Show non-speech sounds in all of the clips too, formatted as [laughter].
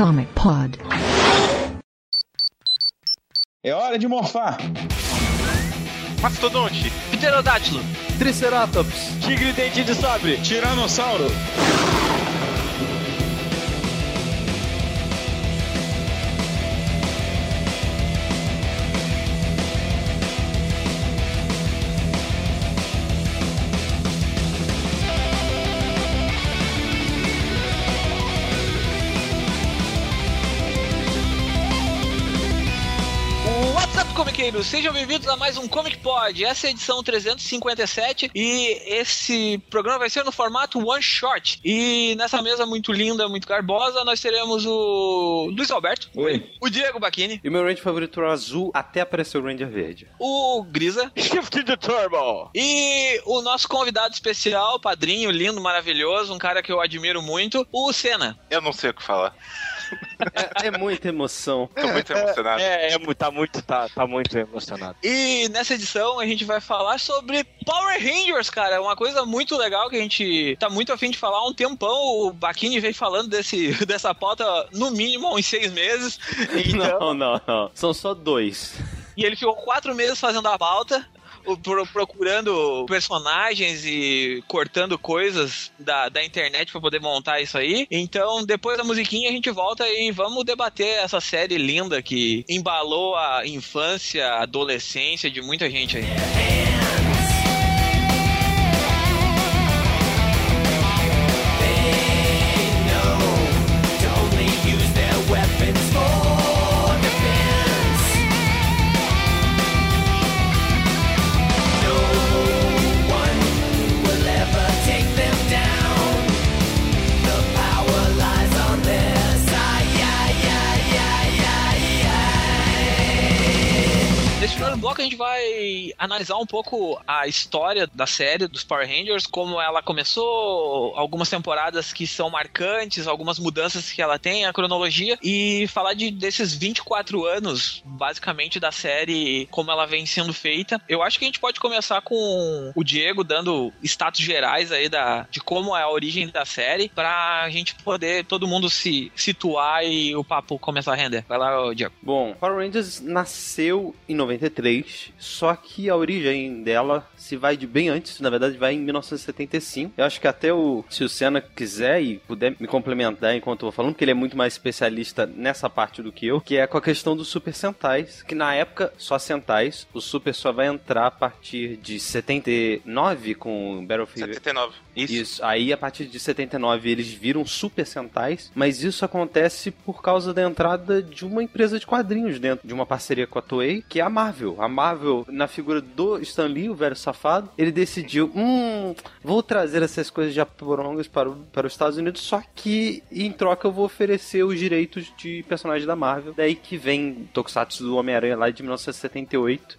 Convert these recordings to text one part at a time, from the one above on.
Comic Pod. É hora de morfar. Mastodonte. Pterodátilo. Triceratops. Tigre dente de sabre. Tiranossauro. Sejam bem-vindos a mais um Comic Pod. Essa é a edição 357 e esse programa vai ser no formato one shot. E nessa mesa muito linda, muito garbosa, nós teremos o Luiz Alberto, Oi. o Diego Bacchini, E o meu Ranger favorito era o azul até aparecer o Ranger verde. o Grisa [laughs] Shift the Turbo. e o nosso convidado especial, padrinho, lindo, maravilhoso, um cara que eu admiro muito, o Senna. Eu não sei o que falar. É, é muita emoção. Tô muito emocionado. É, é, mu- tá muito, tá, tá muito emocionado. E nessa edição a gente vai falar sobre Power Rangers, cara. É uma coisa muito legal que a gente tá muito afim de falar há um tempão. O Baquini veio falando desse, [laughs] dessa pauta no mínimo há uns seis meses. [laughs] Então, Não, não, não. São só dois. E ele ficou quatro meses fazendo a pauta. Procurando personagens e cortando coisas da, da internet pra poder montar isso aí. Então, depois da musiquinha, a gente volta e vamos debater essa série linda que embalou a infância, a adolescência de muita gente aí. Primeiro bloco a gente vai analisar um pouco a história da série dos Power Rangers, como ela começou, algumas temporadas que são marcantes, algumas mudanças que ela tem, a cronologia, e falar de, desses 24 anos, basicamente, da série, como ela vem sendo feita. Eu acho que a gente pode começar com o Diego dando status gerais aí da, de como é a origem da série, pra gente poder todo mundo se situar e o papo começar a render. Vai lá, Diego. Bom, Power Rangers nasceu em 93, só que a origem dela se vai de bem antes, na verdade vai em 1975. Eu acho que até o se o Senna quiser e puder me complementar enquanto eu vou falando, porque ele é muito mais especialista nessa parte do que eu, que é com a questão dos Super Sentais, que na época só Sentais, o Super só vai entrar a partir de 79 com Battlefield 79. Isso. isso. Aí, a partir de 79, eles viram Super Sentais, mas isso acontece por causa da entrada de uma empresa de quadrinhos dentro de uma parceria com a Toei, que é a Marvel. A Marvel, na figura do Stan Lee, o velho safado, ele decidiu, hum, vou trazer essas coisas japorongas para, o- para os Estados Unidos, só que em troca eu vou oferecer os direitos de personagens da Marvel. Daí que vem Tokusatsu do Homem-Aranha lá de 1978.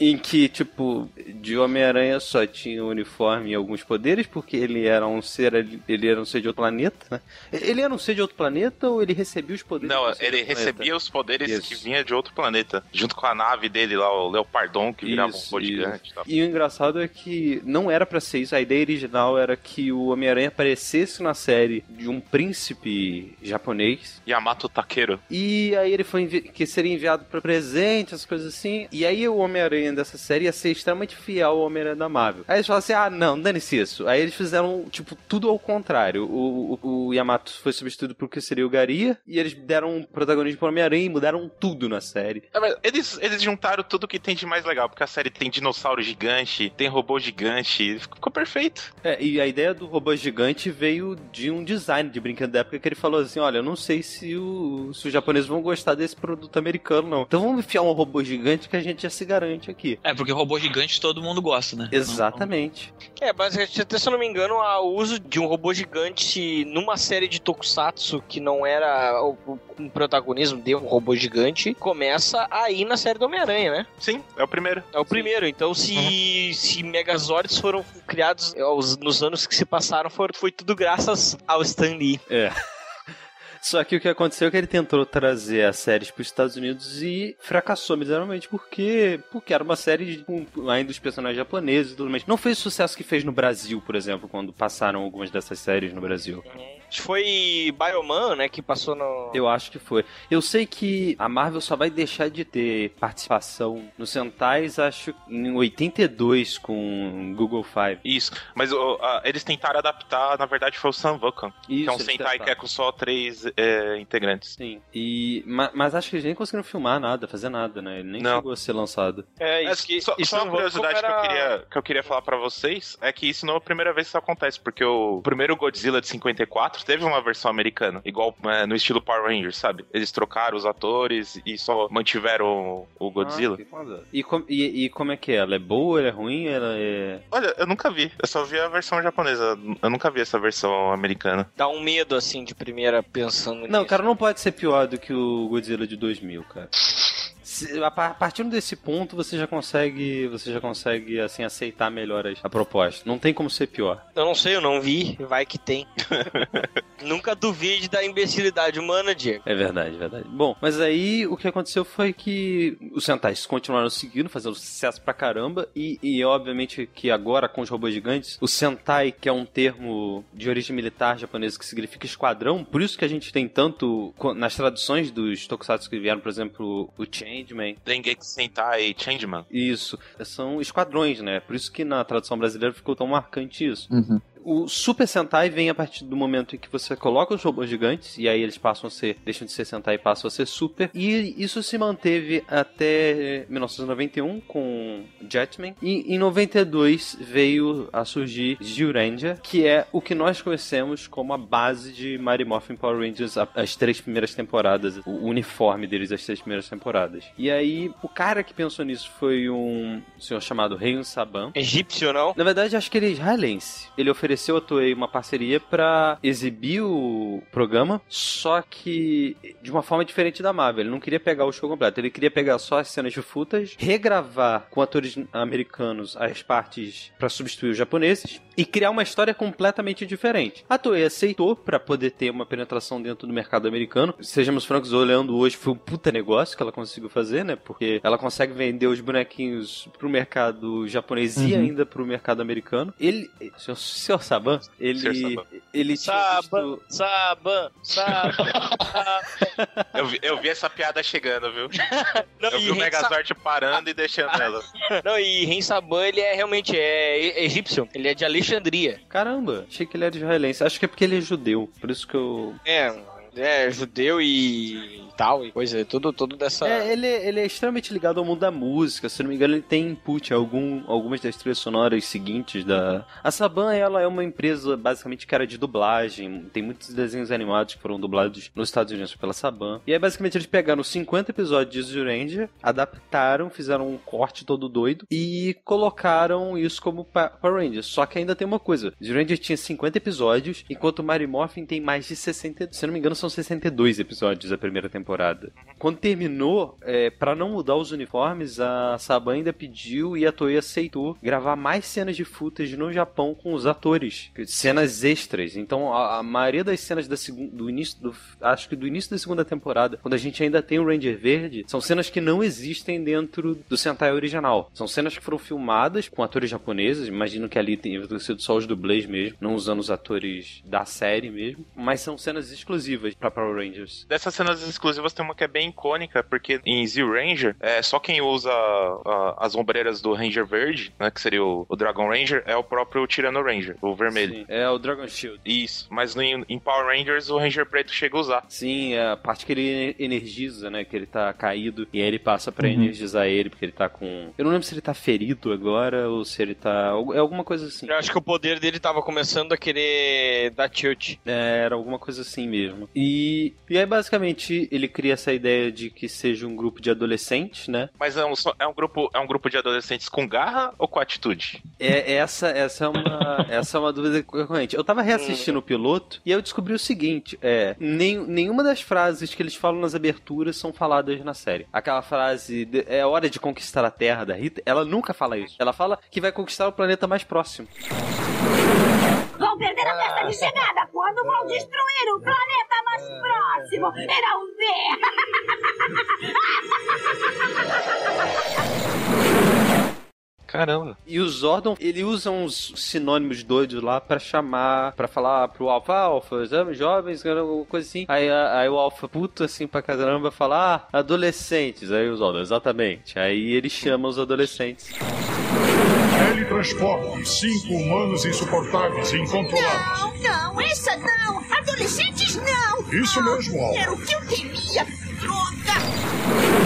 Em que, tipo, de Homem-Aranha só tinha o uniforme e alguns poderes, porque ele era um ser ele era um ser de outro planeta, né? Ele era um ser de outro planeta ou ele recebia os poderes? Não, ele outro planeta? recebia os poderes Isso. que vinha de outro planeta. Junto com a nave dele lá, o Leopardon, que virava um robô gigante e. E o engraçado é que não era pra ser isso. A ideia original era que o Homem-Aranha aparecesse na série de um príncipe japonês. Yamato Takeru. E aí ele foi que seria enviado para presente, essas coisas assim. E aí o Homem-Aranha dessa série ia ser extremamente fiel ao Homem-Aranha da Marvel. Aí eles falaram assim: ah, não, dane-se isso. Aí eles fizeram, tipo, tudo ao contrário. O, o, o Yamato foi substituído por que seria o Garia. E eles deram um protagonismo pro Homem-Aranha e mudaram tudo na série. É, mas Eles, eles juntaram tudo que tem de mais legal, porque a série tem dinossauro gigante, tem robô gigante, ficou perfeito. É, e a ideia do robô gigante veio de um design de brinquedo da época que ele falou assim: olha, eu não sei se, o, se os japoneses vão gostar desse produto americano, não. Então vamos enfiar um robô gigante que a gente já se garante aqui. Aqui. É, porque robô gigante todo mundo gosta, né? Exatamente. É, mas até se eu não me engano, o uso de um robô gigante numa série de tokusatsu que não era o, o- um protagonismo de um robô gigante começa aí na série do Homem-Aranha, né? Sim, é o primeiro. É o primeiro. Então, se, se Megazords foram criados nos anos que se passaram, foi tudo graças ao Stan Lee. Só que o que aconteceu é que ele tentou trazer as séries para os Estados Unidos e fracassou miseravelmente porque, porque era uma série de- com ainda os personagens japoneses e tudo mais. Não fez o sucesso que fez no Brasil, por exemplo, quando passaram algumas dessas séries no Brasil. Acho que foi Bioman, né, que passou no... Eu acho que foi. Eu sei que a Marvel só vai deixar de ter participação nos Sentais, acho, em 82 com Google Five. Isso. Mas ah, eles tentaram adaptar, na verdade, foi o Sam Vulcan. Isso, que é um Sentai tentaram. que é com só três é, integrantes. Sim. E, ma- mas, acho que eles nem conseguiram filmar nada, fazer nada, né? Ele nem Não. chegou a ser lançado. É, É, isso que... só, isso só uma curiosidade como que, eu era- queria, que eu queria falar pra vocês é que isso não é a primeira vez que isso acontece, porque o primeiro Godzilla de 54 teve uma versão americana, igual é, no estilo Power Rangers, sabe? Eles trocaram os atores e só mantiveram o, o Godzilla. Ah, que foda. e, com- e, e como é que é? Ela é boa, ela é ruim, ela é... Olha, eu nunca vi, eu só vi a versão japonesa, eu nunca vi essa versão americana. Dá um medo, assim, de primeira pensando Não, nisso. cara, não pode ser pior do que o Godzilla de 2000, cara. A par- partindo desse ponto, você já consegue, você já consegue assim aceitar melhor a proposta. Não tem como ser pior. Eu não sei, eu não vi, vai que tem. [laughs] Nunca duvide da imbecilidade humana, Diego. É verdade, é verdade. Bom, mas aí o que aconteceu foi que os Sentais continuaram seguindo, fazendo sucesso pra caramba, e, e obviamente que agora com os robôs gigantes, o Sentai, que é um termo de origem militar japonesa que significa esquadrão, por isso que a gente tem tanto nas traduções dos tokusatsu que vieram, por exemplo, o Changeman, Dengeki Sentai Changeman. isso, são esquadrões, né? Por isso que na tradução brasileira ficou tão marcante isso. Uhum. O Super Sentai vem a partir do momento em que você coloca os robôs gigantes, e aí eles passam a ser, deixam de ser Sentai e passam a ser Super. E isso se manteve até 1991 com Jetman. E em 92 veio a surgir Zyuranger, que é o que nós conhecemos como a base de Mighty Morphin Power Rangers, as três primeiras temporadas, o uniforme deles as três primeiras temporadas. E aí, o cara que pensou nisso foi um senhor chamado Reiun Saban. Egípcio, não? Na verdade, acho que ele é israelense. Ele ofereceu a Toei uma parceria pra exibir o programa, só que de uma forma diferente da Marvel. Ele não queria pegar o show completo, ele queria pegar só as cenas de footage, regravar com atores americanos as partes pra substituir os japoneses e criar uma história completamente diferente. A Toei aceitou pra poder ter uma penetração dentro do mercado americano. Sejamos francos, olhando hoje, foi um puta negócio que ela conseguiu fazer, né? Porque ela consegue vender os bonequinhos pro mercado japonês e Uhum. ainda pro mercado americano. Ele, senhor, senhor Saban, ele, Saban. ele tinha Saban, visto... Saban, Saban. [laughs] Eu vi, eu vi essa piada chegando, viu? Não, Eu e vi o Megazord parando e deixando ela. Sa- Não, e Ren Saban, ele é realmente é egípcio. Ele é de Alexandria. Caramba, achei que ele era israelense. Acho que é porque ele é judeu, por isso que eu... É, é judeu e tal, e coisa, tudo, tudo dessa... É, ele, ele é extremamente ligado ao mundo da música. Se não me engano, ele tem input em algum, algumas das trilhas sonoras seguintes da. A Saban, ela é uma empresa basicamente que era de dublagem. Tem muitos desenhos animados que foram dublados nos Estados Unidos pela Saban. E aí, basicamente, eles pegaram 50 episódios de Zyuranger, adaptaram, fizeram um corte todo doido e colocaram isso como Power Rangers. Só que ainda tem uma coisa: Zyuranger tinha 50 episódios, enquanto Mary Morphin tem mais de 60. Se não me engano, são 62 episódios da primeira temporada. Quando terminou, é, para não mudar os uniformes, a Saban ainda pediu e a Toei aceitou gravar mais cenas de footage no Japão com os atores, cenas extras. Então, a, a maioria das cenas da do início, do, acho que do início da segunda temporada, quando a gente ainda tem o Ranger Verde, são cenas que não existem dentro do Sentai original. São cenas que foram filmadas com atores japoneses. Imagino que ali tenha sido só os dublês mesmo, não usando os atores da série mesmo. Mas são cenas exclusivas para Power Rangers. Dessas cenas exclusivas tem uma que é bem icônica, porque em Zero Ranger, é, só quem usa ah, as ombreiras do Ranger Verde, né, que seria o, o Dragon Ranger, é o próprio Tyranno Ranger, o vermelho. Sim, é o Dragon Shield. Isso, mas no, em Power Rangers o Ranger Preto chega a usar. Sim, é a parte que ele energiza, né? Que ele tá caído e aí ele passa pra Uhum. energizar ele, porque ele tá com. Eu não lembro se ele tá ferido agora ou se ele tá. É alguma coisa assim. Eu acho que o poder dele tava começando a querer dar tilt. É, era alguma coisa assim mesmo. E, e aí, basicamente, ele cria essa ideia de que seja um grupo de adolescentes, né? Mas é um, é um grupo, é um grupo de adolescentes com garra ou com atitude? É, essa, essa, é uma, [laughs] essa é uma dúvida recorrente. Eu tava reassistindo o piloto e eu descobri o seguinte: é, nem, nenhuma das frases que eles falam nas aberturas são faladas na série. Aquela frase, de- é hora de conquistar a Terra da Rita, ela nunca fala isso. Ela fala que vai conquistar o planeta mais próximo. Perder a festa de chegada quando vão destruir o planeta mais próximo. Irão ver. Caramba. E o Zordon, ele usa uns sinônimos doidos lá pra chamar, pra falar pro Alpha, Alpha, exame jovens, alguma coisa assim. Aí, a- aí o Alpha, puto assim pra caramba, fala, ah, adolescentes. Aí o Zordon, exatamente. Aí ele chama os adolescentes. Teletransporte. Cinco humanos insuportáveis e incontroláveis. Não, não, essa não. Adolescentes não. Isso mesmo, Alpha. Era o que eu temia. Droga.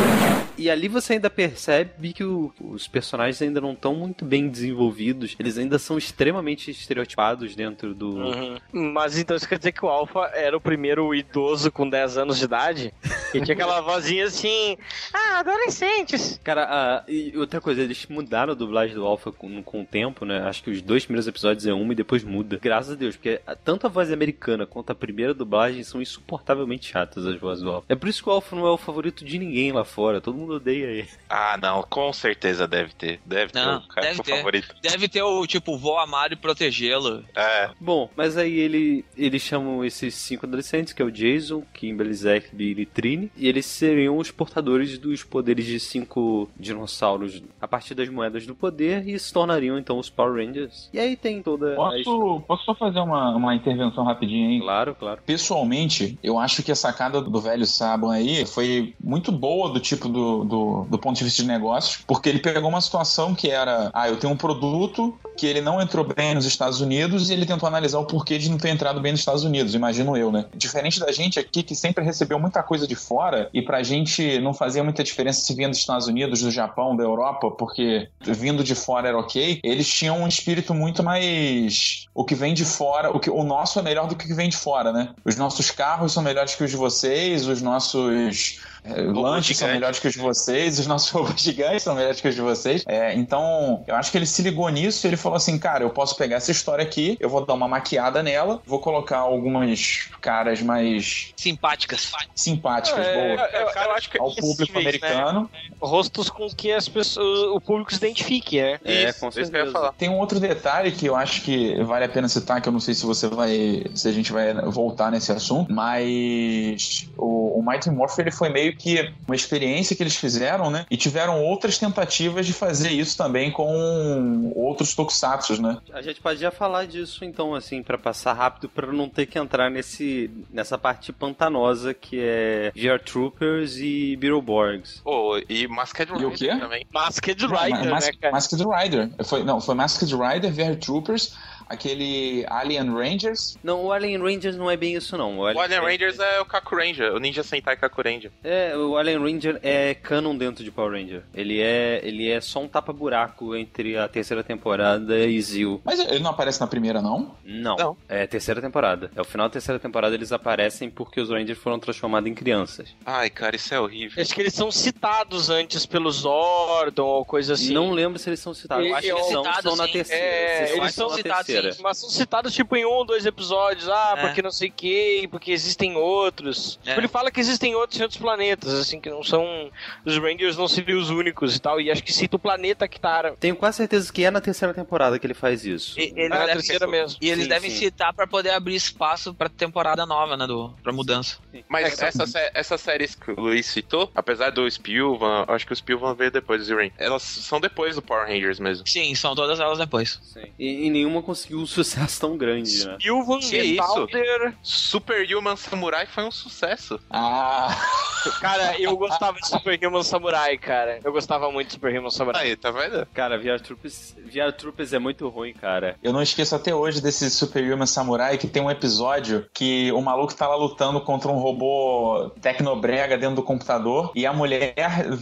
E ali você ainda percebe que o- os personagens ainda não estão muito bem desenvolvidos. Eles ainda são extremamente estereotipados dentro do. Uhum. Mas então isso quer dizer que o Alpha era o primeiro idoso com 10 anos de idade? E tinha aquela [laughs] vozinha assim. Ah, adolescentes. Cara, ah, e outra coisa, eles mudaram a dublagem do Alpha com, com o tempo, né? Acho que os dois primeiros episódios é uma e depois muda. Graças a Deus, porque tanto a voz americana quanto a primeira dublagem são insuportavelmente chatas as vozes do Alpha. É por isso que o Alpha não é o favorito de ninguém lá fora. Todo mundo odeia ele. Ah, não, com certeza deve ter. Deve Não, ter o cara deve ter. favorito. Deve ter o tipo, vou amar e protegê-lo. É, Bom, mas aí ele, eles chamam esses cinco adolescentes, que é o Jason, Kimberly, Zack, Billy e Trini, e eles seriam os portadores dos poderes de cinco dinossauros a partir das moedas do poder e se tornariam então os Power Rangers. E aí tem toda a história. Posso, posso só fazer uma, uma intervenção rapidinho aí? Claro, claro. Pessoalmente, eu acho que a sacada do velho Saban aí foi muito boa do tipo do, do, do ponto de vista de negócios, porque ele pegou uma situação que era, ah, eu tenho um produto que ele não entrou bem nos Estados Unidos e ele tentou analisar o porquê de não ter entrado bem nos Estados Unidos, imagino eu, né? Diferente da gente aqui que sempre recebeu muita coisa de fora e pra gente não fazia muita diferença se vinha dos Estados Unidos, do Japão, da Europa, porque vindo de fora era ok, eles tinham um espírito muito mais o que vem de fora, o que o nosso é melhor do que o que vem de fora, né? Os nossos carros são melhores que os de vocês, os nossos lanches são melhores que os de vocês, os nossos [laughs] robôs gigantes são melhores que os de vocês. É, então, eu acho que ele se ligou nisso e ele falou assim: cara, eu posso pegar essa história aqui, eu vou dar uma maquiada nela, vou colocar algumas caras mais Simpáticas. simpáticas, É, boa, eu- eu acho que ao público né? americano. Rostos com que as pessoas, o público se identifique, né? É, Isso, com isso que eu ia certeza. falar. Tem um outro detalhe que eu acho que vale a pena citar, que eu não sei se você vai. se a gente vai voltar nesse assunto, mas o, o Mighty Morphin ele foi meio que uma experiência que eles fizeram, né? E tiveram outras tentativas de fazer isso também com outros tokusatsu, né? A gente pode já falar disso então, assim, pra passar rápido, pra não ter que entrar nesse, nessa parte pantanosa que é VR Troopers e Beetleborgs. Pô, e Masked E o Rider quê? também. Masked Não, Rider, Mas- né, cara? Masked Rider. Foi, não, foi Masked Rider, VR Troopers, aquele Alien Rangers. Não, o Alien Rangers não é bem isso não. O Alien Rangers é o Kaku Ranger, o Ninja Sentai Kaku Ranger. É, o Alien Ranger é canon dentro de Power Ranger. Ele é, ele é só um tapa-buraco entre a terceira temporada e Zil. Mas ele não aparece na primeira, não? Não, Não. é a terceira temporada. É o final da terceira temporada eles aparecem porque os Rangers foram transformados em crianças. Ai, cara, isso é horrível. Acho que eles são citados antes pelos Zordon ou coisa assim. Não lembro se eles são citados. Eu acho que eles são, citados, são na terceira. É, eles são citados, terceira. sim. Mas são citados tipo em um ou dois episódios. Ah, É. porque não sei o que, porque existem outros. É. Tipo, ele fala que existem outros em outros planetas, assim, que não são. Os Rangers não seriam os únicos e tal. E acho que cita o planeta Kitara. Tenho quase certeza que é na terceira temporada que ele faz isso. E, É eles a devem- terceira mesmo. e eles Sim, devem sim. citar pra poder abrir espaço pra temporada nova, né? Do, pra mudança. Mas É, essa, sé- essas séries que o Luiz citou, apesar do Spilvan, acho que o Spilvan veio depois do Zero Elas são depois do Power Rangers mesmo. Sim, são todas elas depois. Sim. E, e nenhuma conseguiu um [laughs] sucesso tão grande, né? Sylvan, Que isso? Metalder. Superhuman Samurai foi um sucesso. Ah, [laughs] Cara, eu gostava de Superhuman Samurai, cara. Eu gostava muito de Superhuman Samurai. Aí, tá vendo? Cara, VR Troopers, VR Troopers é muito ruim, cara. eu não esqueço até hoje desse Superhuman Samurai que tem um episódio que o maluco tá lá lutando contra um robô tecnobrega dentro do computador e a mulher,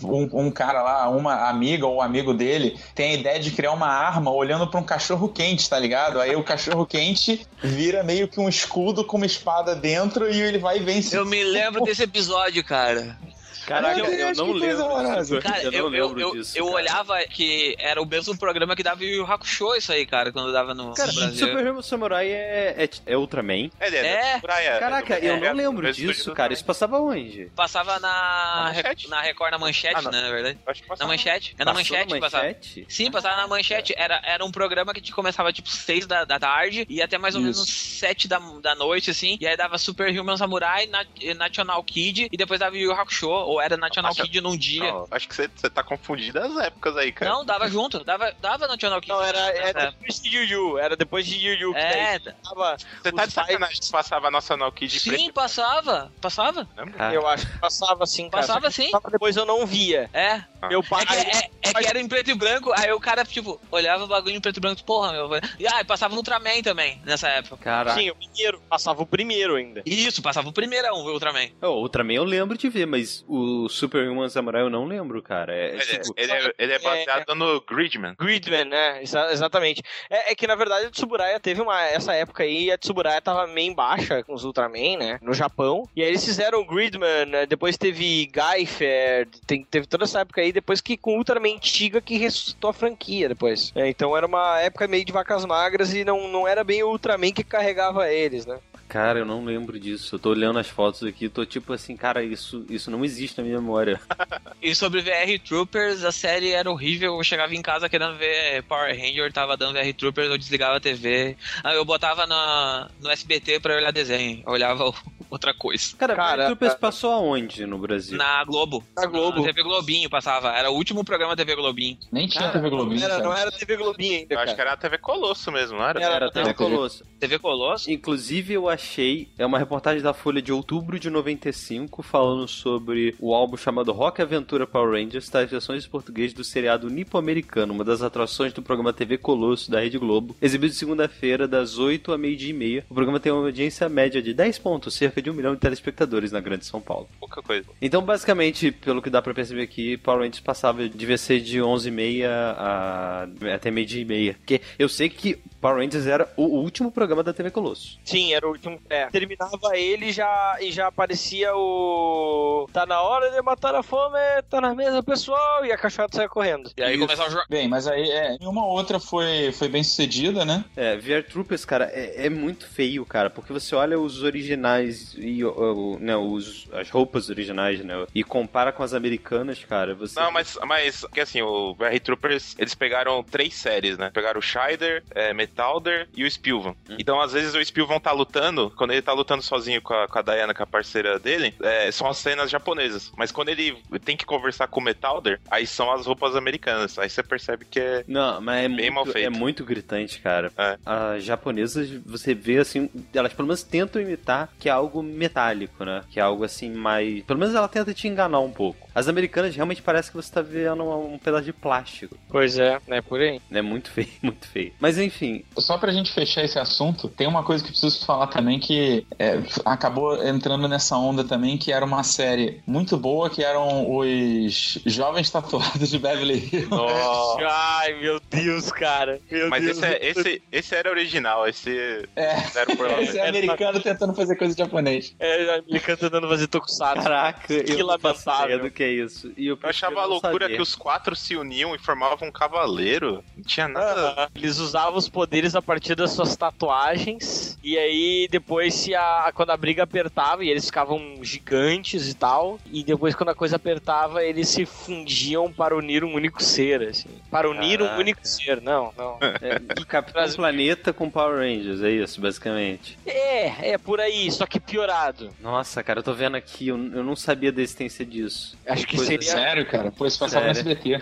um, um cara lá, uma amiga ou amigo dele, tem a ideia de criar uma arma olhando pra um cachorro quente, tá ligado? Aí o cachorro quente vira meio que um escudo com uma espada dentro e ele vai e vence. Eu me lembro desse episódio, cara. Cara. Caraca, eu, Deus, não lembro. [laughs] Cara, eu, eu, não eu, lembro eu, disso. eu cara. olhava que era o mesmo programa que dava o Hakusho, isso aí, cara, quando dava no, Cara, no Brasil. Super Hero Samurai é, é, é Ultraman? É, É. da Praia. Caraca, é, eu é, não é, lembro é, é, disso, é, cara. Isso passava onde? Passava na, Na Manchete? na Record, na Manchete, Ah, né, na verdade. Acho que Na passava. Manchete. É na Manchete que passava. Manchete? Sim, passava na manchete. Era, era um programa que te começava tipo 6 da, da tarde e até mais ou menos 7 da, da noite, assim. E aí dava Super Human Samurai, Na- National Kid e depois dava Yu Yu Hakusho, ou era National Acho- Kid num dia. Não, acho que você, tá confundindo as épocas aí, cara. Não, dava junto, dava, dava National Kid. Não, era, era É. depois de Yu Yu, era depois de Yu Yu que É, tava, Você tá de sacanagem que passava a nossa Kid sim, preto. passava, passava? Ah, eu acho que passava assim, cara. passava Só que sim. Depois eu não via. É, Meu pai... é que, é, é que era em preto e branco, aí o cara, tipo, olhava o bagulho em preto e branco, porra, meu. E ah, passava no Ultraman também, nessa época. Caraca. Sim, o primeiro. Passava o primeiro ainda. Isso, passava o primeirão, o Ultraman. Oh, Ultraman eu lembro de ver, mas o Super Human Samurai eu não lembro, cara. É, Ele, é- tipo, ele é, ele é baseado no Gridman. Gridman, né? Exa- exatamente. É, é que na verdade a Tsuburaya teve uma. Essa época aí, a Tsuburaya tava meio em baixa com os Ultraman, né? No Japão. E aí eles fizeram o Gridman, né? depois teve Gaifer, tem- teve toda essa época aí, depois que com o Ultraman Tiga que ressuscitou a franquia depois. É, então era uma época meio de vacas magras e não, não era bem o Ultraman que carregava eles, né? Cara, eu não lembro disso. Eu tô olhando as fotos aqui, tô tipo assim, cara, isso, isso não existe na minha memória. [laughs] E sobre VR Troopers, a série era horrível. Eu chegava em casa querendo ver Power Ranger, tava dando VR Troopers, eu desligava a TV. Aí eu botava na, no SBT pra olhar desenho. Eu olhava o- outra coisa. Cara, Cara, Troopers passou aonde no Brasil? Na Globo. Na Globo. Na TV Globinho passava. Era o último programa TV Globinho. Nem tinha Cara, TV Globinho, Não era, não era TV Globinho ainda, Eu acho que era a TV Colosso mesmo, não era? Era. Era TV. Colosso. TV Colosso? Inclusive, eu achei, é uma reportagem da Folha de outubro de 95, falando sobre o álbum chamado Rock Aventura Power Rangers, das versões em português do seriado nipo-americano, uma das atrações do programa TV Colosso da Rede Globo, exibido segunda-feira, das 8 a meio-dia e meia. O programa tem uma audiência média de 10 pontos, cerca de um milhão de telespectadores na Grande São Paulo. Pouca coisa. Então, basicamente, pelo que dá pra perceber aqui, Power Rangers passava, devia ser de 11h30 a... até meio-dia e meia. Porque eu sei que Power Rangers era o último programa da TV Colosso. Sim, era o último. É. Terminava ele e já, e já aparecia o. Tá na hora de matar a fome, tá na mesa, pessoal. E a cachorrada saia correndo. E aí começava a jogar. Bem, mas aí é, uma outra foi, foi bem sucedida, né? É, VR Troopers, cara, é, é muito feio, cara, porque você olha os originais e o, o- né, os, as roupas originais, né, e compara com as americanas, cara, você... Não, mas, mas que assim, o VR Troopers, eles pegaram três séries, né? Pegaram o Scheider, é, Metalder e o Spilvan. Então, às vezes, o Spilvan tá lutando, quando ele tá lutando sozinho com a, com a Diana, com a parceira dele, é, são as cenas japonesas. Mas quando ele tem que conversar com o Metalder, aí são as roupas americanas. Aí você percebe que é. Não, mas é Bem mal muito, feito. é muito gritante, cara. É. As japonesas, você vê assim, elas pelo menos tentam imitar que é algo metálico, né? Que é algo assim mais. Pelo menos ela tenta te enganar um pouco. As americanas realmente parece que você tá vendo um, um pedaço de plástico. Pois é, né? Por aí. É muito feio, [laughs] muito feio. Mas enfim, Só pra gente fechar esse assunto, tem uma coisa que eu preciso falar também que é, acabou entrando nessa onda também, que era uma série muito boa, que eram os Jovens Tatuados de Beverly Hills. Nossa. Ai, meu Deus, cara. Meu Mas Deus. esse, é- esse, esse era original, esse É, zero por lá. esse é americano tentando fazer coisa de japonês. É, americano tentando fazer tokusatsu. caraca, Que lamentável. do que é isso. E eu, Eu achava não loucura saber. que os quatro se uniam e formavam um cavaleiro. Não tinha nada. Aham. Eles usavam os poderes a partir das suas tatuagens. E aí, depois, se a, quando a briga apertava, e eles ficavam gigantes e tal. E depois, quando a coisa apertava, eles se fundiam para unir um único ser, assim. Para unir um Caraca. único ser. Não, não. [laughs] É, Capitão Brasil- Planeta com Power Rangers, é isso, basicamente. É, é por aí, só que piorado. Nossa, cara, eu tô vendo aqui, eu, eu não sabia da existência disso. Acho que Coisa seria. Sério, cara? Pô, isso passava no Sério?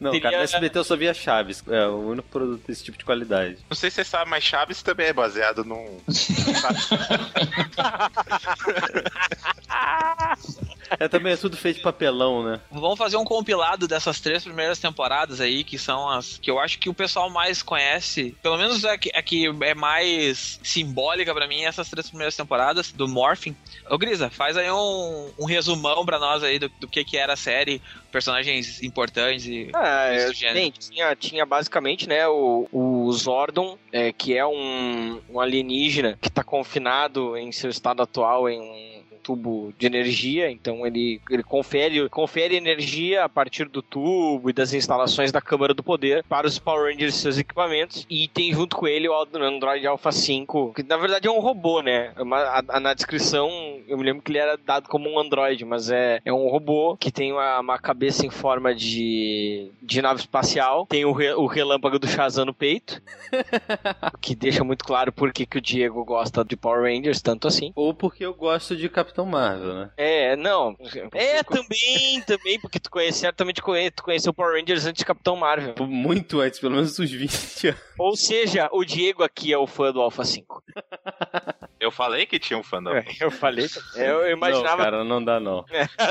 Não, Teria- cara, no SBT eu só via Chaves, é o único produto desse tipo de qualidade. Não sei se você sabe, mas Chaves também é baseado num. [laughs] É, também é tudo feito de papelão, né? Vamos fazer um compilado dessas três primeiras temporadas aí, que são as que eu acho que o pessoal mais conhece. Pelo menos a que, a que é mais simbólica pra mim, essas três primeiras temporadas do Morphin. Ô Grisa, faz aí um, um resumão pra nós aí do, do que, que era a série, personagens importantes e. Ah, é, bem, tinha, tinha basicamente, né, o, o Zordon, é, que é um, um alienígena que tá confinado em seu estado atual em um tubo de energia, então ele, ele confere, confere energia a partir do tubo e das instalações da Câmara do Poder para os Power Rangers e seus equipamentos. E tem junto com ele o Android Alpha 5, que na verdade é um robô, né? É uma- a- a- na descrição eu me lembro que ele era dado como um Android, mas é, é um robô que tem uma, uma cabeça em forma de, de nave espacial, tem o, re- o relâmpago do Shazam no peito, [laughs] que deixa muito claro por que, que o Diego gosta de Power Rangers, tanto assim. Ou porque eu gosto de Capitão Marvel, né? É, não. É, também, também, porque tu conhece, certamente conhece, tu conheceu Power Rangers antes de Capitão Marvel. Muito antes, pelo menos uns 20 [laughs] anos. Ou seja, o Diego aqui é o fã do Alpha 5. [laughs] Eu falei que tinha um fandom. Eu falei, [laughs] eu, imaginava. Não, cara, não dá não.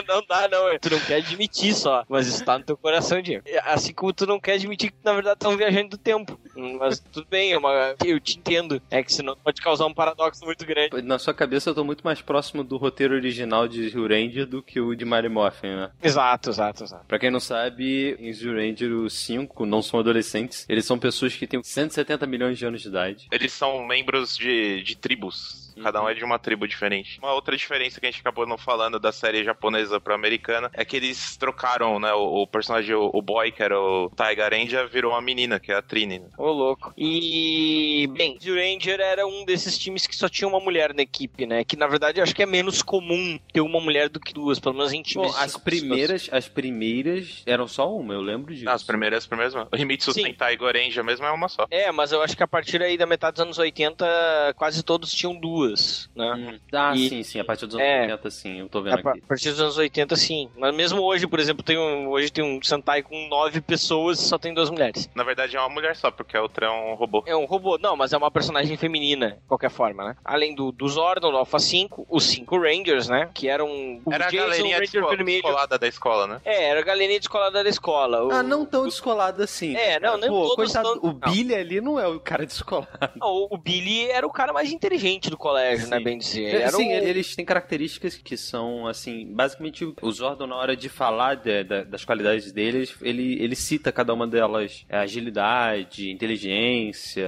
não dá, não. Tu não quer admitir só. Mas isso tá no teu coração, Diego. Assim como tu não quer admitir que, na verdade, estão viajando do tempo. Hum, Mas tudo bem, é uma... eu te entendo. É que senão pode causar um paradoxo muito grande. Na sua cabeça eu tô muito mais próximo do roteiro original de Zuranger do que o de Mary Morphin, né? Exato, exato, exato. Pra quem não sabe, em Zuranger os 5 não são adolescentes, eles são pessoas que têm 170 milhões de anos de idade. Eles são membros de, de tribos. Cada um é de uma tribo diferente. Uma outra diferença que a gente acabou não falando da série japonesa pra americana é que eles trocaram, né? O, o personagem, o, o boy, que era o Taiga Ranger, virou uma menina, que é a Trini. né? Ô, louco. E, bem, o Ranger era um desses times que só tinha uma mulher na equipe, né? Que, na verdade, eu acho que é menos comum ter uma mulher do que duas, pelo menos em times. Bom, as pessoas. primeiras, as primeiras eram só uma, eu lembro disso. Ah, as primeiras, as primeiras. não. O Himitsu Sim. Sentai Gorenja mesmo é uma só. É, mas eu acho que a partir aí da metade dos anos 80, quase todos tinham duas, né? Hum. Ah, E- sim, sim, a partir dos anos É. 80, sim, eu tô A vendo pa- aqui. a partir dos anos 80, sim. Mas mesmo hoje, por exemplo, tem um, hoje tem um Sentai com nove pessoas e só tem duas mulheres. Na verdade é uma mulher só, porque a outra é um robô. É um robô, não, mas é uma personagem feminina, de qualquer forma, né? Além do, do Zordon, do Alpha 5, os cinco Rangers, né? Que eram Era a Jason galerinha Ranger desco- vermelho. descolada da escola, né? É, era a galerinha descolada da escola. O- Ah, não tão descolado assim. É, não, nem Pô, todos coitado, tão- o não. Billy ali não é o cara descolado. Não, o, o Billy era o cara mais inteligente do colégio, né? Sim. Bem dizer. É, Era Sim, o... eles têm características que são, assim, basicamente o Zordon, na hora de falar de- da- das qualidades deles, ele, ele cita cada uma delas. É, agilidade, inteligência.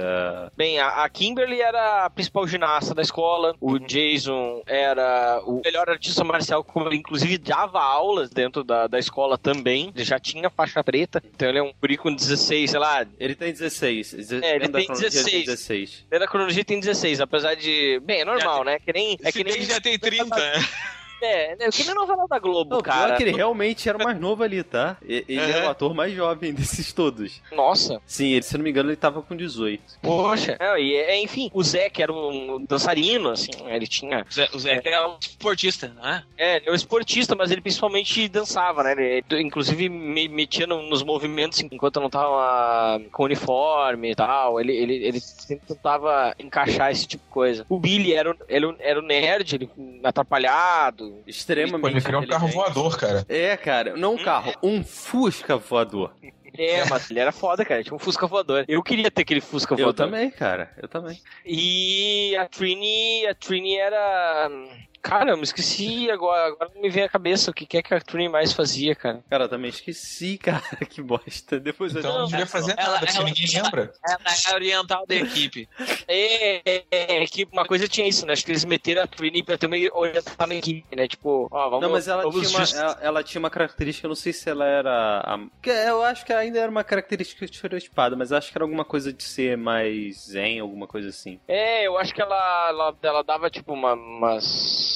Bem, a, a Kimberly era a principal ginasta da escola, o Jason era o melhor artista marcial, como ele inclusive dava aulas dentro da, da escola também, ele já tinha faixa preta, então ele é um guri com 16, sei lá, Ele tem 16. Deze- É, ele tem cronologia, 16. 16. dentro da cronologia tem 16, apesar de... Bem, é normal, né? Que nem, é que nem... já tem 30, [laughs] né? É, né? que nem novela da Globo, Não, cara. pior que ele realmente era o mais novo ali, tá? Ele Uhum. era o ator mais jovem [laughs] desses todos. Nossa, Sim, ele, se não me engano, ele tava com 18. poxa. É, e, é, enfim, o Zé, que era um dançarino, assim, ele tinha O Zé, o Zé é um esportista, né? É, ele é um esportista, mas ele principalmente dançava, né? Ele, inclusive, me metia no- nos movimentos enquanto eu não tava com uniforme e tal. Ele, ele, ele sempre tentava encaixar esse tipo de coisa. O Billy era, era, o- era o nerd, ele atrapalhado. Extremamente. Pô, ele criou um carro voador, cara. É, cara, não um carro, um Fusca voador. É, mas ele era foda, cara. Tinha um Fusca voador. Eu queria ter aquele Fusca Eu voador. também, cara, eu também. E a Trini, a Trini era. Cara, eu me esqueci agora. Agora não me vem à cabeça o que que é que a Trini mais fazia, cara. Cara, eu também esqueci, [laughs] cara, que bosta. Depois eu Então não Não, devia fazer ela- nada, ela- ninguém lembra. [laughs] Ela é a oriental da equipe. [laughs] É, é, é, que uma coisa tinha isso, né? Acho que eles meteram a Trini pra também orientar na equipe, né? Tipo, ó, vamos Não, mas ela vamos tinha, uma, ela, ela tinha uma característica, eu não sei se ela era. A, que eu acho que ainda era uma característica estereotipada, mas acho que era alguma coisa de ser mais zen, alguma coisa assim. É, eu acho que ela, ela, ela dava, tipo, uma, umas...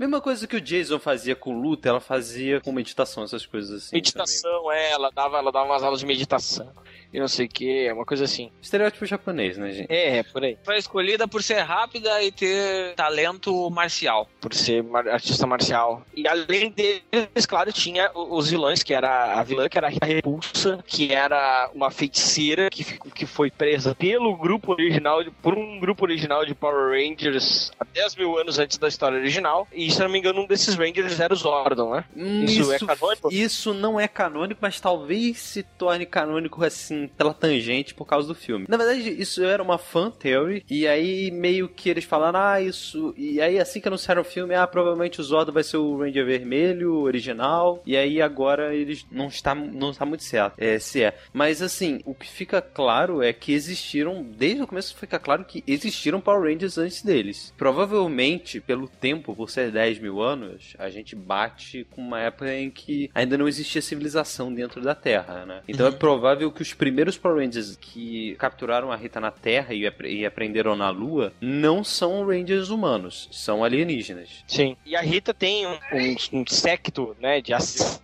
Mesma coisa que o Jason fazia com luta, ela fazia com meditação, essas coisas assim. Meditação, é, ela dava, ela dava umas aulas de meditação. E não sei o que, uma coisa assim. Estereótipo japonês, né, gente? É, é, por aí. Foi escolhida por ser rápida e ter talento marcial. Por ser mar- artista marcial. E além deles, claro, tinha os vilões, que era a vilã, que era a Repulsa, que era uma feiticeira que, ficou- que foi presa pelo grupo original, de- por um grupo original de Power Rangers há 10 mil anos antes da história original. E, se eu não me engano, um desses Rangers era o Zordon, né? Hum, Isso é canônico? Isso não é canônico, mas talvez se torne canônico assim pela tangente por causa do filme. Na verdade, isso era uma fan theory, e aí meio que eles falaram, ah, isso. E aí assim que anunciaram o filme, ah, provavelmente o Zordon vai ser o Ranger Vermelho, original, e aí agora eles não está, não está muito certo é, se é. Mas assim, o que fica claro é que existiram, desde o começo fica claro que existiram Power Rangers antes deles. Provavelmente, pelo tempo, por ser 10 mil anos, a gente bate com uma época em que ainda não existia civilização dentro da Terra, né? Então é provável que os primeiros Power Rangers que capturaram a Rita na Terra e, e aprenderam na Lua não são Rangers humanos, são alienígenas. Sim. E a Rita tem um, um, um secto, né, de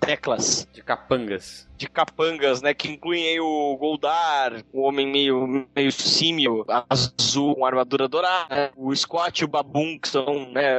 teclas, De capangas. de capangas, né, que incluem aí o Goldar, o homem meio, meio símio, azul, com armadura dourada, né, o Squat e o Babum, que são, né,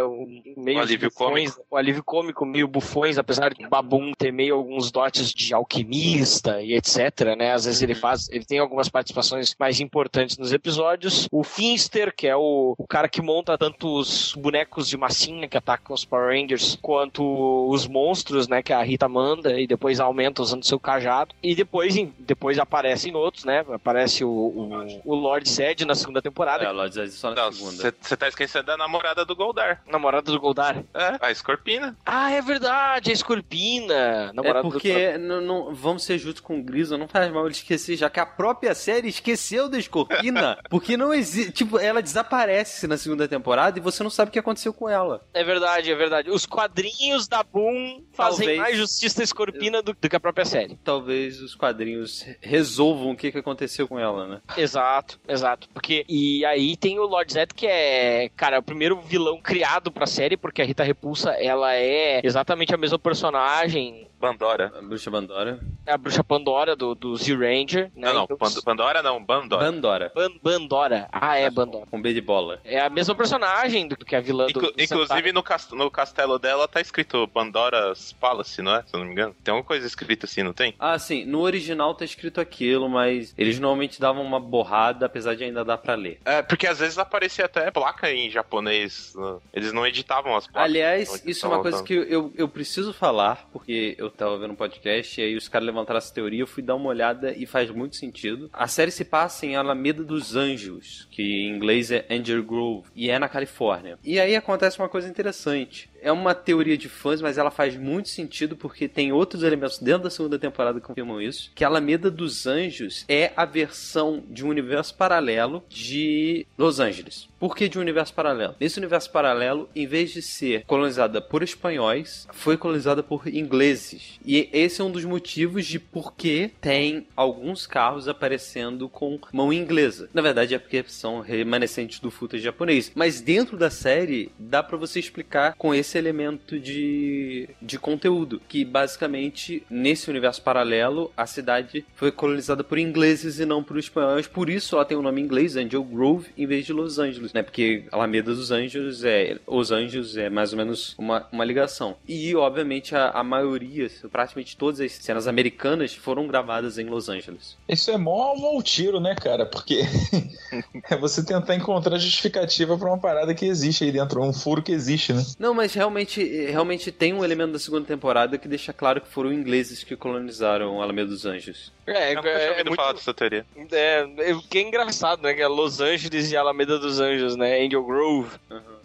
meio O alívio bufões, o alívio cômico, meio bufões, apesar de o Babum ter meio alguns dotes de alquimista e etc, né, às vezes ele faz, ele tem algumas participações mais importantes nos episódios. O Finster, que é o, o cara que monta tanto os bonecos de massinha que atacam os Power Rangers, quanto os monstros, né, que a Rita manda e depois aumenta usando seu cajado. E depois, em- depois aparecem outros, né, aparece o, o, o Lord Zed na segunda temporada, É, Lord Zed só na Não, segunda. você tá esquecendo da namorada do Goldar. namorada do Goldar. É, a Scorpina. Ah, é verdade, a Escorpina, É namorada do porque, não, não- vamos ser justos com o Grisa, não faz mal ele esquecer, já que a própria série esqueceu da Escorpina, [laughs] porque não existe, tipo, ela desaparece na segunda temporada e você não sabe o que aconteceu com ela. É verdade, é verdade. Os quadrinhos da Boom fazem Talvez. mais justiça à Escorpina do, do que a própria série. Talvez os quadrinhos resolvam o que, que aconteceu com ela, né? Exato, exato. Porque, e aí tem o Lord Zed, que é, cara, o primeiro vilão criado pra série, porque a Rita Repulsa, ela é exatamente a mesma personagem, Bandora. A bruxa Bandora. é a bruxa Pandora do, do Z-Ranger, né? Não, não, Então, Pand- Pandora não, Bandora. Bandora. Ban- Bandora. Ah, é, Bandora. Com B de bola. É a mesma personagem do que a vilã do, Inclu- do inclusive no, cas- no castelo dela tá escrito Pandora's Palace, não é? Se eu não me engano. Tem alguma coisa escrita assim, não tem? Ah, sim, no original tá escrito aquilo, mas eles normalmente davam uma borrada, apesar de ainda dar pra ler. É, porque às vezes aparecia até placa em japonês. né? Eles não editavam as placas. Aliás, onde isso é uma coisa que eu, eu, eu preciso falar, porque eu tava vendo um podcast e aí os caras levantaram essa teoria, eu fui dar uma olhada e faz muito sentido. A série se passa em Alameda dos Anjos, que em inglês é Angel Grove, e é na Califórnia. E aí acontece uma coisa interessante. É uma teoria de fãs, mas ela faz muito sentido porque tem outros elementos dentro da segunda temporada que confirmam isso. Que a Alameda dos Anjos é a versão de um universo paralelo de Los Angeles. Por que de um universo paralelo? Nesse universo paralelo, em vez de ser colonizada por espanhóis, foi colonizada por ingleses. E esse é um dos motivos de por que tem alguns carros aparecendo com mão inglesa. Na verdade é porque são remanescentes do footage japonês. Mas dentro da série, dá pra você explicar com esse elemento de, de conteúdo. Que basicamente, nesse universo paralelo, a cidade foi colonizada por ingleses e não por espanhóis. Por isso ela tem o nome em inglês, Angel Grove, em vez de Los Angeles, né? Porque Alameda dos Anjos é. Os Anjos é mais ou menos uma, uma ligação. E, obviamente, a, a maioria, praticamente todas as cenas americanas foram gravadas em Los Angeles. Isso é mó mau tiro, né, cara? Porque [laughs] é você tentar encontrar justificativa pra uma parada que existe aí dentro, um furo que existe, né? Não, mas realmente, realmente tem um elemento da segunda temporada que deixa claro que foram ingleses que colonizaram Alameda dos Anjos. É, Eu nunca tinha é, é ouvido muito, falar dessa teoria. é, é, o que é engraçado, né? Que é Los Angeles e Alameda dos Anjos, né? Angel Grove.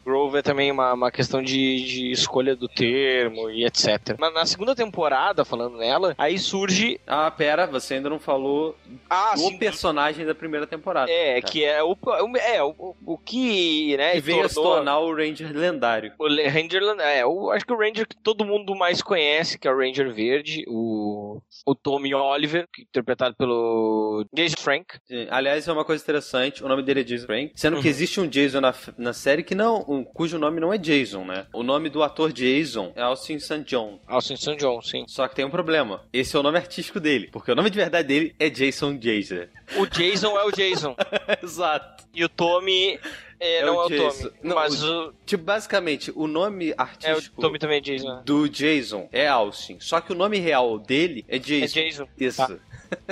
Grove é também uma, uma questão de, de escolha do termo e etc. Mas na segunda temporada, falando nela, aí surge. Ah, pera, você ainda não falou Ah, do sim, personagem da primeira temporada. É, que é o, o- é, o, o que, né, Que veio a se tornou- tornar o Ranger lendário. O Ranger, é, eu acho que o Ranger que todo mundo mais conhece, que é o Ranger Verde, o, o Tommy Oliver, que é interpretado pelo Jason Frank. Sim, Aliás, é uma coisa interessante, o nome dele é Jason Frank, sendo que Uhum. existe um Jason na, na série que não, um- cujo nome não é Jason, né? O nome do ator Jason é Austin St. John. Austin St. John, sim. Só que tem um problema. Esse é o nome artístico dele, porque o nome de verdade dele é Jason Jason. O Jason é o Jason. [laughs] Exato. E o Tommy é, É não o é o Jason. Tommy. Não, mas o, Tipo, basicamente, o nome é, o artístico Tommy também é Jason. né? do Jason é Austin, só que o nome real dele é É Jason. Jason. Isso. Tá.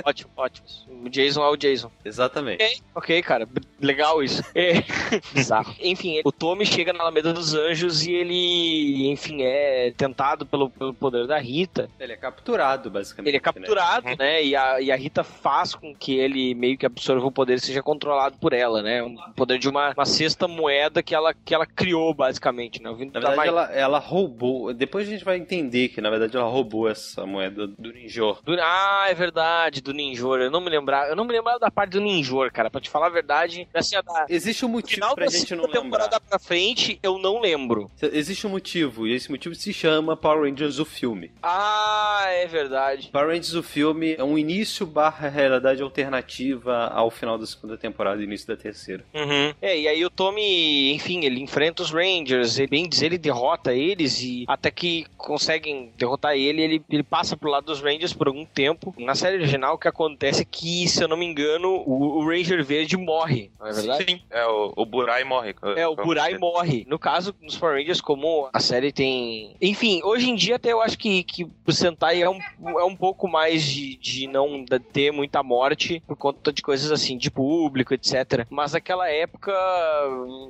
Ótimo, ótimo. O Jason é o Jason. Exatamente. Ok, cara. Legal isso. É. [laughs] Bizarro. Enfim, o Tommy chega na Alameda dos Anjos e ele, enfim, é tentado pelo, pelo poder da Rita. Ele é capturado, basicamente. Ele é capturado, né? E, a, e a Rita faz com que ele meio que absorva o poder e seja controlado por ela, né? Um poder de uma, uma sexta moeda que ela, que ela criou, basicamente, né? Vindo Na da verdade, ela, ela roubou. Depois a gente vai entender que, na verdade, ela roubou essa moeda do Ninjor. do- Ah, é verdade, do Ninjor. Eu não me lembrava. Eu não me lembrava da parte do Ninjor, cara. Pra te falar a verdade, assim, a da. Existe um motivo Final pra da gente não lembrar. temporada pra frente, eu não lembro. Existe um motivo, e esse motivo se chama Power Rangers o filme. Ah, é verdade. Power Rangers o filme é um início barra realidade alternativa ao final da segunda temporada e início da terceira. Uhum. É, e aí o Tommy, enfim, ele enfrenta os Rangers, ele, bem dizer, ele derrota eles e até que conseguem derrotar ele, ele, ele passa pro lado dos Rangers por algum tempo. Na série original, o que acontece é que, se eu não me engano, o, o Ranger Verde morre, não é verdade? Sim, é o, o Burai morre. É, o Burai morre. No caso, nos Power Rangers, como a série tem. Enfim, hoje em dia até eu acho que, que o Sentai é um, é um pouco mais de, de não ter muita morte por conta de coisas assim, de público, etc. Mas naquela época,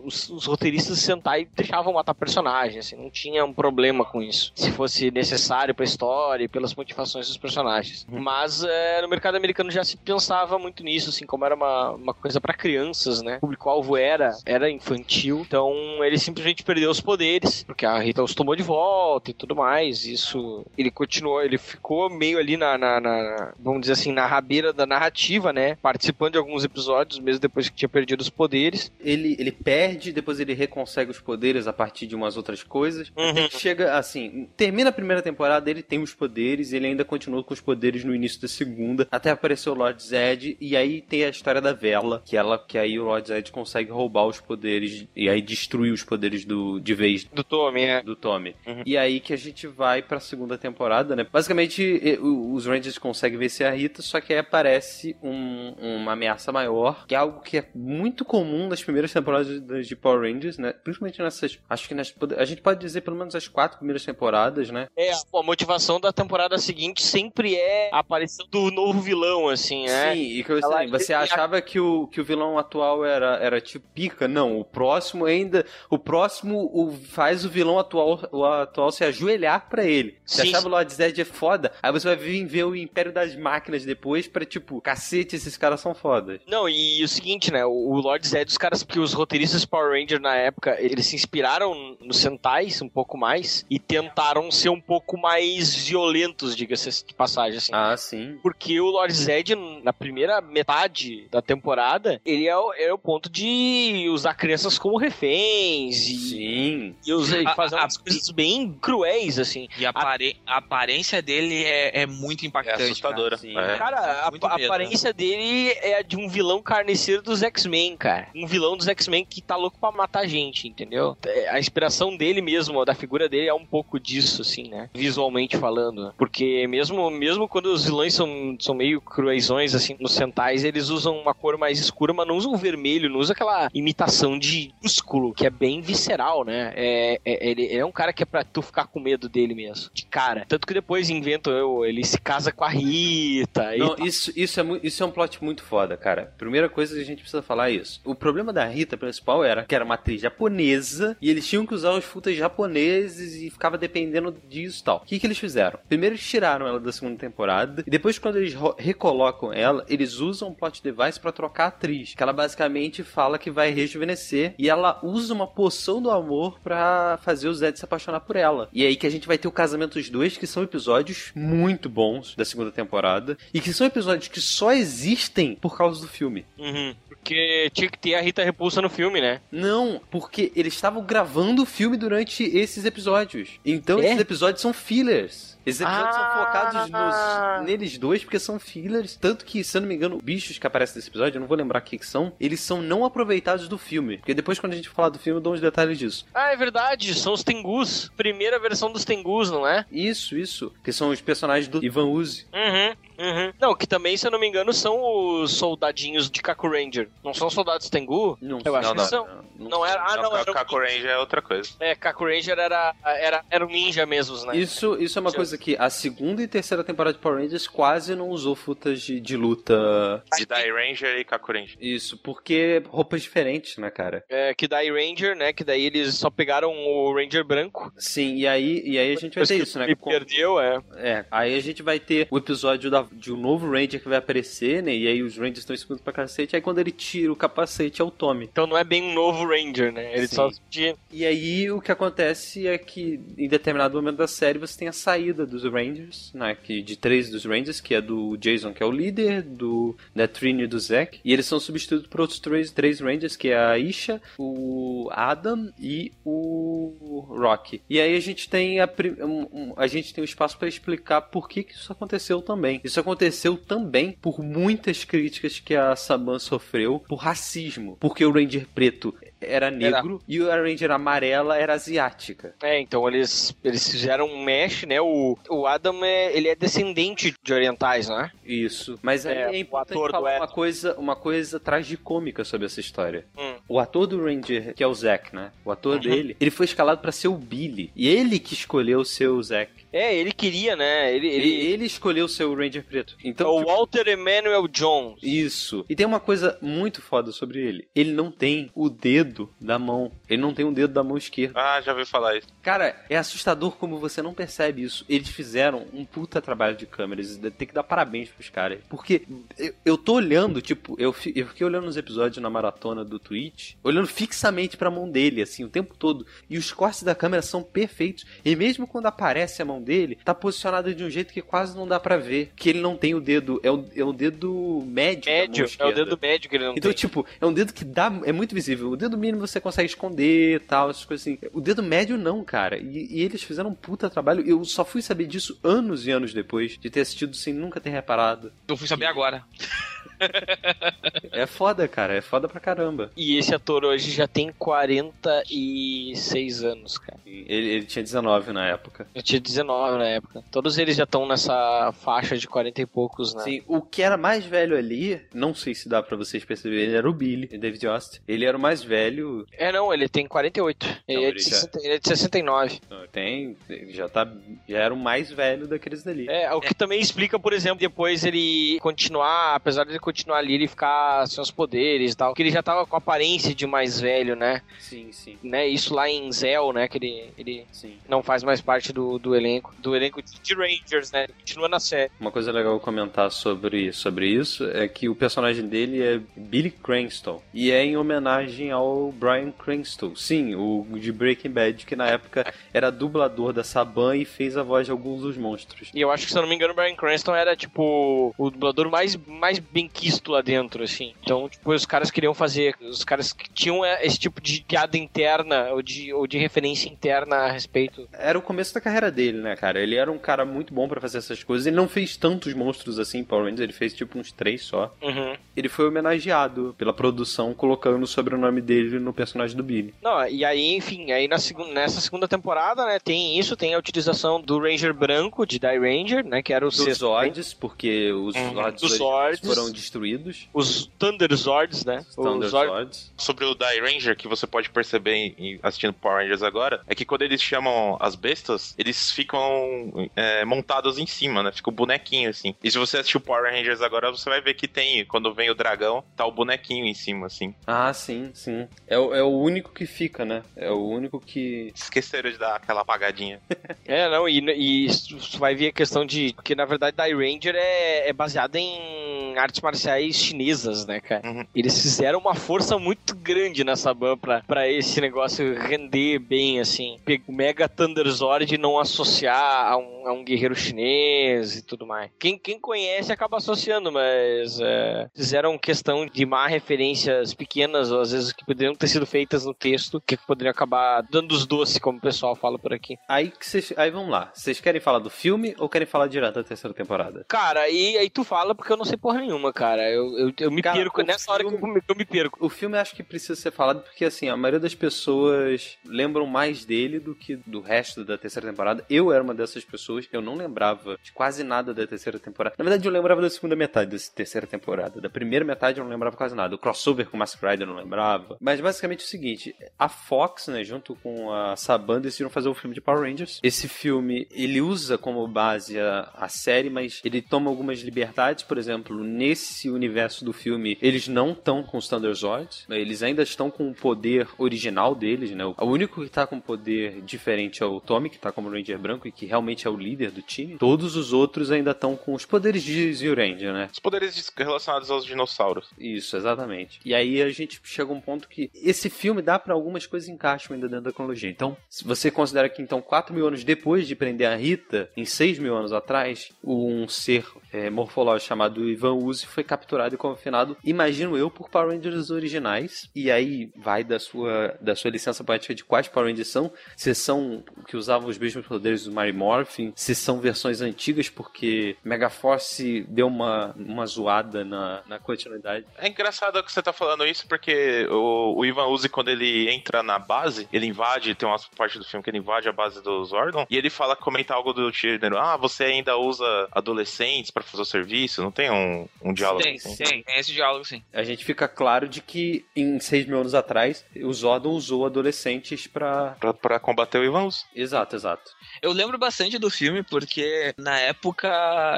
os, os roteiristas do Sentai deixavam matar personagens, assim, não tinha um problema com isso. Se fosse necessário pra história e pelas motivações dos personagens. Mas é, no mercado americano já se pensava muito nisso, assim, como era uma, uma coisa pra crianças, né? O público-alvo era, era infantil, então ele simplesmente perdeu os poderes, porque a Rita os tomou de volta e tudo mais. Isso, ele continuou, ele ficou meio ali na, na- na- vamos dizer assim, na rabeira da narrativa, né? Participando de alguns episódios, mesmo depois que tinha perdido os poderes. Ele, ele perde, depois ele reconsegue os poderes a partir de umas outras coisas. Até que chega, assim, termina a primeira temporada, ele tem os poderes, ele ainda continua com os poderes no início da segunda, até aparecer o Lord Zed, e aí tem a história da vela, que ela que aí o Lord Zed consegue roubar os poderes, e aí destruir os poderes do, de vez Do Tommy, é. do Tommy. Uhum. E aí que a gente vai pra segunda temporada, né? Basicamente, os Rangers conseguem vencer a Rita, só que aí aparece um- uma ameaça maior, que é algo que é muito comum nas primeiras temporadas de- de Power Rangers, né? Principalmente nessas. Acho que nas, a gente pode dizer pelo menos as quatro primeiras temporadas, né? É, a motivação da temporada seguinte sempre é a aparição do novo vilão, assim, é. Sim, e que eu Ela- sei, você achava que o, que o vilão atual era, era tipo pica? Não, o próximo ainda. O próximo o, faz o vilão atual, o atual se ajoelhar pra ele. Você Sim. achava o Lord Zed é foda, aí você vai vir ver o Império das Máquinas depois pra tipo, cacete, esses caras são fodas. Não, e o seguinte, né? O Lord Zed, os caras que os roteiristas Power Ranger na época, eles se inspiraram nos Sentais um pouco mais e tentaram ser um pouco mais violentos, diga-se de passagem, assim. Ah, sim. Porque o Lord Zed, na primeira metade da temporada, ele é o, é o ponto de usar crianças como reféns e, Sim. e usar- e A- fazer a- umas coisas bem cruéis, assim. E a, apare- a aparência dele é, é muito É impactante. assustadora. sim. É. Cara, a, muito a medo, aparência dele é a de um vilão carniceiro dos X-Men, cara. Um vilão dos X-Men que tá louco pra matar gente, entendeu? É, A inspiração dele mesmo, da figura dele, é um pouco disso, assim, né? Visualmente falando. Porque mesmo, mesmo quando os vilões são, são meio cruezões, assim, nos Sentais, eles usam uma cor mais escura, mas não usam vermelho, não usa aquela imitação de músculo, que é bem visceral, né? É, é- ele, ele é um cara que é pra tu ficar com medo dele mesmo, de cara. Tanto que depois inventam, eu, ele se casa com a Rita. Não, isso, isso, é, isso é um plot muito foda, cara. Primeira coisa que a gente precisa falar é isso. O problema da Rita principal era que era uma atriz japonesa e eles tinham que usar os futas japoneses e ficava dependendo disso e tal. O que, que eles fizeram? Primeiro eles tiraram ela da segunda temporada e depois quando eles recolocam ela, eles usam um plot device pra trocar a atriz. Que ela basicamente fala que vai rejuvenescer e ela usa uma poção do amor pra fazer o Zed se apaixonar por ela. E é aí que a gente vai ter o casamento dos dois, que são episódios muito bons da segunda temporada e que são episódios que só existem por causa do filme. Uhum. Porque tinha que ter a Rita Repulsa no filme, né? Não, porque eles estavam gravando o filme durante esses episódios. Então É? esses episódios são fillers. Esses episódios são Ah! focados nos, neles dois, porque são fillers. Tanto que, se eu não me engano, bichos que aparecem nesse episódio, eu não vou lembrar o que, que são, eles são não aproveitados do filme. Porque depois, quando a gente falar do filme, eu dou uns detalhes disso. Ah, é verdade, são os Tengus. Primeira versão dos Tengus, não é? Isso, isso. Que são os personagens do Ivan Uzi. Uhum, uhum. Não, que também, se eu não me engano, são os soldadinhos de Kaku Ranger. Não são soldados Tengu? Não, Eu acho não, que não. são. Não era. Ah, não, Não, era. Kaku Ranger é outra coisa. É, Kaku Ranger era, era, era um ninja mesmo, né? Isso, isso é uma coisa coisa que a segunda e terceira temporada de Power Rangers quase não usou footage de luta. De Dai Ranger e Kaku Ranger. Isso, porque roupas diferentes, né, cara? É, que daí Ranger, né? Que daí eles só pegaram o Ranger branco. Sim, e aí, e aí a gente vai ter que isso, né? Com- perdeu, é. É, aí a gente vai ter o episódio da- de um novo Ranger que vai aparecer, né? E aí os Rangers estão escutando pra cacete. Aí quando ele tira o capacete é o Tommy. Então não é bem um novo Ranger, né? Ele Sim. só de... E aí o que acontece é que em determinado momento da série você tem a saída dos Rangers, né? Que, de três dos Rangers, que é do Jason, que é o líder, do da Trini e do Zack. E eles são substituídos por outros três, três Rangers, que é a Isha, o Adam e o Rocky. E aí a gente tem a, um- um- a gente tem o espaço para explicar por que, que isso aconteceu também. Isso aconteceu também por muitas críticas que a Saban sofreu por racismo. Porque o Ranger preto era negro e a Ranger amarela era asiática. É, então eles, eles fizeram um mesh, né? O, o Adam, é, ele é descendente de orientais, né? Isso. Mas aí É, é, o importante ator do falar uma coisa, uma coisa tragicômica sobre essa história. Hum. O ator do Ranger, que é o Zack, né? O ator dele, ele foi escalado pra ser o Billy. E ele que escolheu ser o Zack. É, ele queria, né? Ele, Ele, ele... ele escolheu ser o Ranger preto. é Então, o tipo, Walter Emmanuel Jones. Isso. E tem uma coisa muito foda sobre ele. Ele não tem o dedo da mão. Ele não tem o dedo da mão esquerda. Ah, já ouvi falar isso. Cara, é assustador como você não percebe isso. Eles fizeram um puta trabalho de câmeras. Tem que dar parabéns pros caras. Porque eu, eu tô olhando, tipo, eu, fi- eu fiquei olhando os episódios na maratona do Twitch, olhando fixamente pra mão dele, assim, o tempo todo. E os cortes da câmera são perfeitos. E mesmo quando aparece a mão dele, tá posicionada de um jeito que quase não dá pra ver. Que ele não tem o dedo. É o, é o dedo médio. Médio, é o dedo médio que ele não Então, tem. tipo, é um dedo que dá. É muito visível. O dedo mínimo você consegue esconder e tal, essas coisas assim. O dedo médio não, cara. E, e eles fizeram um puta trabalho. Eu só fui saber disso anos e anos depois de ter assistido sem nunca ter reparado. Eu fui saber agora. [laughs] [laughs] É foda, cara. É foda pra caramba. E esse ator hoje já tem 46 anos, cara. Ele, ele tinha 19 na época. Eu tinha 19 na época. Todos eles já estão nessa faixa de 40 e poucos, né? Sim, o que era mais velho ali, não sei se dá pra vocês perceberem, era o Billy, David Yost. Ele era o mais velho. É, não, ele tem 48. Ele, Não, é, ele de já- 60, ele é de 69. Tem. Ele já tá. Já era o mais velho daqueles dali. É, o que também explica, por exemplo, depois ele continuar, apesar de ele continuar ali, ele ficar sem os poderes e tal, que ele já tava com a aparência de mais velho, né? Sim, sim. né? Isso lá em Zell, né? Que ele, ele Sim. não faz mais parte do, do elenco, do elenco de Rangers, né? Ele continua na série. Uma coisa legal comentar sobre, sobre isso é que o personagem dele é Billy Cranston. E é em homenagem ao Brian Cranston. Sim, o de Breaking Bad, que na época era dublador da Saban e fez a voz de alguns dos monstros. E eu acho que, se eu não me engano, o Brian Cranston era, tipo, o dublador mais, mais bem quisto lá dentro, assim. Então, tipo, os caras queriam fazer... Os caras que tinham é, esse tipo de piada interna ou de, ou de referência interna a respeito. Era o começo da carreira dele, né, cara? Ele era um cara muito bom pra fazer essas coisas. Ele não fez tantos monstros assim Power Rangers, ele fez tipo uns três só. Uhum. Ele foi homenageado pela produção, colocando o sobrenome dele no personagem do Billy. Não, e aí, enfim, aí na segunda, nessa segunda temporada, né, tem isso, tem a utilização do Ranger branco, de Die Ranger, né, que era o Dos sexto Zords, porque os Uhum. Zords, Dos originais Zords. foram destruídos. Os Thunder Zords, né? Os Thunder Zord- Zords. Sobre o Die Ranger, que você pode perceber em- assistindo Power Rangers agora, é que quando eles chamam as bestas, eles ficam é, montados em cima, né? Fica o bonequinho assim. E se você assistir o Power Rangers agora, você vai ver que tem, quando vem o dragão, tá o bonequinho em cima, assim. Ah, sim, sim. É, o- é o único que fica, né? É o único que. Esqueceram de dar aquela apagadinha. [laughs] É, não, e, e isso vai ver a questão de que, na verdade, Die Ranger é, é baseada em artes marciais chinesas, né, cara? Uhum. Eles fizeram uma força muito grande nessa ban pra, pra esse negócio render bem, assim. O Mega Thunder Zord não associar a um, a um guerreiro chinês e tudo mais. Quem, quem conhece acaba associando, mas é, fizeram questão de má referências pequenas, ou às vezes que poderiam ter sido feitas no texto, que poderiam acabar dando os doces, como o pessoal fala por aqui. Aí que vocês. Aí vamos lá. Vocês querem falar do filme ou querem falar direto da terceira temporada? Cara, e aí tu fala porque eu não sei porra nenhuma, cara. Eu, eu, eu me Cara, perco. o Nessa hora que eu, filme- me- eu me perco. O filme acho que precisa ser falado porque, assim, a maioria das pessoas lembram mais dele do que do resto da terceira temporada. Eu era uma dessas pessoas, eu não lembrava de quase nada da terceira temporada. Na verdade, eu lembrava da segunda metade dessa terceira temporada. Da primeira metade eu não lembrava quase nada. O crossover com Mask Rider eu não lembrava. Mas basicamente é o seguinte: a Fox, né, junto com a Saban, decidiram fazer o filme de Power Rangers. Esse filme, ele usa como base a, a série, mas ele toma algumas liberdades, por exemplo, nesse universo do filme, eles não estão com os Thunderzords, né, eles ainda estão com o poder original deles, né? O único que tá com poder diferente é o Tommy, que tá como Ranger branco e que realmente é o líder do time. Todos os outros ainda estão com os poderes de Zyuranger, né? Os poderes relacionados aos dinossauros. Isso, exatamente. E aí a gente chega a um ponto que esse filme dá pra algumas coisas encaixam ainda dentro da cronologia. Então, se você considera que então 4 mil anos depois de prender a Rita, em 6 mil anos atrás, um ser é, morfológico chamado Ivan Uzi foi capturado e confinado, imagino eu, por Power Rangers originais. E aí vai da sua, da sua licença poética de quais Power Rangers são. Se são que usavam os mesmos poderes do Mary Morphin, se são versões antigas, porque Megaforce deu uma, uma zoada na, na continuidade. É engraçado que você tá falando isso, porque o, o Ivan Uzi, quando ele entra na base, ele invade, tem uma parte do filme que ele invade a base dos órgãos, e ele fala, comenta algo do gênero, ah, você ainda usa adolescentes pra fazer o serviço? Não tem um, um diálogo Tem, assim? tem, tem esse diálogo sim. A gente fica claro de que em 6 mil anos atrás, o Zordon usou adolescentes pra. Pra, pra combater o Ivan Uzi. Exato, exato. Eu lembro bastante do filme porque na época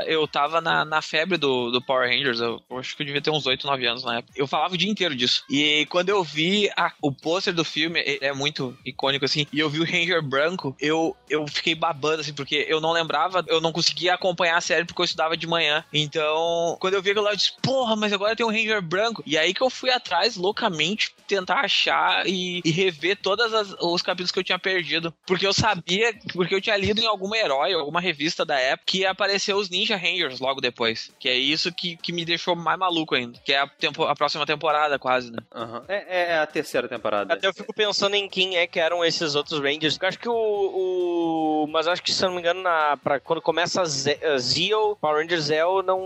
eu tava na, na febre do, do Power Rangers. Eu, eu acho que eu devia ter uns 8, 9 anos na época. Eu falava o dia inteiro disso. E quando eu vi a- o pôster do filme, é muito icônico assim, e eu vi o Ranger branco, eu, eu fiquei babando assim, porque eu não lembrava, eu não conseguia acompanhar a série porque eu estudava de manhã. Então, quando eu vi aquilo lá, eu disse, porra, mas agora tem um Ranger branco. E aí que eu fui atrás loucamente tentar achar e, e rever todos os capítulos que eu tinha perdido. Porque eu sabia, porque eu tinha lido em algum herói, alguma revista da época, que apareceu os Ninja Rangers logo depois. Que é isso que, que me deixou mais maluco ainda. Que é a, tempo, a próxima temporada, quase, né? Aham. É, é a terceira temporada. Até eu fico pensando em quem é que eram esses outros Rangers. Eu acho que o. o- mas acho que, se eu não me engano, na, pra, quando começa a Ze- Zeo, Power Ranger Zeo, não.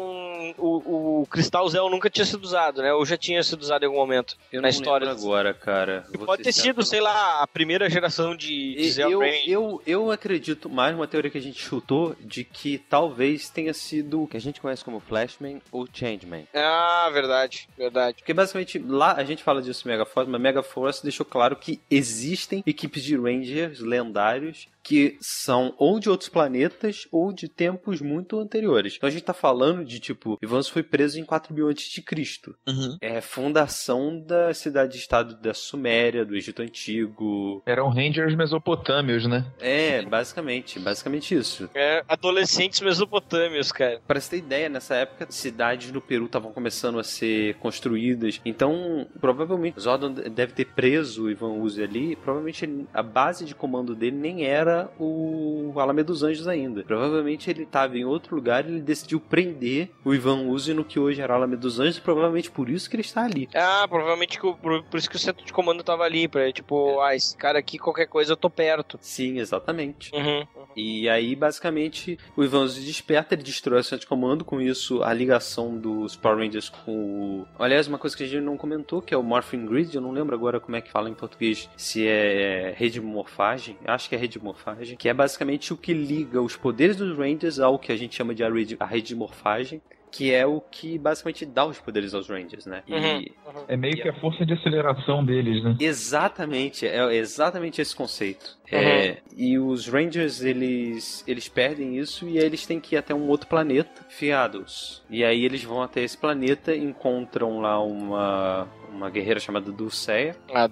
O, o Cristal Zeo nunca tinha sido usado, né? Ou já tinha sido usado em algum momento. Eu na não história. agora, cara. Pode ter sido, sei lá, a primeira geração de, de E- Zeo Eu, Ranger. eu, eu acredito mais numa teoria que a gente chutou de que talvez tenha sido o que a gente conhece como Flashman ou Changeman. Ah, verdade, verdade. Porque basicamente lá a gente fala disso Megaforce, mas Megaforce deixou claro que existem equipes de Rangers lendários que são ou de outros planetas ou de tempos muito anteriores. Então a gente tá falando de tipo, Ivans foi preso em 4 mil antes de Cristo. Uhum. É fundação da cidade-estado da Suméria, do Egito Antigo. Eram Rangers mesopotâmios, né? É, basicamente, basicamente isso. É, adolescentes mesopotâmios, cara. Pra você ter ideia, nessa época, cidades no Peru estavam começando a ser construídas. Então, provavelmente, Zordon deve ter preso o Ivan Uzi ali. Provavelmente ele- a base de comando dele nem era o Alameda dos Anjos ainda. Provavelmente ele estava em outro lugar e ele decidiu prender o Ivan Uzi no que hoje era o Alameda dos Anjos. Provavelmente por isso que ele está ali. Ah, provavelmente que por, por isso que o centro de comando tava ali, pra tipo, ah, esse cara aqui, qualquer coisa eu tô perto. Sim, exatamente. Uhum. E aí, basicamente, o Ivan Uzi desperta, ele destrói o centro de comando, com isso a ligação dos Power Rangers com o... Aliás, uma coisa que a gente não comentou, que é o Morphing Grid, eu não lembro agora como é que fala em português, se é rede morfagem, acho que é rede morfagem, que é basicamente o que liga os poderes dos Rangers ao que a gente chama de a rede, a rede morfagem, que é o que basicamente dá os poderes aos Rangers, né? E Uhum. É meio que a força de aceleração deles, né? Exatamente, é exatamente esse conceito. É, e os Rangers, eles, eles perdem isso e aí eles têm que ir até um outro planeta, Fiados. E aí eles vão até esse planeta, encontram lá uma, uma guerreira chamada Dulceia, Ah.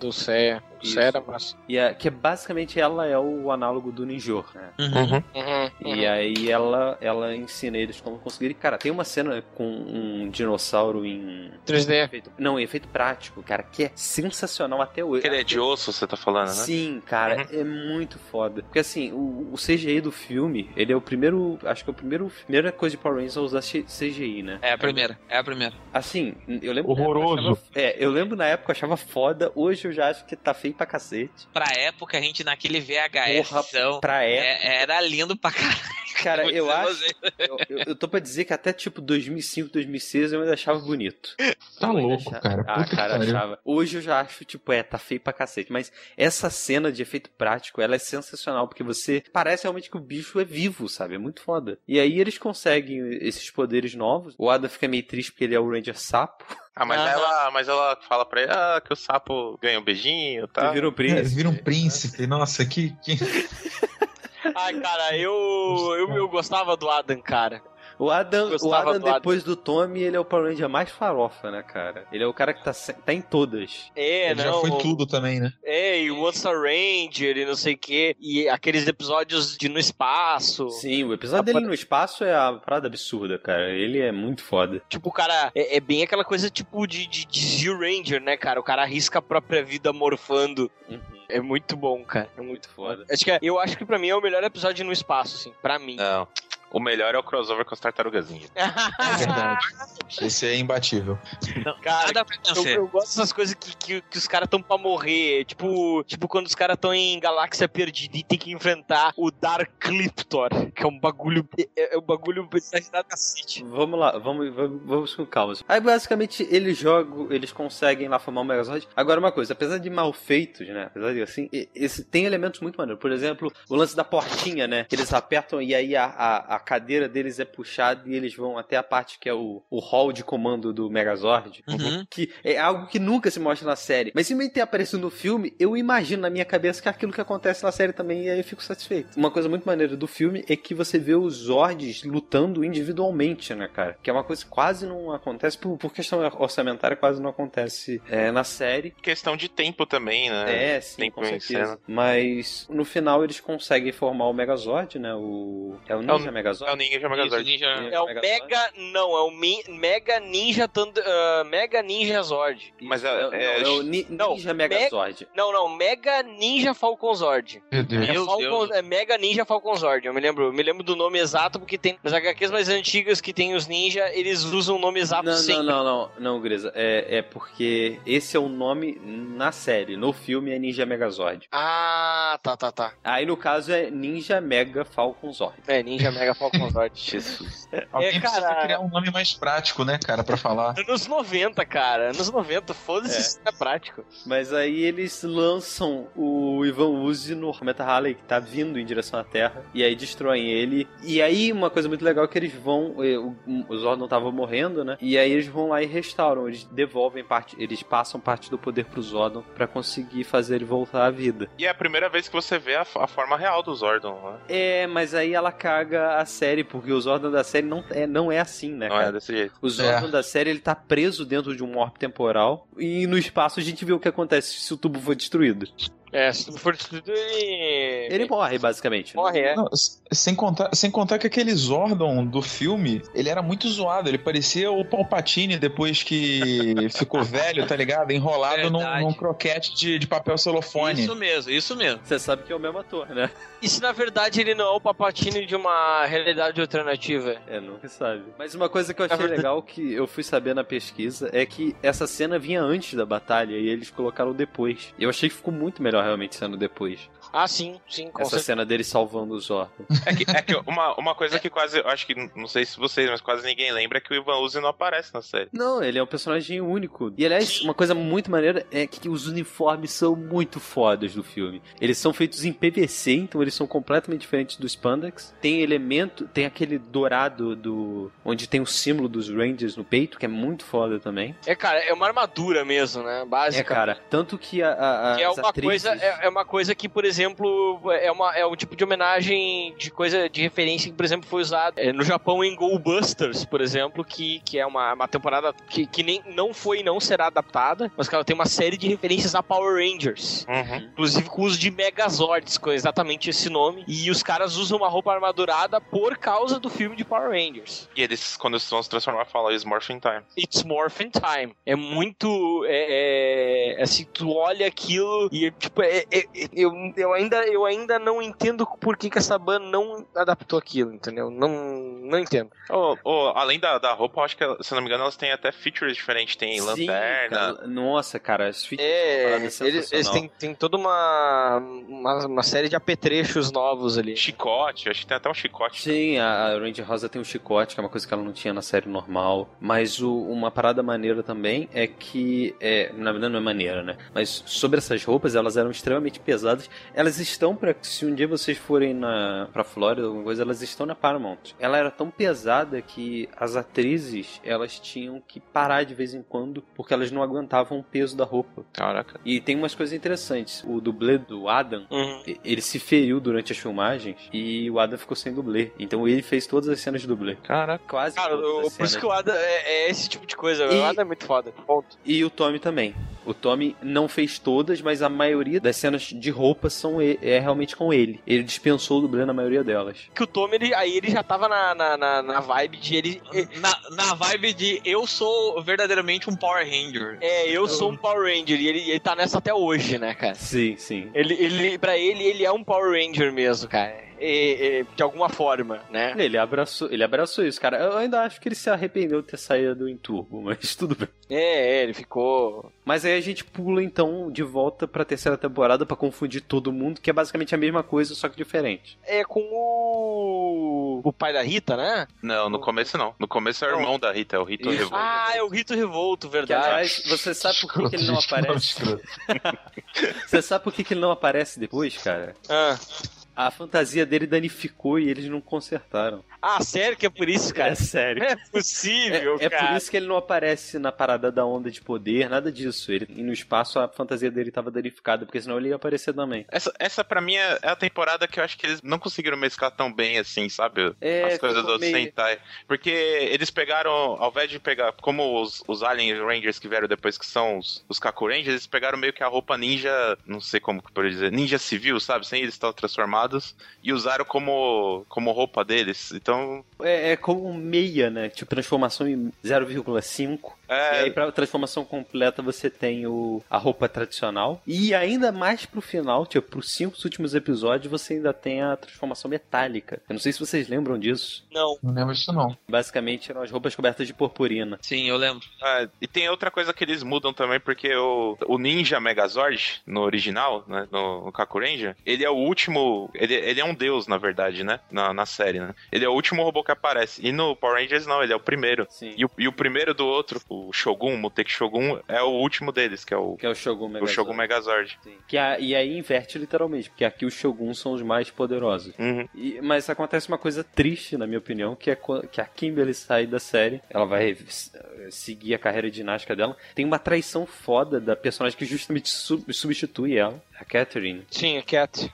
Cé era massa. e é, que é, basicamente ela é o análogo do Ninjor, né? Uhum. Uhum. E aí ela, ela ensina eles como conseguir. Cara, tem uma cena com um dinossauro em. 3D. efeito- não, em efeito prático, cara, que é sensacional até hoje. Aquele é de osso, você tá falando, né? Sim, cara, é muito foda. Porque assim, o, o CGI do filme, ele é o primeiro. Acho que é o primeiro. Primeira coisa de Power Rangers a usar CGI, né? É a primeira, é a primeira. Assim, eu lembro. Horroroso. eu achava- é, eu lembro na época eu achava foda, hoje eu já acho que tá feio pra cacete. Pra época, a gente naquele VHS Porra, pra época. é, era lindo pra caralho. Cara, eu dizer acho. Eu, eu, eu tô pra dizer que até tipo 2005, 2006 eu ainda achava bonito. Tá louco, achava- cara. Ah, cara, achava. Hoje eu já acho, tipo, é, tá feio pra cacete. Mas essa cena de efeito prático, ela é sensacional, porque você parece realmente que o bicho é vivo, sabe? É muito foda. E aí eles conseguem esses poderes novos. O Adam fica meio triste porque ele é o Ranger Sapo. Ah, mas Aham. ela, mas ela fala pra ele ah, que o sapo ganha um beijinho, tá? Tu vira o É, príncipe. vira um príncipe. Nossa, que. que... Ai, cara, eu, eu, eu gostava do Adam, cara. O Adam, o Adam do Adam. depois do Tommy, ele é o Power Ranger mais farofa, né, cara? Ele é o cara que tá, tá em todas. É, Ele não. já foi tudo também, né? É, e o Monster Ranger e não sei o quê. E aqueles episódios de no espaço. Sim, o episódio dele no espaço é a parada absurda, cara. Ele é muito foda. Tipo, o cara. É, é bem aquela coisa tipo de, de, de Zero Ranger, né, cara? O cara arrisca a própria vida morfando. É muito bom, cara. É muito foda. Acho que é- eu acho que pra mim é o melhor episódio no espaço, assim. Pra mim. Não. O melhor é o crossover com as tartarugazinhas. [laughs] É verdade. Esse é imbatível. Cara, Nada Eu, eu gosto dessas coisas que, que, que os caras estão pra morrer. Tipo, tipo quando os caras estão em galáxia perdida e tem que enfrentar o Dark Cliptor, que é um bagulho. É, é um bagulho exagerado cacete. Vamos lá, vamos, vamos, vamos com calma. Aí basicamente eles jogam, eles conseguem lá formar um Megazord. Agora uma coisa, apesar de mal feitos, né? Apesar de assim, esse, tem elementos muito maneiros. Por exemplo, o lance da portinha, né? Que eles apertam e aí a, a, a cadeira deles é puxada e eles vão até a parte que é o, o hall de comando do Megazord. Uhum. Que é algo que nunca se mostra na série. Mas se me ter aparecido no filme, eu imagino na minha cabeça que é aquilo que acontece na série também e aí eu fico satisfeito. Uma coisa muito maneira do filme é que você vê os Zords lutando individualmente, né, cara? Que é uma coisa que quase não acontece, por, por questão orçamentária, quase não acontece é, na série. Questão de tempo também, né? É, sim, Tempo com certeza. Mas no final eles conseguem formar o Megazord, né? O. É o Ninja É o- Megazord? É o Ninja Isso, Megazord. Ninja... É o Megazord? Mega. Não, é o Mi- Mega Ninja Thunder, ah, Mega Ninja Zord. Mas É, é, não, é- o Ni- não, Ninja Megazord. Não, não, Mega Ninja Falcon Zord. Meu Deus. É, Meu Falcon- Deus. é Mega Ninja Falcon Zord. Eu me lembro, me lembro do nome exato porque tem nas HQs mais antigas que tem os ninja, eles usam o nome exato Não, sempre. não, não, não, não, Grisa. É, é porque esse é o nome na série. No filme é Ninja Megazord. Ah, tá, tá, tá. Aí no caso é Ninja Mega Falcon Zord. É, Ninja Mega Falcon Zord. [laughs] Jesus. Alguém É, precisa cara- criar um nome mais prático, né, cara, pra falar. Anos 90, cara. Anos 90, foda-se, É. isso é prático. Mas aí eles lançam o Ivan Uzi no Cometa Halley, que tá vindo em direção à Terra, e aí destroem ele. E aí uma coisa muito legal é que eles vão, eh, o, o Zordon tava morrendo, né? E aí eles vão lá e restauram, eles devolvem parte, eles passam parte do poder pro Zordon pra conseguir fazer ele voltar à vida. E é a primeira vez que você vê a, a forma real do Zordon, né? É, mas aí ela caga a série, porque o Zordon da série não é, não é assim, né, Não é cara? desse jeito. O Zordon da série ele tá preso dentro de um warp temporal e no espaço a gente vê o que acontece se o tubo for destruído. É, se tu for destruído, ele. Ele morre, basicamente. né? morre, é. Não, sem, contar, sem contar que aquele Zordon do filme, ele era muito zoado. Ele parecia o Palpatine depois que [laughs] ficou velho, tá ligado? Enrolado num, num croquete de, de papel celofone. Isso mesmo, isso mesmo. Você sabe que é o mesmo ator, né? E se na verdade ele não é o Papatini de uma realidade alternativa? É, nunca sabe. Mas uma coisa que eu achei verdade- legal que eu fui saber na pesquisa é que essa cena vinha antes da batalha e eles colocaram depois. E eu achei que ficou muito melhor realmente sendo depois. Ah, sim, sim, com essa certeza. cena dele salvando o Zordon. É que, é que uma, uma coisa que quase, eu acho que, não sei se vocês, mas quase ninguém lembra é que o Ivan Uzi não aparece na série. Não, ele é um personagem único. E aliás, uma coisa muito maneira é que os uniformes são muito fodas do filme. Eles são feitos em PVC, então eles são completamente diferentes do spandex. Tem elemento, tem aquele dourado do onde tem o símbolo dos Rangers no peito, que é muito foda também. É, cara, é uma armadura mesmo, né? Básica. É, cara, tanto que a, a, a Que é uma atrizes- coisa, é, é uma coisa que, por exemplo, é, uma, é um tipo de homenagem de coisa de referência que, por exemplo, foi usado é, no Japão em Goldbusters, por exemplo, que, que é uma, uma temporada que, que nem não foi e não será adaptada, mas que ela tem uma série de referências a Power Rangers. Uhum. Inclusive com o uso de Megazords, com exatamente esse nome. E os caras usam uma roupa armadurada por causa do filme de Power Rangers. E eles, quando eles vão se transformar, falam It's Morphin Time. It's Morphin Time. É muito. É, é- assim, tu olha aquilo e tipo, tipo, é- é- é- eu, eu, ainda, eu ainda não entendo por que, que a Saban não adaptou aquilo, entendeu? Não, não entendo. Ô, ô, além da, da roupa, eu acho que, se eu não me engano, elas têm até features diferentes. Tem Sim, lanterna. cara, nossa, cara, as features É, eles, eles têm, têm toda uma, uma, uma série de apetrechos novos ali. Chicote, acho que tem até um chicote. Sim, a, a Ranger Rosa tem um chicote, que é uma coisa que ela não tinha na série normal. Mas o- uma parada maneira também é que. É, na verdade não é maneira, né? Mas sobre essas roupas, elas eram extremamente pesadas. Elas estão para Se um dia vocês forem na, pra Flórida, alguma coisa, elas estão na Paramount. Ela era tão pesada que as atrizes elas tinham que parar de vez em quando porque elas não aguentavam o peso da roupa. Caraca. E tem umas coisas interessantes. O dublê do Adam, Uhum. ele se feriu durante as filmagens e o Adam ficou sem dublê. Então ele fez todas as cenas de dublê. Caraca. Quase Cara, todas eu- por isso que o Ada é, é esse tipo de coisa. E- O Ada é muito foda. Ponto. E o Tommy também. O Tommy não fez todas, mas a maioria das cenas de roupa são e- é realmente com ele. Ele dispensou o dublê na maioria delas. Que o Tommy, ele, aí ele já tava na, na, na, na vibe de ele. Na, na vibe de eu sou verdadeiramente um Power Ranger. É, eu sou um Power Ranger e ele, ele tá nessa até hoje, né, cara? Sim, sim. Ele, ele, pra ele, ele é um Power Ranger mesmo, cara. E- e- de alguma forma, né? Ele abraçou, ele abraçou isso, cara. Eu ainda acho que ele se arrependeu de ter saído em turbo, [laughs] mas tudo bem. É, é, ele ficou. Mas aí a gente pula então de volta pra terceira temporada pra confundir todo mundo, que é basicamente a mesma coisa, só que diferente. É com o. O pai da Rita, né? Não, no começo não. No começo é o irmão da Rita, é o Rito Isso. Revolta. Ah, é o Rito Revolto, Que, verdade. aliás, você sabe por que, que ele não aparece? [laughs] Você sabe por que, que ele não aparece depois, cara? Ah. A fantasia dele danificou e eles não consertaram. Ah, sério que é por isso, cara? É sério. É possível, É, é cara. por isso que ele não aparece na parada da onda de poder, nada disso. Ele, e no espaço a fantasia dele tava danificada, porque senão ele ia aparecer também. Essa, essa pra mim é é a temporada que eu acho que eles não conseguiram mesclar tão bem assim, sabe? É, As coisas do meio- Sentai. Porque eles pegaram, ao invés de pegar, como os, os Alien Rangers que vieram depois, que são os, os Kaku Rangers, eles pegaram meio que a roupa ninja, não sei como que pode dizer, ninja civil, sabe? Sem eles estar transformados, e usaram como, como roupa deles. Então, É, é como meia, né? Tipo, transformação em 0,5. E é, aí, pra transformação completa, você tem o, a roupa tradicional. E ainda mais pro final, tipo, pros cinco últimos episódios, você ainda tem a transformação metálica. Eu não sei se vocês lembram disso. Não. Não lembro disso, não. Basicamente, eram as roupas cobertas de purpurina. Sim, eu lembro. É, e tem outra coisa que eles mudam também, porque o, o Ninja Megazord, no original, né, no, no Kaku Ranger, ele é o último, ele, ele é um deus, na verdade, né, na, na série, né. Ele é o último robô que aparece. E no Power Rangers, não, ele é o primeiro. Sim. E o, e o primeiro do outro, o Shogun, o Muteki Shogun, é o último deles, que é o, Que é o Shogun o Megazord. Shogun Megazord. Sim. Que a- e aí inverte literalmente, porque aqui os Shoguns são os mais poderosos. Uhum. E- mas acontece uma coisa triste, na minha opinião, que é que a Kimberly sai da série. Ela vai seguir a carreira de ginástica dela. Tem uma traição foda da personagem que justamente sub- substitui ela, a Catherine. Sim, a Cat.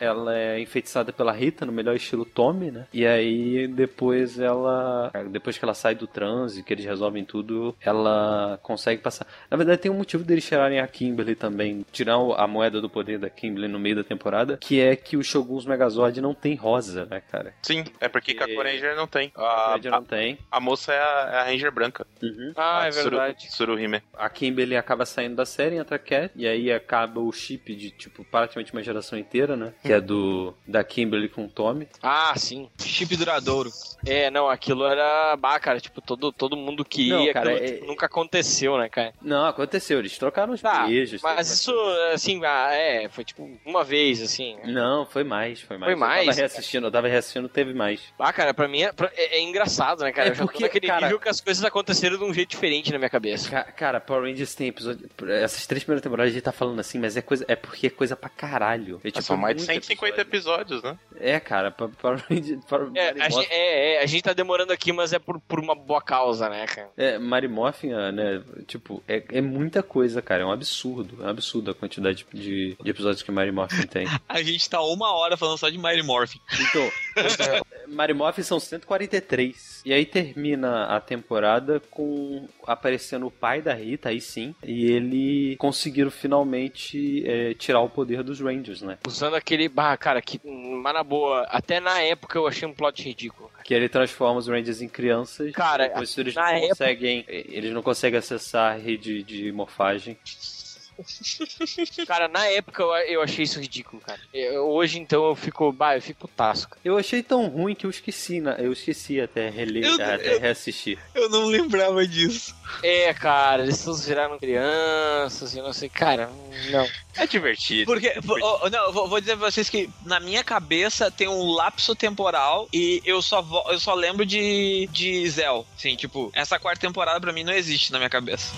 Ela é enfeitiçada pela Rita, no melhor estilo Tommy, né? E aí depois ela. Depois que ela sai do transe, que eles resolvem tudo, ela consegue passar. Na verdade, tem um motivo deles tirarem a Kimberly também, tirar o- a moeda do poder da Kimberly no meio da temporada, que é que os Shoguns Megazord não tem rosa, né, cara? Sim, é porque Kaku Ranger não tem. A A, Ranger não tem. a, a moça é a, é a Ranger branca. Uhum. Ah, a é verdade. Tsuru, Tsuruhime. A Kimberly acaba saindo da série, entra a Cat, e aí acaba o chip de, tipo, praticamente uma geração inteira, né? Que é do da Kimberly com o Tommy. Ah, sim. Chip duradouro. É, não, aquilo era. Bah, cara, tipo, todo, todo mundo queria. Não, cara, aquilo, é- tipo, nunca aconteceu, né, cara? Não, aconteceu, eles trocaram os Tá, beijos. Mas isso, assim, ah, é, foi tipo uma vez, assim. Não, foi mais, foi mais. Foi mais? Eu tava reassistindo, eu tava reassistindo, teve mais. Ah, cara, pra mim é, pra- é- é engraçado, né, cara? É Eu já porque, tô cara- nível que as coisas aconteceram de um jeito diferente na minha cabeça. Ca- Cara, Power Rangers tem episódio. Essas três primeiras temporadas a gente tá falando assim, mas é coisa. É porque é coisa pra caralho. É, tipo, São mais de muito 150 episódio. episódios, né? É, cara, Power Rangers. Power É, a gente, é, é, a gente tá demorando aqui, mas é por, por uma boa causa, né, cara? É, Mary Morphin, né? Tipo, é, é muita coisa, cara. É um absurdo. É um absurdo a quantidade de, de episódios que Mary Morphin tem. [laughs] A gente tá uma hora falando só de Morphin. Então, [laughs] Mary Morphin são 143. E aí termina a temporada com aparecendo o pai da Rita, aí sim. E ele conseguiram finalmente é, tirar o poder dos Rangers, né? Usando aquele. Bah, cara, que. Mas na boa, até na época eu achei um plot ridículo. cara. Que ele transforma os Rangers em crianças. Cara, depois eles não época- conseguem. Eles não conseguem acessar a rede de morfagem. [laughs] Cara, na época eu, eu achei isso ridículo, cara. Eu- hoje, então, eu fico. Bah, eu fico cara. Eu achei tão ruim que eu esqueci, né? Eu esqueci até reler, Eu- até eu- reassistir. Eu não lembrava disso. É, cara, eles todos viraram crianças e não sei. Cara, não. É divertido. Porque, oh, não, eu vou, vou dizer pra vocês que na minha cabeça tem um lapso temporal e eu só, vo- eu só lembro de, de Zell. Sim, tipo, essa quarta temporada pra mim não existe na minha cabeça.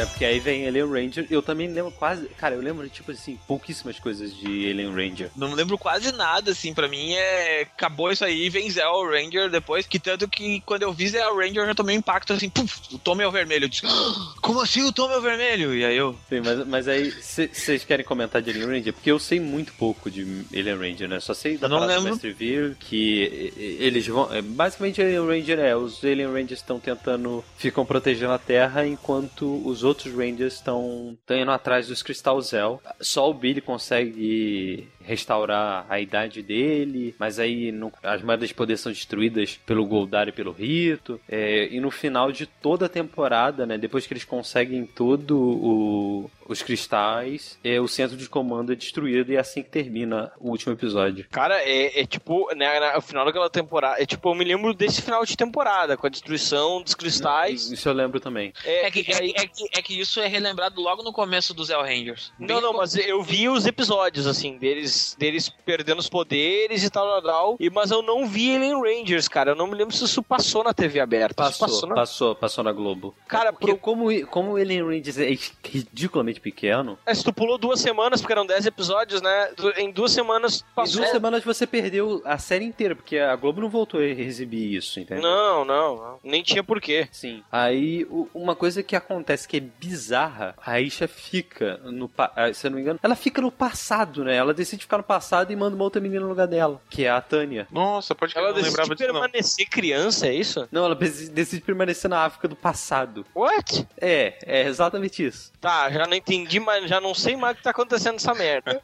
É, porque aí vem Alien Ranger. Eu também lembro quase. Cara, eu lembro, tipo assim, pouquíssimas coisas de Alien Ranger. Não lembro quase nada, assim, pra mim é. Acabou isso aí, vem Zell Ranger depois. Que tanto que quando eu vi Zell Ranger eu já tomei um impacto assim, puf, o Tom é o vermelho. Eu disse, "Ah, como assim o Tom é o vermelho? E aí eu. Sim, mas, mas aí, vocês querem comentar de Alien Ranger? Porque eu sei muito pouco de Alien Ranger, né? Só sei da Eu não do. Mestre Vir, que eles vão. é, Basicamente, Alien Ranger é: os Alien Rangers estão tentando. ficam protegendo a Terra, enquanto os outros Rangers estão indo atrás dos Crystal Zell. Só o Billy consegue restaurar a idade dele, mas aí não- as moedas de poder são destruídas pelo Goldar e pelo Rito. É, e no final de toda a temporada, né, depois que eles conseguem todo o- os cristais, é, o centro de comando é destruído e é assim que termina o último episódio. Cara, é, é tipo, né, na- o final daquela temporada. É tipo, eu me lembro desse final de temporada, com a destruição dos cristais. Isso eu lembro também. É, É que, aí- é, é que, é que isso é relembrado logo no começo do Zell Rangers. Não, não, mas eu vi os episódios, assim, deles, deles perdendo os poderes e tal, tal, tal. E, mas eu não vi Alien Rangers, cara. Eu não me lembro se isso passou na TV aberta. Isso Passou, na- passou, passou na Globo. Cara, porque pro- como, como o Alien Rangers é ridiculamente pequeno, É, se tu pulou duas semanas, porque eram 10 episódios, né? Em duas semanas em passou. duas semanas você perdeu a série inteira, porque a Globo não voltou a exibir isso, entendeu? Não, não, não. Nem tinha porquê. Sim. Aí, uma coisa que acontece que é bizarra, a Isha fica no. ah, Se eu não me engano, ela fica no passado, né? Ela decide ficar no passado e manda uma outra menina no lugar dela, que é a Tânia. Nossa, pode que Ela não lembrava decide disso, não. permanecer criança, é isso? Não, ela decide decide permanecer na África do passado. What? É, é exatamente isso. Tá, já não entendi, mas já não sei mais o que tá acontecendo nessa merda.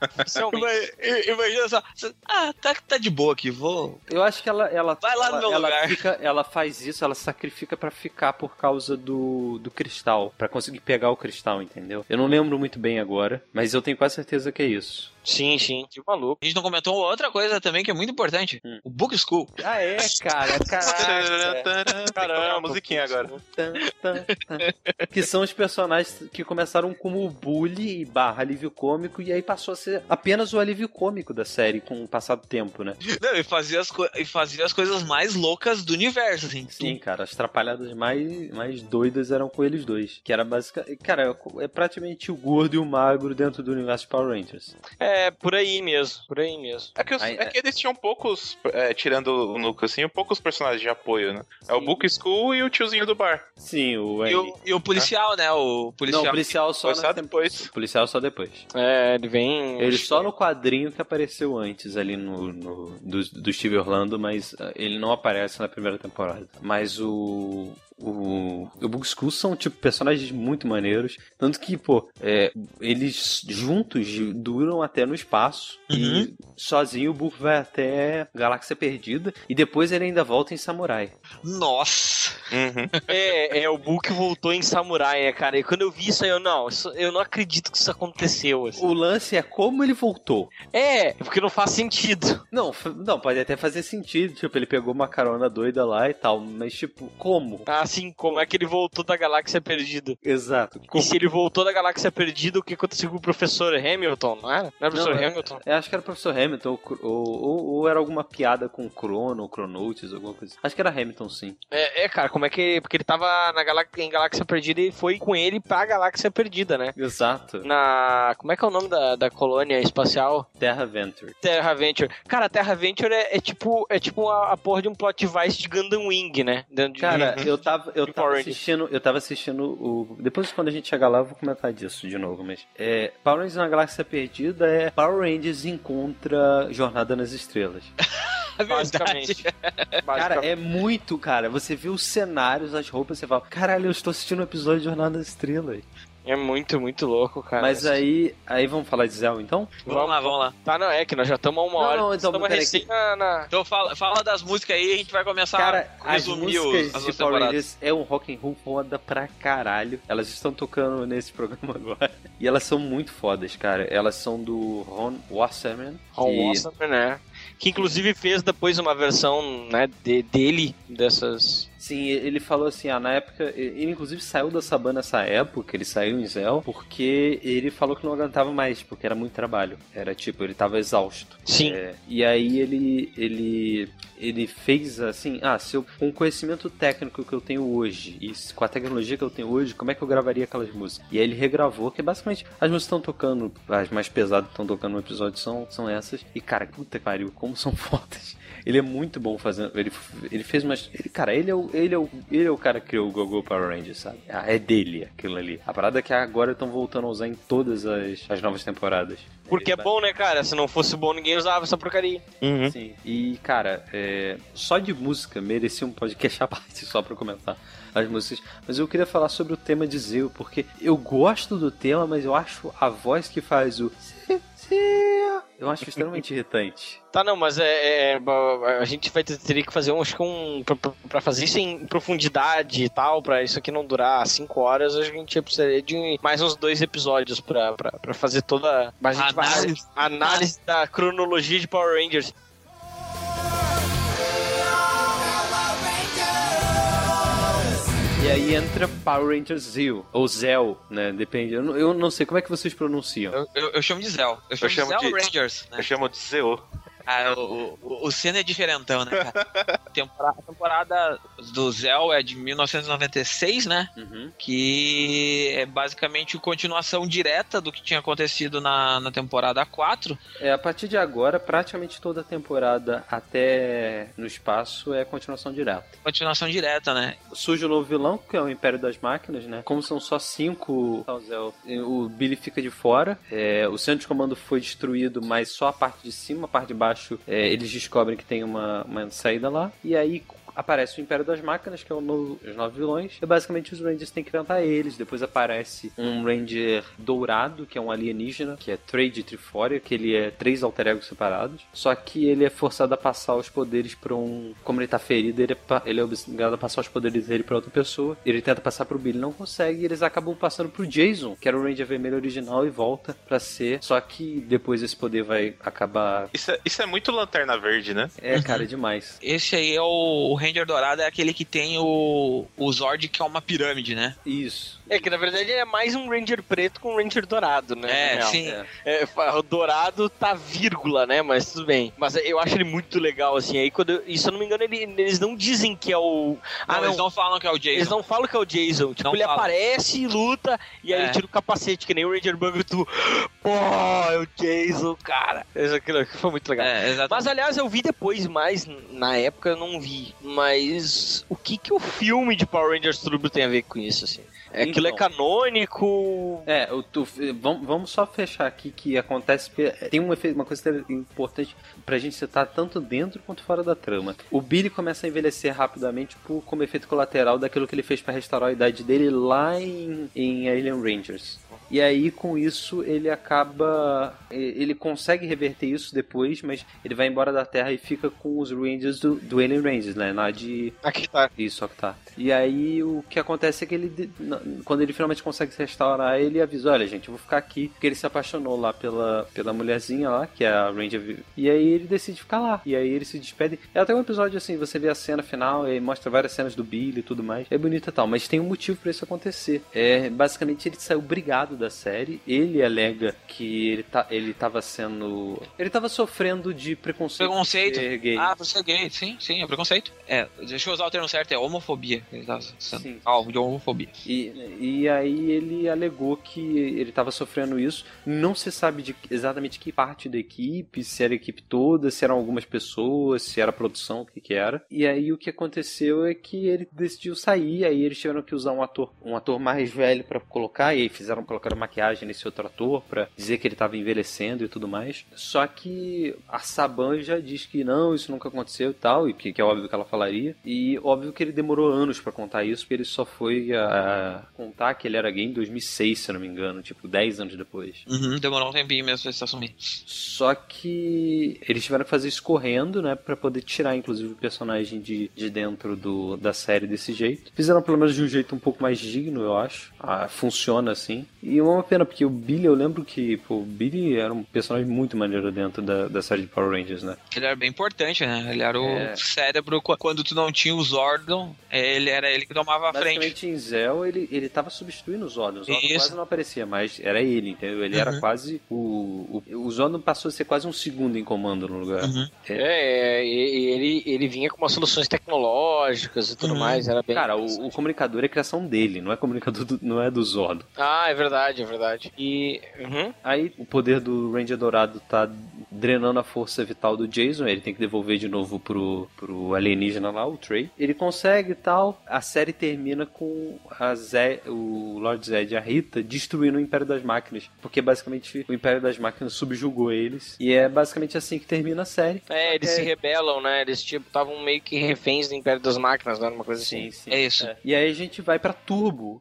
Imagina só. Ah, tá, tá de boa aqui, vou. Eu acho que ela ela Vai lá no ela, meu ela lugar. fica, ela faz isso, ela sacrifica pra ficar por causa do, do cristal, Pra conseguir pegar o cristal, entendeu? Eu não lembro muito bem agora, mas eu tenho quase certeza que é isso. Sim, sim, que maluco. A gente não comentou outra coisa também que é muito importante. Hum. O Book School. Ah, é, cara, [laughs] caraca. Tocar uma musiquinha agora. [laughs] Que são os personagens que começaram como bully barra alívio cômico e aí passou a ser apenas o alívio cômico da série com o passar do tempo, né? Não, e fazia, as co- e fazia as coisas mais loucas do universo, assim. Sim, cara, as trapalhadas mais, mais doidas eram com eles dois. Que era basicamente. Cara, é praticamente o gordo e o magro dentro do universo de Power Rangers. É, por aí mesmo, por aí mesmo. É que, os- Aí, é que eles tinham poucos, é, tirando o núcleo assim, poucos personagens de apoio, né? É o Book School e o tiozinho do bar. Sim, o E o, e o policial, né? O policial. Não, o policial só, só depois. O policial só depois. É, ele vem. Ele só no quadrinho que apareceu antes ali no, no- do, do Steve Orlando, mas ah, ele não aparece na primeira temporada. Mas o. O, o Book School são, tipo, personagens muito maneiros. Tanto que, pô, é, eles juntos duram até no espaço. E sozinho o Book vai até Galáxia Perdida. E depois ele ainda volta em Samurai. Nossa! Uhum. É, é, o Book voltou em Samurai, né, cara? E quando eu vi isso aí, eu não, isso- eu não acredito que isso aconteceu. assim. O lance é como ele voltou. É, porque não faz sentido. Não, não, pode até fazer sentido. Tipo, ele pegou uma carona doida lá e tal. Mas, tipo, como? Assim, como é que ele voltou da Galáxia Perdida? Exato. E se ele voltou da Galáxia Perdida, o que aconteceu com o professor Hamilton, não era? Não era o professor Não, é- Hamilton? Eu acho que era o professor Hamilton, ou, ou, ou- era alguma piada com Crono, ou Cronotes, alguma coisa. Acho que era Hamilton, sim. É, é, cara, como é que. Porque ele tava na Galá em Galáxia Perdida e foi com ele pra Galáxia Perdida, né? Exato. Na. Como é que é o nome da, da colônia espacial? Terra Venture. Terra Venture. Cara, Terra Venture é, é tipo é tipo a, a porra de um plot device de Gundam Wing, né? Dentro de- Cara, eu tava, eu De tava Power Rangers. assistindo, eu tava assistindo o. Depois quando a gente chegar lá, eu vou comentar disso de novo, mas. É, Power Rangers na Galáxia Perdida é Power Rangers encontra Jornada nas Estrelas. [laughs] É basicamente. Cara, é muito, cara. Você vê os cenários, as roupas, você fala, caralho, eu estou assistindo um episódio de Jornada nas Estrelas. É muito, muito louco, cara. Mas aí, aí vamos falar de Zell então? Vamos lá, vamos lá. Tá, não, é que nós já estamos a uma Não, hora. não, então, estamos recém que- na, na- Então fala, fala das músicas aí e a gente vai começar Cara, a as resumir músicas os, as de Power. Rangers é um rock and roll foda pra caralho. Elas estão tocando nesse programa [laughs] agora. E elas são muito fodas, cara. Elas são do Ron Wasserman. Ron que- Wasserman, né? Que inclusive fez depois uma versão né, de- dele dessas. Sim, ele falou assim, ah, na época, ele inclusive saiu da Saban nessa época, ele saiu em Zell, porque ele falou que não aguentava mais, porque era muito trabalho. Era tipo, ele tava exausto. Sim. É, e aí ele, ele, ele fez assim, ah, se eu, com o conhecimento técnico que eu tenho hoje, e com a tecnologia que eu tenho hoje, como é que eu gravaria aquelas músicas? E aí ele regravou, que basicamente as músicas estão tocando, as mais pesadas que estão tocando no episódio são, são essas. E cara, puta que pariu, como são [laughs] fodas. Ele é muito bom fazendo. Ele, ele fez umas. Ele, cara, ele é, o, ele, é o, ele é o cara que criou o Gogo Power Rangers, sabe? Ah, É dele aquilo ali. A parada é que agora estão voltando a usar em todas as, as novas temporadas. Porque é bom, né, cara? Se não fosse bom, ninguém usava essa porcaria. Sim. E, cara, é, só de música merecia um podcast [laughs] à parte só pra comentar as músicas. Mas eu queria falar sobre o tema de Zeo, porque eu gosto do tema, mas eu acho a voz que faz o. Eu acho extremamente irritante. [laughs] Tá, não, mas é, é, ba- a gente vai ter, teria que fazer um, acho que um. Pra, pra- fazer isso em profundidade e tal, pra isso aqui não durar cinco horas, a gente precisaria de mais uns dois episódios pra, pra, pra fazer toda. A gente vai. Análise. Análise da cronologia de Power Rangers. Aí entra Power Rangers Zeo, ou Zell, né? Depende. Eu não, eu não sei como é que vocês pronunciam. Eu, eu, eu chamo de Zell. Eu chamo, chamo de Zell de- Rangers, né? Eu chamo de CEO. Ah, o, o, o Senna é diferentão, né, cara? [laughs] Tempora- a temporada do Zell é de 1996, né? Uhum. Que é basicamente continuação direta do que tinha acontecido na, na temporada 4. É, a partir de agora, praticamente toda a temporada até no espaço é continuação direta. Continuação direta, né? Surge o novo vilão, que é o Império das Máquinas, né? Como são só cinco, o Billy fica de fora. É, o centro de comando foi destruído, mas só a parte de cima, a parte de baixo, é, eles descobrem que tem uma, uma saída lá. E aí aparece o Império das Máquinas, que é o novo, os novos vilões. E basicamente os Rangers têm que enfrentar eles. Depois aparece um Ranger dourado, que é um alienígena, que é Trade Triforia, que ele é três alter egos separados. Só que ele é forçado a passar os poderes pra um. Como ele tá ferido, ele é, ele é obrigado a passar os poderes dele pra outra pessoa. Ele tenta passar pro Billy, não consegue. E eles acabam passando pro Jason, que era o Ranger vermelho original, e volta pra ser. Só que depois esse poder vai acabar. Isso é, isso é muito lanterna verde, né? É, cara, é demais. Esse aí é o, o Ranger Dourado, é aquele que tem o, o Zord, que é uma pirâmide, né? Isso. É que na verdade é mais um Ranger preto com um Ranger dourado, né? É, sim. É. É, dourado tá vírgula, né? Mas tudo bem. Mas eu acho ele muito legal, assim. Aí quando. Eu, e se eu não me engano, ele- eles não dizem que é o. Ah, Não, não. eles não falam que é o Jason. Eles não falam que é o Jason. Tipo, Não ele falam. aparece e luta, e aí É. ele tira o capacete, que nem o Ranger Bugger, tu. Pô, é o Jason, cara. Isso aquilo foi muito legal. É, exatamente. Mas aliás, eu vi depois, mas na época eu não vi. Mas o que que o filme de Power Rangers Turbo tem a ver com isso, assim? É, Aquilo é Então. canônico. É, o, tu, vamos, vamos só fechar aqui que acontece. Tem um efeito, uma coisa importante pra gente citar tanto dentro quanto fora da trama. O Billy começa a envelhecer rapidamente por, como efeito colateral daquilo que ele fez pra restaurar a idade dele lá em, em Alien Rangers. E aí, com isso, ele acaba. Ele consegue reverter isso depois, mas ele vai embora da Terra e fica com os Rangers do, do Alien Rangers, né? Lá de Aqui tá. isso, que tá. E aí o que acontece é que ele, na- quando ele finalmente consegue se restaurar, ele avisa, olha gente, eu vou ficar aqui, porque ele se apaixonou lá pela, pela mulherzinha lá, que é a Ranger. E aí ele decide ficar lá. E aí ele se despede. É até um episódio assim, você vê a cena final, e mostra várias cenas do Billy e tudo mais. É bonito e tal, mas tem um motivo pra isso acontecer. É, basicamente ele saiu brigado da série. Ele alega que ele, tá, ele tava sendo. Ele tava sofrendo de preconceito. Preconceito. por ser gay. Ah, por ser gay, sim, sim, é preconceito. É, deixa eu usar o termo certo, é homofobia. Ele tá sendo Sim. alvo de homofobia. E, e aí ele alegou que ele estava sofrendo isso. Não se sabe de exatamente que parte da equipe, se era a equipe toda, se eram algumas pessoas, se era a produção, o que, que era. E aí o que aconteceu é que ele decidiu sair, aí eles tiveram que usar um ator, um ator mais velho para colocar, e aí fizeram colocar colocaram maquiagem nesse outro ator pra dizer que ele tava envelhecendo e tudo mais. Só que a Saban já diz que não, isso nunca aconteceu e tal, e que, que é óbvio que ela falaria. E óbvio que ele demorou anos pra contar isso, porque ele só foi a, a contar que ele era gay em 2006, se não me engano, tipo 10 anos depois. Uhum, demorou um tempinho mesmo pra se assumir. Só que eles tiveram que fazer isso correndo, né? Pra poder tirar, inclusive, o personagem de, de dentro do, da série desse jeito. Fizeram pelo menos de um jeito um pouco mais digno, eu acho. Ah, funciona assim. E é uma pena, porque o Billy, eu lembro que pô, o Billy era um personagem muito maneiro dentro da, da série de Power Rangers, né? Ele era bem importante, né? Ele era o É. cérebro. qu- Quando tu não tinha o Zordon, ele era ele que tomava a frente. Em Zell, ele, ele tava substituindo o Zordon. O Zordon quase não aparecia, mas era ele, entendeu? Ele era Uhum. quase o, o... O Zordon passou a ser quase um segundo em comando no lugar. Uhum. É, e- e ele, ele vinha com umas soluções tecnológicas e tudo Uhum. mais, era bem. Cara, o, o comunicador é criação dele, não é comunicador do, não é do Zordon. Ah, é verdade, é verdade. E. Uhum. Aí o poder do Ranger Dourado tá drenando a força vital do Jason, ele tem que devolver de novo pro, pro alienígena lá, o Trey. Ele consegue e tal. A série termina com a Zé, o Lord Zed e a Rita destruindo o Império das Máquinas. Porque basicamente o Império das Máquinas subjugou eles. E é basicamente assim que termina a série. É, eles É. se rebelam, né? Eles tipo estavam meio que reféns do Império das Máquinas, né? Uma coisa assim. sim. É isso. E aí a gente vai pra Turbo.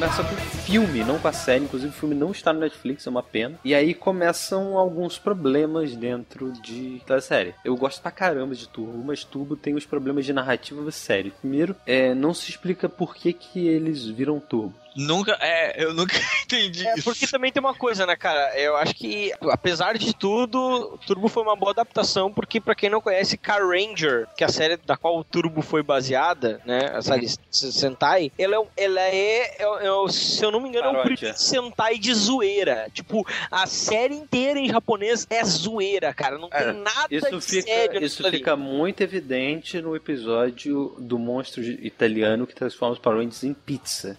Começa com filme, não com a série. Inclusive, o filme não está no Netflix, é uma pena. E aí começam alguns problemas dentro de da série. Eu gosto pra caramba de Turbo, mas Turbo tem os problemas de narrativa sério. Primeiro, é, não se explica por que, que eles viram Turbo. Nunca, é, eu nunca [laughs] entendi É, isso. porque também tem uma coisa, né, cara? Eu acho que, apesar de tudo, Turbo foi uma boa adaptação, porque pra quem não conhece, Car Ranger, que é a série da qual o Turbo foi baseada, né, a série Sentai, ela é, ela é, é- é- se eu não me engano, é um Paródia. primeiro Sentai de zoeira. Tipo, a série inteira em japonês é zoeira, cara. Não É, tem nada Isso de fica, sério isso naquilo ali. fica muito evidente no episódio do monstro italiano que transforma os Power Rangers em pizza.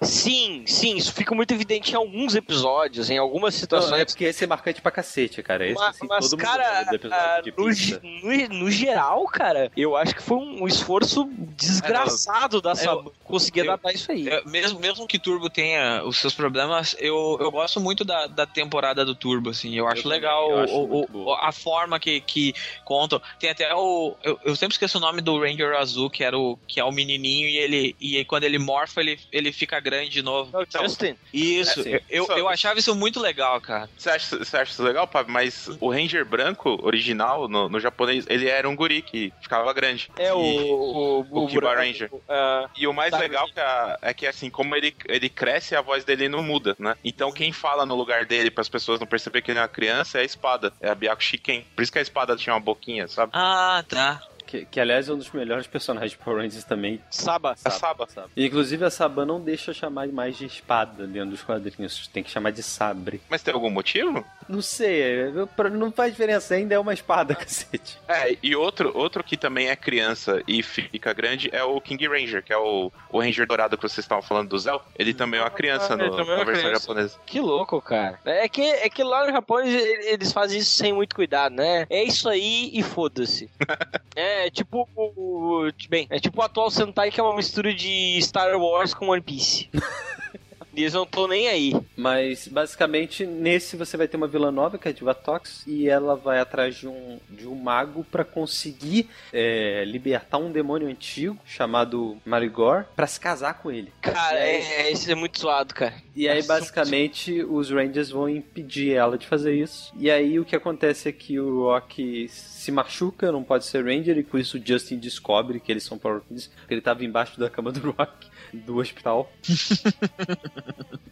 Sim, sim, isso fica muito evidente em alguns episódios, em algumas Não, é situações. porque esse é marcante pra cacete, cara. Esse, Mas, assim, mas, cara, ah, de no, no, no geral, cara, eu acho que foi um, um esforço desgraçado da Saban conseguir eu- adaptar isso aí. É, mesmo, mesmo que Turbo tenha os seus problemas, eu, eu gosto muito da, da temporada do Turbo, assim. Eu acho também, legal eu acho o- o- a forma que, que contam. Tem até o. Eu, eu sempre esqueço o nome do Ranger Azul, que era o que é o menininho, e ele e aí quando ele morfa, ele, ele fica grande de novo. É o Justin. Isso, É, sim. eu, eu, achava isso muito legal, cara. Você acha, você acha isso legal, Pablo? Mas o Ranger branco, original, no, no japonês, ele era um guri que ficava grande. É o. E- O, o Kiba Ranger. ah, E o mais Tá, legal que a- é que, assim, como ele, ele cresce, a voz dele não muda, né? Então, quem fala no lugar dele, para as pessoas não perceberem que ele é uma criança, é a espada. É a Byaku Shiken. Por isso que a espada tinha uma boquinha, sabe? Ah, tá. Que, que, aliás, é um dos melhores personagens de Power Rangers também. Saba. A Saba. E, inclusive, a Saban não deixa chamar mais de espada dentro dos quadrinhos. Tem que chamar de sabre. Mas tem algum motivo? Não sei, não faz diferença. Ainda é uma espada, [laughs] cacete. É, e outro, outro que também é criança e fica grande é o King Ranger, que é o, o Ranger dourado que vocês estavam falando do Zell. Ele também é uma criança Ah, no- é na versão criança. japonesa. Que louco, cara. É que, é que lá no Japão eles, eles fazem isso sem muito cuidado, né? É isso aí e foda-se. [laughs] é tipo o. o- Bem, é tipo o atual Sentai que é uma mistura de Star Wars com One Piece. [laughs] E Eles não estão nem aí. Mas, basicamente, nesse você vai ter uma vilã nova, que é a Divatox, e ela vai atrás de um, de um mago pra conseguir é, libertar um demônio antigo chamado Marigor pra se casar com ele. Cara, é, é, isso é muito zoado, cara. E aí, Nossa, basicamente, os Rangers vão impedir ela de fazer isso. E aí, o que acontece é que o Rock se machuca, não pode ser Ranger, e com isso o Justin descobre que eles são Power Rangers, porque ele tava embaixo da cama do Rock, do hospital. [laughs]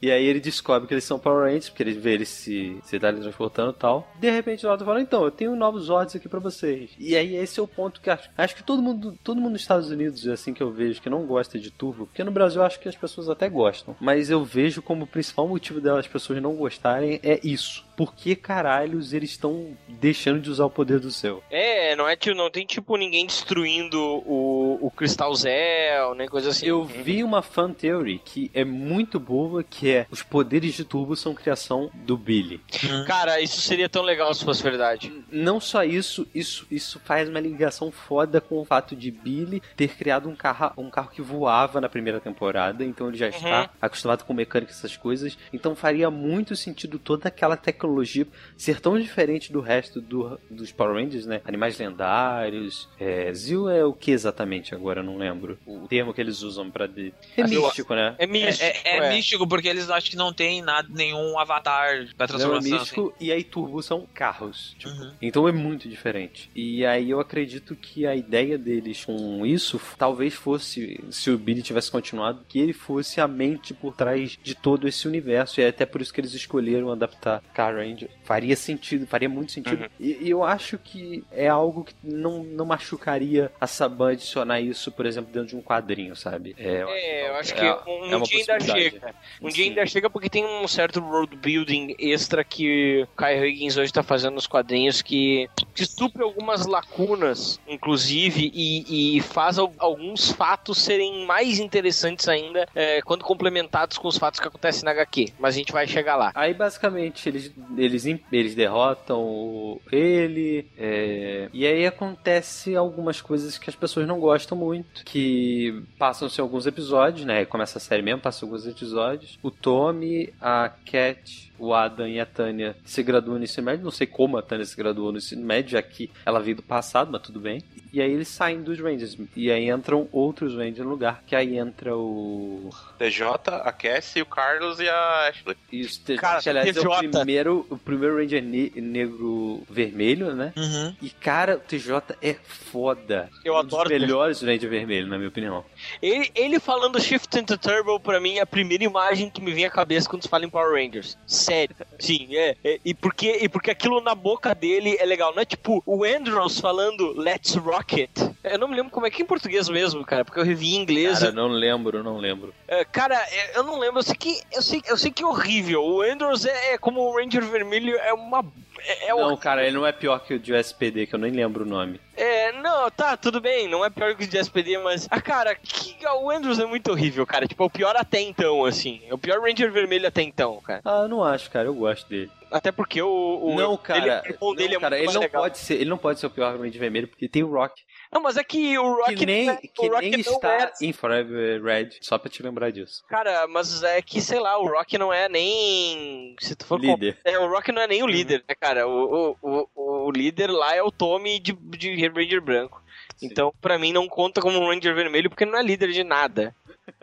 e aí ele descobre que eles são Power Rangers, porque eles vê eles se, se teletransportando e tal. De repente o Otto fala, então, eu tenho novos Zords aqui pra vocês. E aí esse é o ponto que acho, acho que todo mundo, todo mundo nos Estados Unidos, assim que eu vejo, que não gosta de turbo, porque no Brasil eu acho que as pessoas até gostam. Mas eu vejo como o principal motivo delas pessoas não gostarem é isso. Por que caralhos eles estão deixando de usar o poder do céu? É, não é tipo, não tem tipo ninguém destruindo o, o Cristal Zell, nem coisa assim. Eu vi uma fan theory que é muito boa, que é os poderes de turbo são criação do Billy. Cara, isso seria tão legal se fosse verdade. Não só isso, isso, isso faz uma ligação foda com o fato de Billy ter criado um carro, um carro que voava na primeira temporada, então ele já está acostumado com mecânica e essas coisas. Então faria muito sentido toda aquela tecnologia ser tão diferente do resto do- dos Power Rangers, né? Animais lendários. É, Zil é o que exatamente agora? Eu não lembro. O termo que eles usam pra. De... É eu- místico, né? É místico. É, é místico porque eles acham que não tem nada, nenhum avatar pra Não, é transformação. místico e aí turbo são carros. tipo, Uhum. Então é muito diferente. E aí eu acredito que a ideia deles com isso talvez fosse, se o Billy tivesse continuado, que ele fosse a mente por trás de todo esse universo. E é até por isso que eles escolheram adaptar Car Ranger. Faria sentido, faria muito sentido. E, e eu acho que é algo que não, não machucaria a Saban adicionar isso, por exemplo, dentro de um quadrinho, sabe? É, É, eu acho é- que é um, uma dia ainda possibilidade. chega. Um dia ainda chega porque tem um certo road building extra que o Kai Higgins hoje tá fazendo nos quadrinhos que, que supre algumas lacunas, inclusive, e, e faz al- alguns fatos serem mais interessantes ainda é, quando complementados com os fatos que acontecem na HQ. Mas a gente vai chegar lá. Aí basicamente eles, eles, eles derrotam o- ele, é, e aí acontece algumas coisas que as pessoas não gostam muito, que passam-se alguns episódios, né? Começa a série mesmo, passa alguns episódios. O Tommy, a Cat, o Adam e a Tânia se graduam no ensino médio. Não sei como a Tânia se graduou no ensino médio, já que ela veio do passado, mas tudo bem. E aí eles saem dos Rangers. E aí entram outros Rangers no lugar. Que aí entra o. TJ, a Cassie, o Carlos e a Ashley. Isso, que, Cara, aliás, é o TJ. primeiro, o primeiro Ranger ne- negro vermelho, né? Uhum. E cara, o TJ é foda. Eu um adoro dos melhores Ranger vermelho, na minha opinião. Ele, ele falando Shift into Turbo, pra mim, é a primeira imagem que me vem à cabeça quando se fala em Power Rangers. Sério. Sim, é. é, e, porque, e porque aquilo na boca dele é legal. Não é tipo o Andrews falando Let's Rock It. Eu não me lembro como é que é em português mesmo, cara, porque eu revi em inglês. Cara, não lembro, não lembro. É, cara, é, eu não lembro. Eu sei que, eu sei, eu sei que é horrível. O Andrews é, é como o Ranger Vermelho, é uma. É, é Não, cara, ele não é pior que o de SPD, que eu nem lembro o nome. É, não, tá, tudo bem, não é pior que o de SPD, mas. Ah, cara, que, o Andrews é muito horrível, cara. Tipo, é o pior até então, assim. É o pior Ranger vermelho até então, cara. Ah, eu não acho, cara, eu gosto dele. Até porque o. o não, cara, ele, o não, dele é cara, muito ele não legal. pode ser, ele não pode ser o pior Ranger vermelho, porque tem o Rock. Não, mas é que o Rock. que nem, não é- que nem está é- em Forever Red, só pra te lembrar disso. Cara, mas é que, sei lá, o Rock não é nem. Se tu for. Líder. É, o Rock não é nem o líder, né, cara? O, o, o, o líder lá é o Tommy de, de Ranger branco. Então, pra mim, não conta como um Ranger vermelho porque ele não é líder de nada.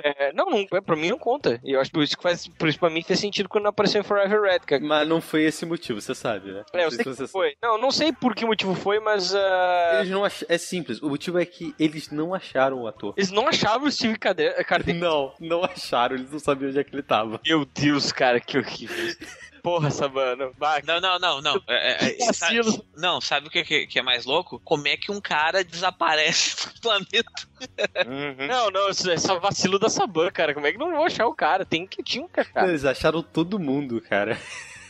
É, não, não, é, pra mim não conta. E eu acho que por isso que faz, por isso pra mim fez sentido quando apareceu em Forever Red, cara. Mas não foi esse motivo, você sabe, né? É, eu Não sei que foi. Não, não sei por que motivo foi, mas. ah, Eles não ach... É simples. O motivo é que eles não acharam o ator. Eles não achavam o Steve Cardenas. Não, não acharam. Eles não sabiam onde é que ele tava. Meu Deus, cara, que horrível. Porra, Sabana. Não, não, não, não. É, é, é, sabe- vacilo. não, sabe o que, que, que é mais louco? Como é que um cara desaparece do planeta? Uhum. Não, não, isso é só vacilo da Saban, cara. Como é que não vou achar o cara? Tem que tinha um cara. Eles acharam todo mundo, cara.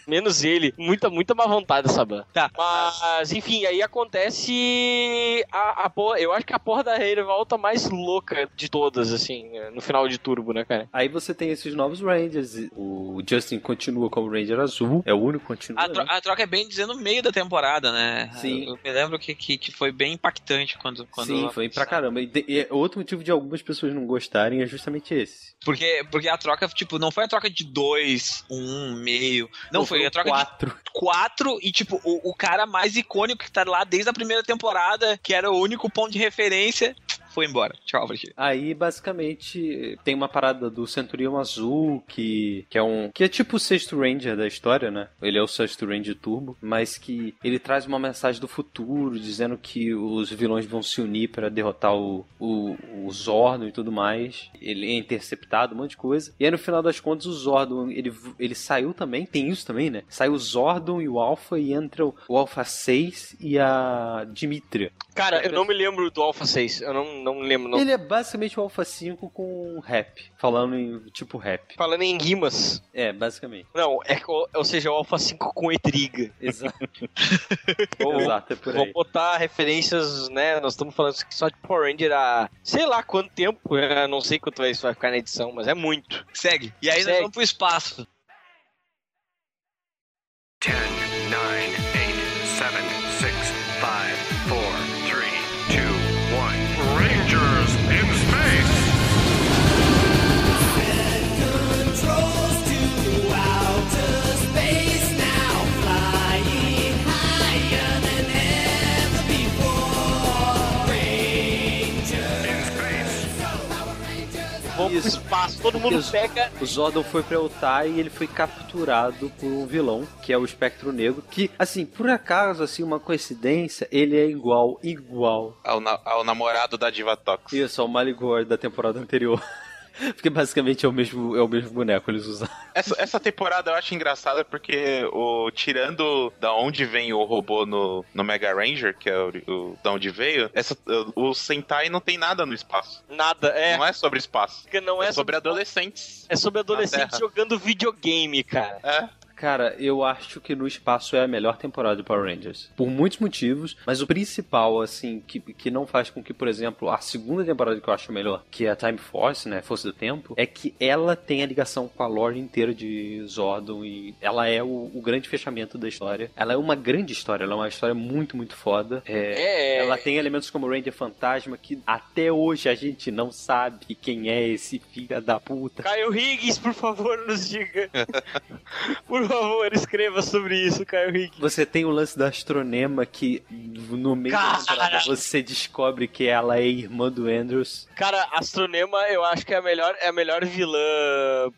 Menos ele. Muita, muita má vontade, Saban. Tá. Mas, enfim, aí acontece a, a porra. Eu acho que a porra da revolta mais louca de todas, assim, no final de Turbo, né, cara? Aí você tem esses novos Rangers. O Justin continua como Ranger Azul. É o único que continua. A, tro- né? a troca é bem dizer no meio da temporada, né? Sim. Eu, eu me lembro que, que, que foi bem impactante quando. quando Sim, foi pra caramba. E, de- e outro motivo de algumas pessoas não gostarem é justamente esse. Porque, porque a troca, tipo, não foi a troca de dois, um, meio. Não, foi a troca de quatro. [laughs] quatro e, tipo, o, o cara mais icônico que tá lá desde a primeira temporada, que era o único ponto de referência, foi embora. Tchau ti. Aí, basicamente, tem uma parada do Centurião Azul, que, que é um. que é tipo o sexto Ranger da história, né? Ele é o sexto Ranger Turbo, mas que ele traz uma mensagem do futuro, dizendo que os vilões vão se unir para derrotar o, o, o Zordon e tudo mais. Ele é interceptado, um monte de coisa. E aí, no final das contas, o Zordon, ele, ele saiu também, tem isso também, né? Saiu o Zordon e o Alpha e entra o, o Alpha 6 e a Dimitria. Cara, eu não me lembro do Alpha 6. Eu não, não lembro. Não. Ele é basicamente o Alpha 5 com rap, falando em tipo rap. Falando em rimas. É, basicamente. Não, é, ou seja, o Alpha 5 com etriga. Exato. [laughs] Vou- Exato, é por Vou aí. botar referências, né? Nós estamos falando só de Power Ranger há sei lá quanto tempo. Eu não sei quanto isso vai ficar na edição, mas é muito. Segue. E aí nós Segue. vamos pro espaço. 10, Vamos Isso. pro espaço, todo mundo Isso. pega. O Zordon foi pra Altai e ele foi capturado por um vilão, que é o Espectro Negro, que, assim, por acaso, assim, uma coincidência, ele é igual, igual. Ao, na- ao namorado da Diva Tox. Isso, ao Maligor da temporada anterior. [laughs] [laughs] Porque basicamente é o mesmo, é o mesmo boneco, eles usam. Essa, essa temporada eu acho engraçada porque, o, tirando da onde vem o robô no, no Mega Ranger, que é o, o- da onde veio, essa, o Sentai não tem nada no espaço. Nada, é. Não é sobre espaço. Porque não É, é, sobre adolescentes. É sobre adolescente Terra. jogando videogame, cara. É. Cara, eu acho que no espaço é a melhor temporada de Power Rangers. Por muitos motivos, mas o principal, assim, que, que não faz com que, por exemplo, a segunda temporada que eu acho melhor, que é a Time Force, né? Força do Tempo, é que ela tem a ligação com a lore inteira de Zordon e ela é o, o grande fechamento da história. Ela é uma grande história, ela é uma história muito, muito foda. É, É. ela tem elementos como Ranger Fantasma que até hoje a gente não sabe quem é esse filho da puta. Caio Higgins, por favor, nos diga. [laughs] por favor, escreva sobre isso, Caio Higgins. Você tem o lance da astronema que no meio da Cara! temporada você descobre que ela é irmã do Andrews. Cara, Astronema eu acho que é a melhor, é a melhor vilã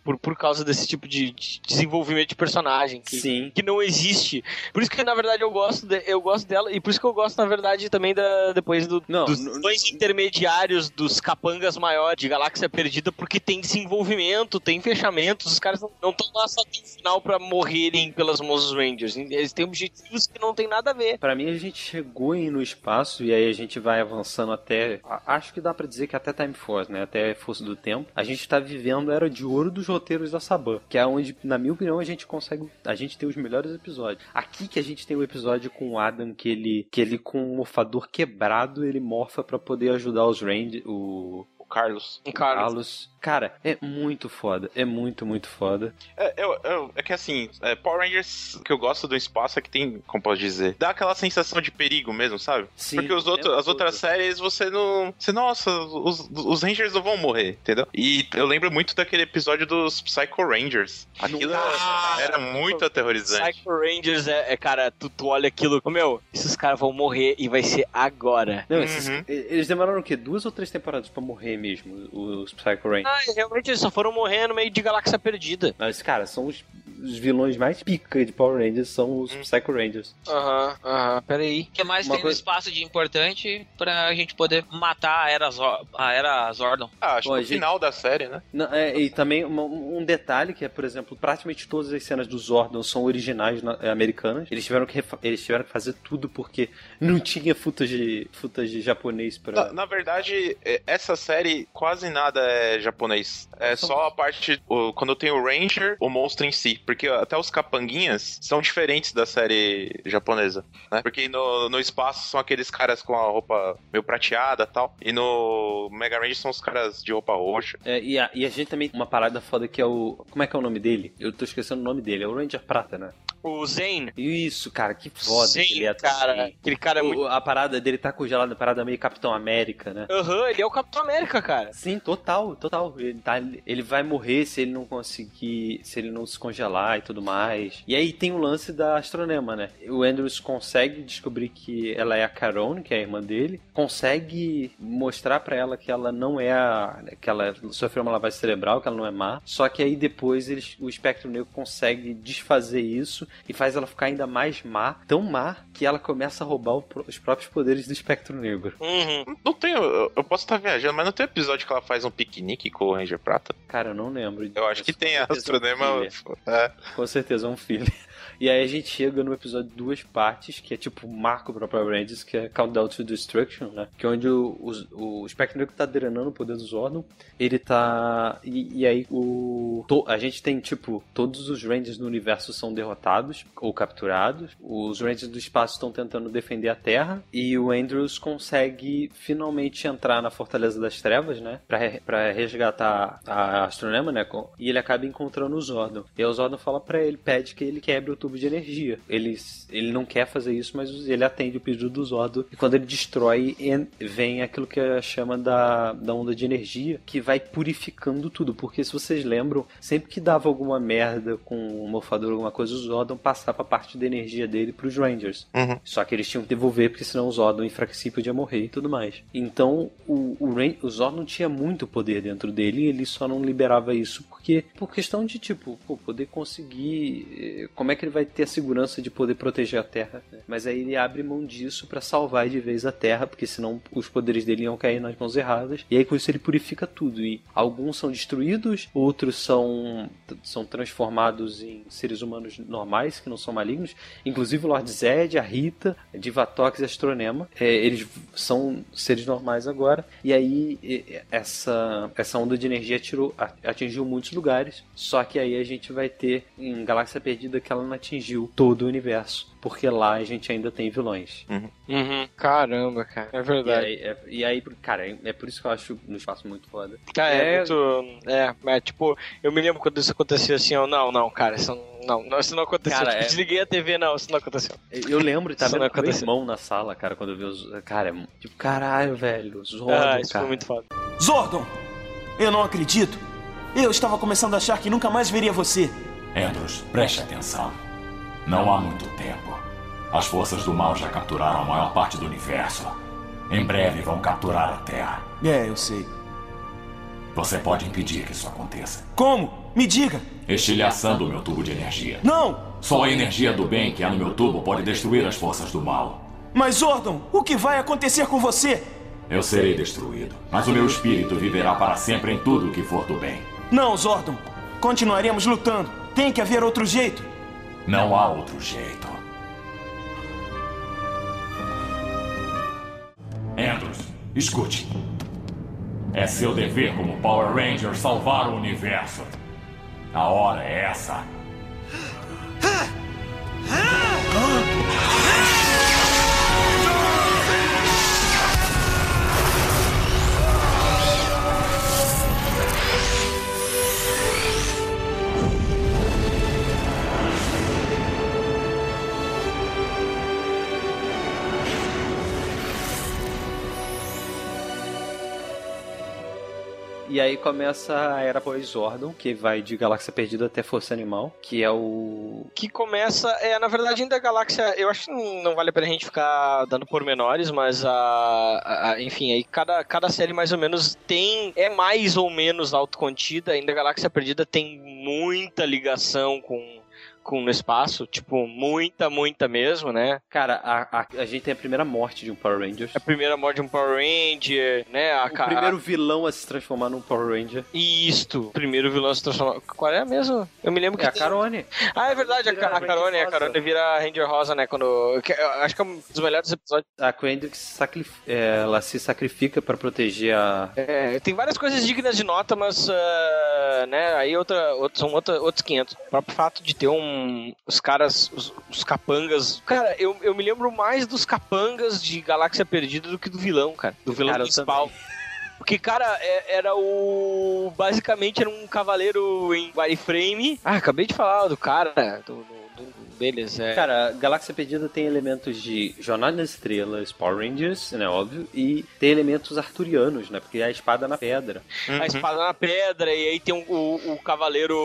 por, por causa desse tipo de, de desenvolvimento de personagem. Que, Sim. que não existe. Por isso que, na verdade, eu gosto, de- eu gosto dela. E por isso que eu gosto, na verdade, também da, depois do, Não, dos no- dois intermediários dos capangas maiores de Galáxia Perdida, porque tem desenvolvimento, tem fechamentos. Os caras não estão lá só no final pra morrerem pelas mãos dos Rangers. Eles têm objetivos que não tem nada a ver. Pra mim a gente chegou aí no espaço e aí a gente vai avançando até, acho que dá pra dizer que até Time Force, né, até Força do Tempo. A gente tá vivendo a era de ouro dos roteiros da Saban, que é onde, na minha opinião, a gente consegue, a gente tem os melhores episódios. Aqui que a gente tem o episódio com o Adam que ele que ele com um morfador quebrado, ele morfa pra poder ajudar os Rangers, o O Carlos. Cara, Carlos. Cara, é muito foda. É muito, muito foda. É, eu, eu- é que assim, é, Power Rangers, o que eu gosto do espaço é que tem, como posso dizer, dá aquela sensação de perigo mesmo, sabe? Sim, Porque os o outros, tempo as outras séries você não. Você, nossa, os, os Rangers não vão morrer, entendeu? E eu lembro muito daquele episódio dos Psycho Rangers. Aquilo Nossa. era muito aterrorizante. Psycho Rangers é, é, cara, tu, tu olha aquilo, ô, meu, esses caras vão morrer e vai ser agora. Não, esses- Uhum. eles demoraram o quê? Duas ou três temporadas pra morrer mesmo, os Psycho Rangers? Ah, realmente eles só foram morrer no meio de Galáxia Perdida. Mas, cara, são os, os vilões mais pica de Power Rangers, são os Hum. Psycho Rangers. Aham, aham, peraí. O que mais Uma tem no coisa- espaço de importante pra gente poder matar a Era, Zor a era Zordon? Ah, acho Pô, que a no gente- final da série, né? Não, é, e também uma- um detalhe que é, por exemplo, praticamente todas as cenas do Zordon são originais na- é, americanas. Eles tiveram, que refa- eles tiveram que fazer tudo porque não tinha footage, footage japonês pra... Na, na verdade, essa série quase nada é japonês. É só a parte. o- quando tem o Ranger, o monstro em si. Porque até os capanguinhas são diferentes da série japonesa. Né? Porque no, no espaço são aqueles caras com a roupa meio prateada e tal. E no Mega Ranger são os caras de roupa roxa. É, e, a, e a gente também tem uma parada foda que é o... Como é que é o nome dele? Eu tô esquecendo o nome dele. É o Ranger Prata, né? O Zane. Isso, cara, que foda ele é cara. Aquele cara é muito. A parada dele tá congelada, a parada meio Capitão América, né? Aham, ele é o Capitão América, cara. Sim, total, total. Ele, tá, ele vai morrer se ele não conseguir, se ele não se congelar e tudo mais. E aí tem o lance da astronema, né? O Andrews consegue descobrir que ela é a Carone, que é a irmã dele, consegue mostrar pra ela que ela não é a. que ela sofreu uma lavagem cerebral, que ela não é má. Só que aí depois eles, o espectro negro consegue desfazer isso e faz ela ficar ainda mais má, tão má, que ela começa a roubar o os próprios poderes do espectro negro. Uhum. Não tem, eu, eu posso estar viajando, mas não tem episódio que ela faz um piquenique com o Ranger Prata? Cara, eu não lembro. Eu acho que tem a astronema. É. Com certeza um filler. E aí a gente chega no episódio duas partes, que é tipo o marco pro Power Rangers, que é Countdown to Destruction, né? Que é onde o, o, o Spectre Negro tá drenando o poder do Zordon. Ele tá... E, e aí o... to- a gente tem, tipo, todos os Rangers do universo são derrotados ou capturados. Os Rangers do espaço estão tentando defender a Terra. E o Andrews consegue finalmente entrar na Fortaleza das Trevas, né? Pra, pra resgatar a Astronema, né? E ele acaba encontrando o Zordon. E o Zordon fala pra ele, pede que ele quebre o tubo de energia. Ele, ele não quer fazer isso, mas ele atende o pedido do Zordon. E quando ele destrói, vem aquilo que a chama da, da onda de energia, que vai purificando tudo. Porque se vocês lembram, sempre que dava alguma merda com um morfador, alguma coisa, o Zordon passava a parte da energia dele pros Rangers. Uhum. Só que eles tinham que devolver, porque senão o Zordon enfraquecia e podia morrer e tudo mais. Então, o, o, Ran- o Zordon tinha muito poder dentro dele e ele só não liberava isso porque, por questão de, tipo, pô, poder conseguir. eh, Como é que ele vai ter a segurança de poder proteger a Terra? né? Mas aí ele abre mão disso pra salvar de vez a Terra, porque senão os poderes dele iam cair nas mãos erradas. E aí com isso ele purifica tudo. E alguns são destruídos, outros são, são transformados em seres humanos normais, que não são malignos. Inclusive o Lord Zed, a Rita, Divatox e Astronema. É, eles são seres normais agora. E aí essa, essa onda de energia tirou, a- atingiu muitos lugares. Só que aí a gente vai ter em Galáxia Perdida que ela não atingiu todo o universo. Porque lá a gente ainda tem vilões. Uhum. Caramba, cara. É E verdade. aí, é- e aí, cara, é é por isso que eu acho no espaço muito foda. Cara, é, É. muito. É, é, tipo, eu me lembro quando isso aconteceu assim, ó, não, não, cara, isso não, não, isso não aconteceu. Cara, tipo, é- desliguei a TV, não, isso não aconteceu. Eu lembro de estar Isso vendo meu irmão na sala, cara, quando eu vi os. Cara, é tipo, caralho, velho. Zordon, ah, isso cara. foi muito foda. Zordon! Eu não acredito! Eu estava começando a achar que nunca mais veria você. Andrews, preste atenção. Não há muito tempo. As forças do mal já capturaram a maior parte do universo. Em breve vão capturar a Terra. É, eu sei. Você pode impedir que isso aconteça. Como? Me diga! Estilhaçando o meu tubo de energia. Não! Só a energia do bem que há no meu tubo pode destruir as forças do mal. Mas Zordon, o que vai acontecer com você? Eu serei destruído, mas o meu espírito viverá para sempre em tudo que for do bem. Não, Zordon. Continuaremos lutando. Tem que haver outro jeito. Não há outro jeito. Andrews, escute. É seu dever como Power Ranger salvar o universo. A hora é essa. [gasps] E aí começa a era pós-Zordon, que vai de Galáxia Perdida até Força Animal, que é o. Que começa, é, na verdade, ainda a galáxia, eu acho que não, não vale a pena a gente ficar dando pormenores, mas a, a- a- enfim, aí cada, cada série mais ou menos tem, é mais ou menos autocontida, ainda a Galáxia Perdida tem muita ligação com, com no espaço, tipo, muita, muita mesmo, né? Cara, a, a, a gente tem a primeira morte de um Power Ranger. A primeira morte de um Power Ranger, né? A, O ca- primeiro vilão a se transformar num Power Ranger. Isto, o primeiro vilão se transforma. Qual é mesmo? Eu me lembro que É a Carone. Ah, é verdade, a, a Ranger Carone, a rosa. Carone vira Ranger Rosa, né? Quando. que- eu acho que é um dos melhores episódios. A Quendrix sacrif- é, ela se sacrifica pra proteger a. É, tem várias coisas dignas de nota, mas. ah, né, aí outra, outro, são outra, outros 500. O próprio fato de ter um. Os caras, os, os capangas. Cara, eu, eu me lembro mais dos capangas de Galáxia Perdida do que do vilão, cara. Do vilão Cara, principal. [laughs] Porque, cara, é- era o. Basicamente era um cavaleiro em wireframe. Ah, acabei de falar do cara. Do- do- deles. É... Cara, Galáxia Perdida tem elementos de Jornada nas Estrelas, Power Rangers, né, óbvio, e tem elementos arturianos, né, porque é a espada na pedra. A espada na pedra, e aí tem um- o, o cavaleiro,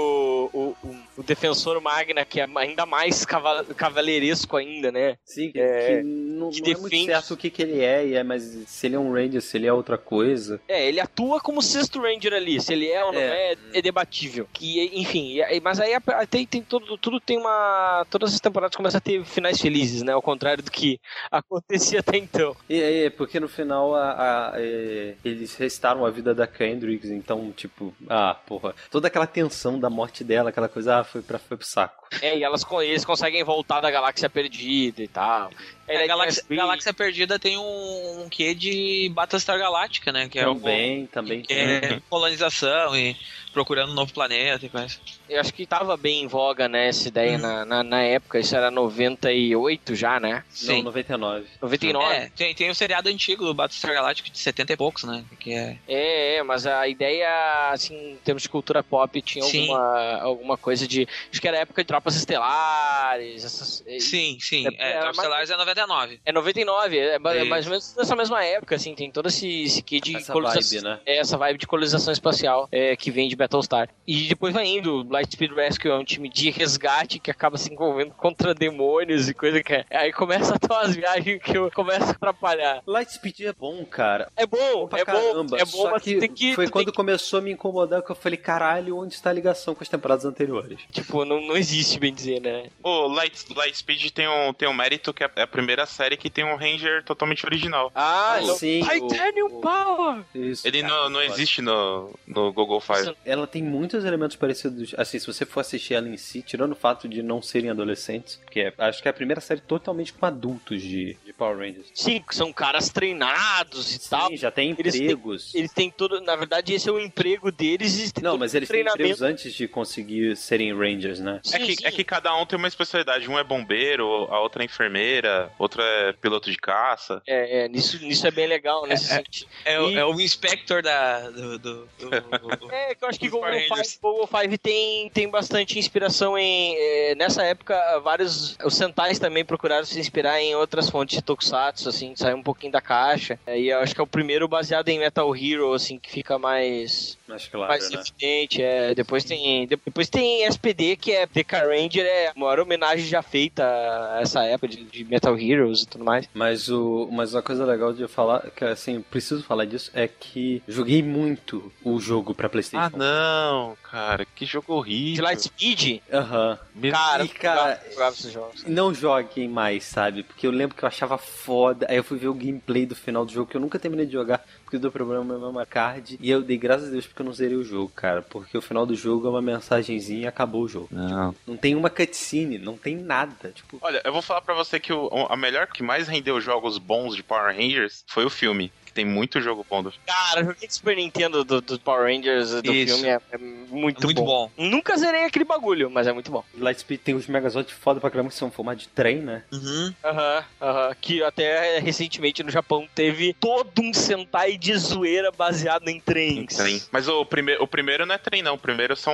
o, o, o defensor Magna, que é ainda mais cava- cavaleiresco ainda, né? Sim, que, É, que não, que não é muito defende- certo o que, que ele é, e é, mas se ele é um Ranger, se ele é outra coisa. É, ele atua como sexto Ranger ali. Se ele é ou não é, É. é, debatível. Que, enfim, mas aí tem, tem tudo, tudo tem uma. Todas as temporadas começam a ter finais felizes, né? Ao contrário do que [laughs] acontecia até então. E aí, porque no final a, a- é, eles restaram a vida da Kendricks, então, tipo, ah, porra, toda aquela tensão da morte dela, aquela coisa, ah, foi, pra, foi pro saco. É, e elas, eles conseguem voltar da galáxia perdida e tal. É, a Galáxia. Galáxia Perdida tem um, um quê de Battlestar Galáctica, né? Que é o também, também. que é colonização e procurando um novo planeta e coisa. Eu acho que tava bem em voga, né, essa ideia na, na, na época. Isso era 98 já, né? Não, 99. 99. É, tem, tem o seriado antigo do Battlestar Galáctica de 70 e poucos, né? Que é. É, é, mas a ideia, assim, em termos de cultura pop, tinha Sim. alguma, alguma coisa de. Acho que era época de tropas estelares. Essas, Sim, sim. É, É, é, Tropas Estelares é 99. É 99, é, é mais ou menos nessa mesma época, assim, tem todo esse, esse quê de Essa colonização- vibe, né? é, essa vibe de colonização espacial é, que vem de Battlestar. E depois vai indo, Lightspeed Rescue é um time de resgate que acaba se envolvendo contra demônios e coisa que é. Aí começa a ter umas viagens que eu começo a atrapalhar. Lightspeed é bom, cara. É bom, pra é bom, caramba. é bom, Só mas que tem que. foi quando tem começou a me incomodar que eu falei, caralho, onde está a ligação com as temporadas anteriores? que- tipo, não, não existe, bem dizer, né? O Light, Lightspeed tem um, tem um mérito que é a primeira série que tem um Ranger totalmente original. Ah, Ah, sim, Titanium o- Power! Isso, Ele cara, não, não existe no, no Google Five. Ela tem muitos elementos parecidos. Assim, se você for assistir ela em si, tirando o fato de não serem adolescentes, que é, acho que é a primeira série totalmente com adultos de, de Power Rangers. Sim, que são caras treinados e tal. Sim, já tem Eles têm- empregos. Eles têm tudo. Na verdade, esse é o emprego deles. Eles têm Não, todo mas eles têm empregos antes de conseguir serem Rangers, né? É Sim, que, sim. é que cada um tem uma especialidade. Um é bombeiro, a outra é enfermeira, outra é piloto de caça. É, é, nisso, nisso é bem legal nesse sentido. É, o- E- é o Inspector da. Do, do- do- [laughs] É, que eu acho que Os Google Five. Google Five tem, tem bastante inspiração em. é, nessa época, vários. Os Sentais também procuraram se inspirar em outras fontes de Tokusatsu, assim, sair um pouquinho da caixa. É, e eu acho que é o primeiro baseado em Metal Hero, assim, que fica mais. Mas claro, mais né? evidente. É. Depois tem. de- Depois tem SPD, que é Deca Ranger, é a maior homenagem já feita a essa época de, de Metal Heroes e tudo mais. Mas, o, mas uma coisa legal de eu falar, que assim, preciso falar disso, é que joguei muito o jogo pra Ah, Playstation. Não, cara, que jogo De horrível. Lightspeed, Aham. Meu- cara, E, cara, jogava esses jogos. Não joguem mais, sabe? Porque eu lembro que eu achava foda. Aí eu fui ver o gameplay do final do jogo, que eu nunca terminei de jogar, porque deu problema no meu memory card. E eu dei graças a Deus porque eu não zerei o jogo, cara. Porque o final do jogo é uma mensagenzinha e acabou o jogo. Não. Não tem uma cutscene, não tem nada. Tipo, Olha, eu vou falar pra você que o, a melhor que mais rendeu jogos bons de Power Rangers foi o filme. Tem muito jogo bom do Cara, eu joguei de Super Nintendo do, do Power Rangers do Isso. filme, é, é muito, muito bom. Nunca zerei aquele bagulho, mas é muito bom. Lightspeed tem os Megazord foda pra caramba, que são formato de trem, né? Uhum. Aham, aham. Que até recentemente no Japão teve todo um Sentai de zoeira baseado em trens. trem. Mas o, prime o primeiro não é trem, não. O primeiro são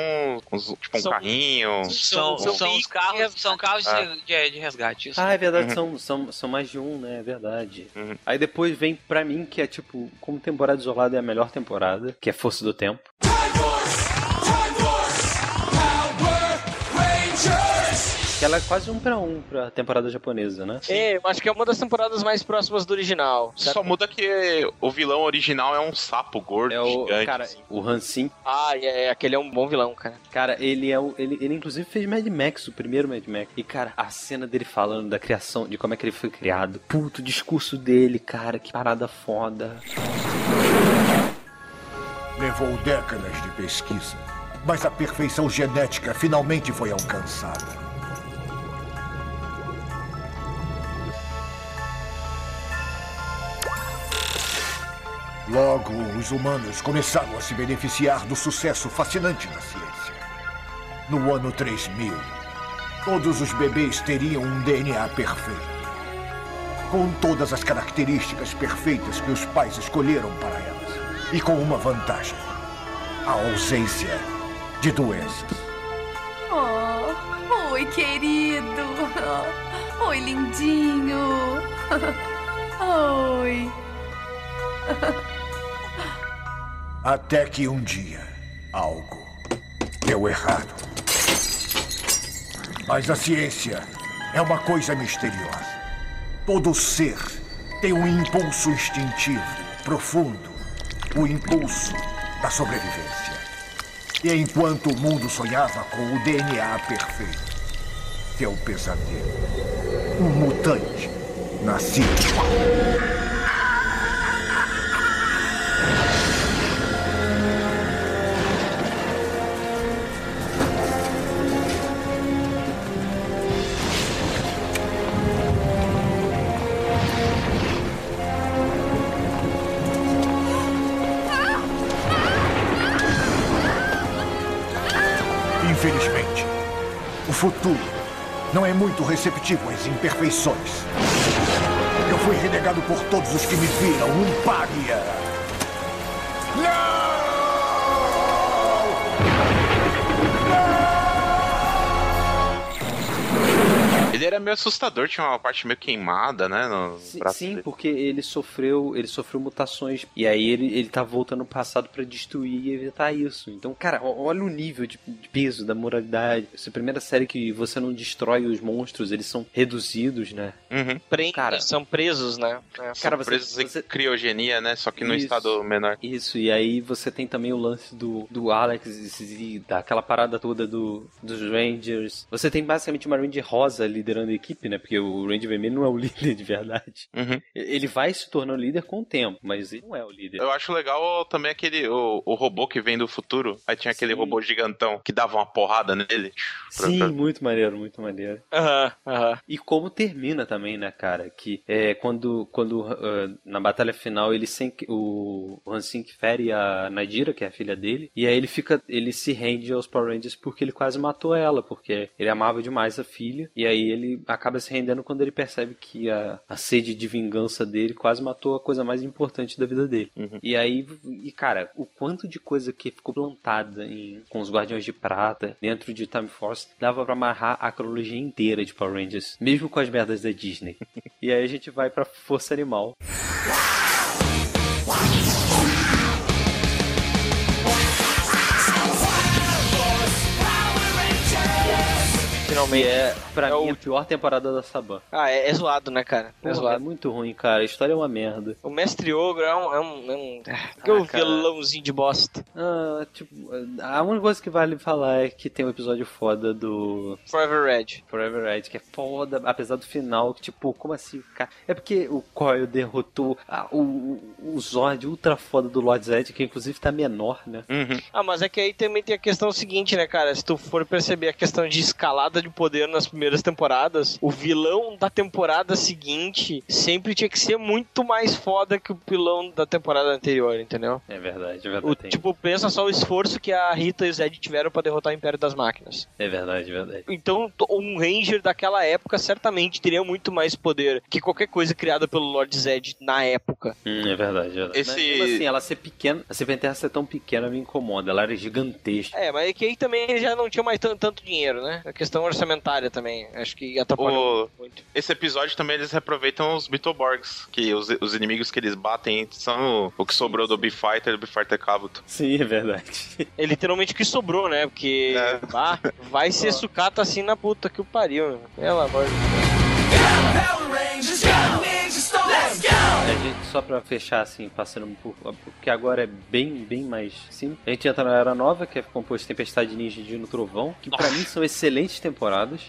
uns- tipo um São- carrinho. São, São são, os carros, de são carros Ah. de, de, de resgate. Isso. Ah, é verdade, Uhum. são, são, são mais de um, né? É verdade. Uhum. Aí depois vem pra mim, que é tipo, como temporada isolada é a melhor temporada, que é Força do Tempo. Que ela é quase um pra um pra temporada japonesa, né? É, eu acho que é uma das temporadas mais próximas do original. certo? Só muda que o vilão original é um sapo gordo, É o, gigante. cara, assim. o Hansin. Ah, é, é, aquele é um bom vilão, cara. Cara, ele é o. Ele, ele inclusive fez Mad Max, o primeiro Mad Max. E, cara, a cena dele falando da criação, de como é que ele foi criado. Puto, o discurso dele, cara, que parada foda. Levou décadas de pesquisa, mas a perfeição genética finalmente foi alcançada. Logo, os humanos começaram a se beneficiar do sucesso fascinante da ciência. No ano 3000, todos os bebês teriam um DNA perfeito. Com todas as características perfeitas que os pais escolheram para elas. E com uma vantagem: a ausência de doenças. Oh, oi, querido. Oi, lindinho. [laughs] Oi. [laughs] Até que um dia, algo deu errado. Mas a ciência é uma coisa misteriosa. Todo ser tem um impulso instintivo, profundo, o impulso da sobrevivência. E enquanto o mundo sonhava com o DNA perfeito, seu pesadelo, um mutante nascia. Futuro não é muito receptivo às imperfeições. Eu fui renegado por todos os que me viram um pária. Ele era meio assustador, tinha uma parte meio queimada, né? No Sim, braço sim, porque ele sofreu, ele sofreu mutações e aí ele, ele tá voltando no passado pra destruir e evitar isso. Então, cara, olha o nível de, de peso da moralidade. Essa a primeira série que você não destrói os monstros, eles são reduzidos, né? Uhum. Pre- Cara. São presos, né? É. São Cara, você- presos em você- criogenia, né? Só que no Isso. estado menor. Isso, e aí você tem também o lance do, do Alex e daquela parada toda do, dos Rangers. Você tem basicamente uma Ranger rosa liderando a equipe, né? Porque o Ranger vermelho não é o [laughs] líder de verdade. Uhum. Ele vai se tornando líder com o tempo, mas ele não é o líder. Eu acho legal também aquele o, o robô que vem do futuro. Aí tinha aquele Sim. robô gigantão que dava uma porrada nele. Sim, muito maneiro, muito maneiro. Aham, aham. E como termina também, né, cara? Que é quando, quando ah, na batalha final ele sem, o, o Hansink fere a Nadira, que é a filha dele, e aí ele fica, ele se rende aos Power Rangers porque ele quase matou ela, porque ele amava demais a filha, e aí ele acaba se rendendo quando ele percebe que a, a sede de vingança dele quase matou a coisa mais importante da vida dele. E aí, e cara, o quanto de coisa que ficou plantada em, com os Guardiões de Prata dentro de Time Force dava pra amarrar a cronologia inteira de Power Rangers, mesmo com as merdas da Disney. [laughs] e aí a gente vai pra Força Animal. [laughs] Finalmente. Que é, pra É mim, o- a pior temporada da Saban. Ah, é, é zoado, né, cara? É Porra, é zoado. muito ruim, cara. A história é uma merda. O Mestre Ogro é um. É um, é um... que o Ah, cara. vilãozinho de bosta. Ah, tipo, a única coisa que vale falar é que tem um episódio foda do Forever Red. Forever Red, que é foda, apesar do final, que tipo, como assim, cara? É porque o Coil derrotou a- o, o, o Zord ultra foda do Lord Zed, que inclusive tá menor, né? Uhum. Ah, mas é que aí também tem a questão seguinte, né, cara? Se tu for perceber a questão de escalada de poder nas primeiras temporadas, o vilão da temporada seguinte sempre tinha que ser muito mais foda que o vilão da temporada anterior, entendeu? É verdade, é verdade. O, tipo, pensa só o esforço que a Rita e o Zed tiveram pra derrotar o Império das Máquinas. É verdade, é verdade. Então, to- um Ranger daquela época certamente teria muito mais poder que qualquer coisa criada pelo Lord Zed na época. Hum, é verdade, é verdade. Esse- Mas, mesmo assim, ela ser pequena, a Serpenterra ser tão pequena me incomoda, ela era gigantesca. É, mas é que aí também já não tinha mais tan- tanto dinheiro, né? A questão orçamentária também, acho que atrapalhou O- muito. Esse episódio também eles reaproveitam os Beetleborgs, que os, os inimigos que eles batem são o, o que sobrou do B-Fighter e do B-Fighter Kabuto. Sim, é verdade. [laughs] É literalmente o que sobrou, né? Porque É. ah, vai ser [laughs] sucata assim na puta que o pariu. Pelo amor de Deus. Só pra fechar, assim, passando por. Porque agora é bem, bem mais simples. A gente entra na Era Nova, que é composto de Tempestade Ninja e Dino Trovão, que pra mim são excelentes temporadas.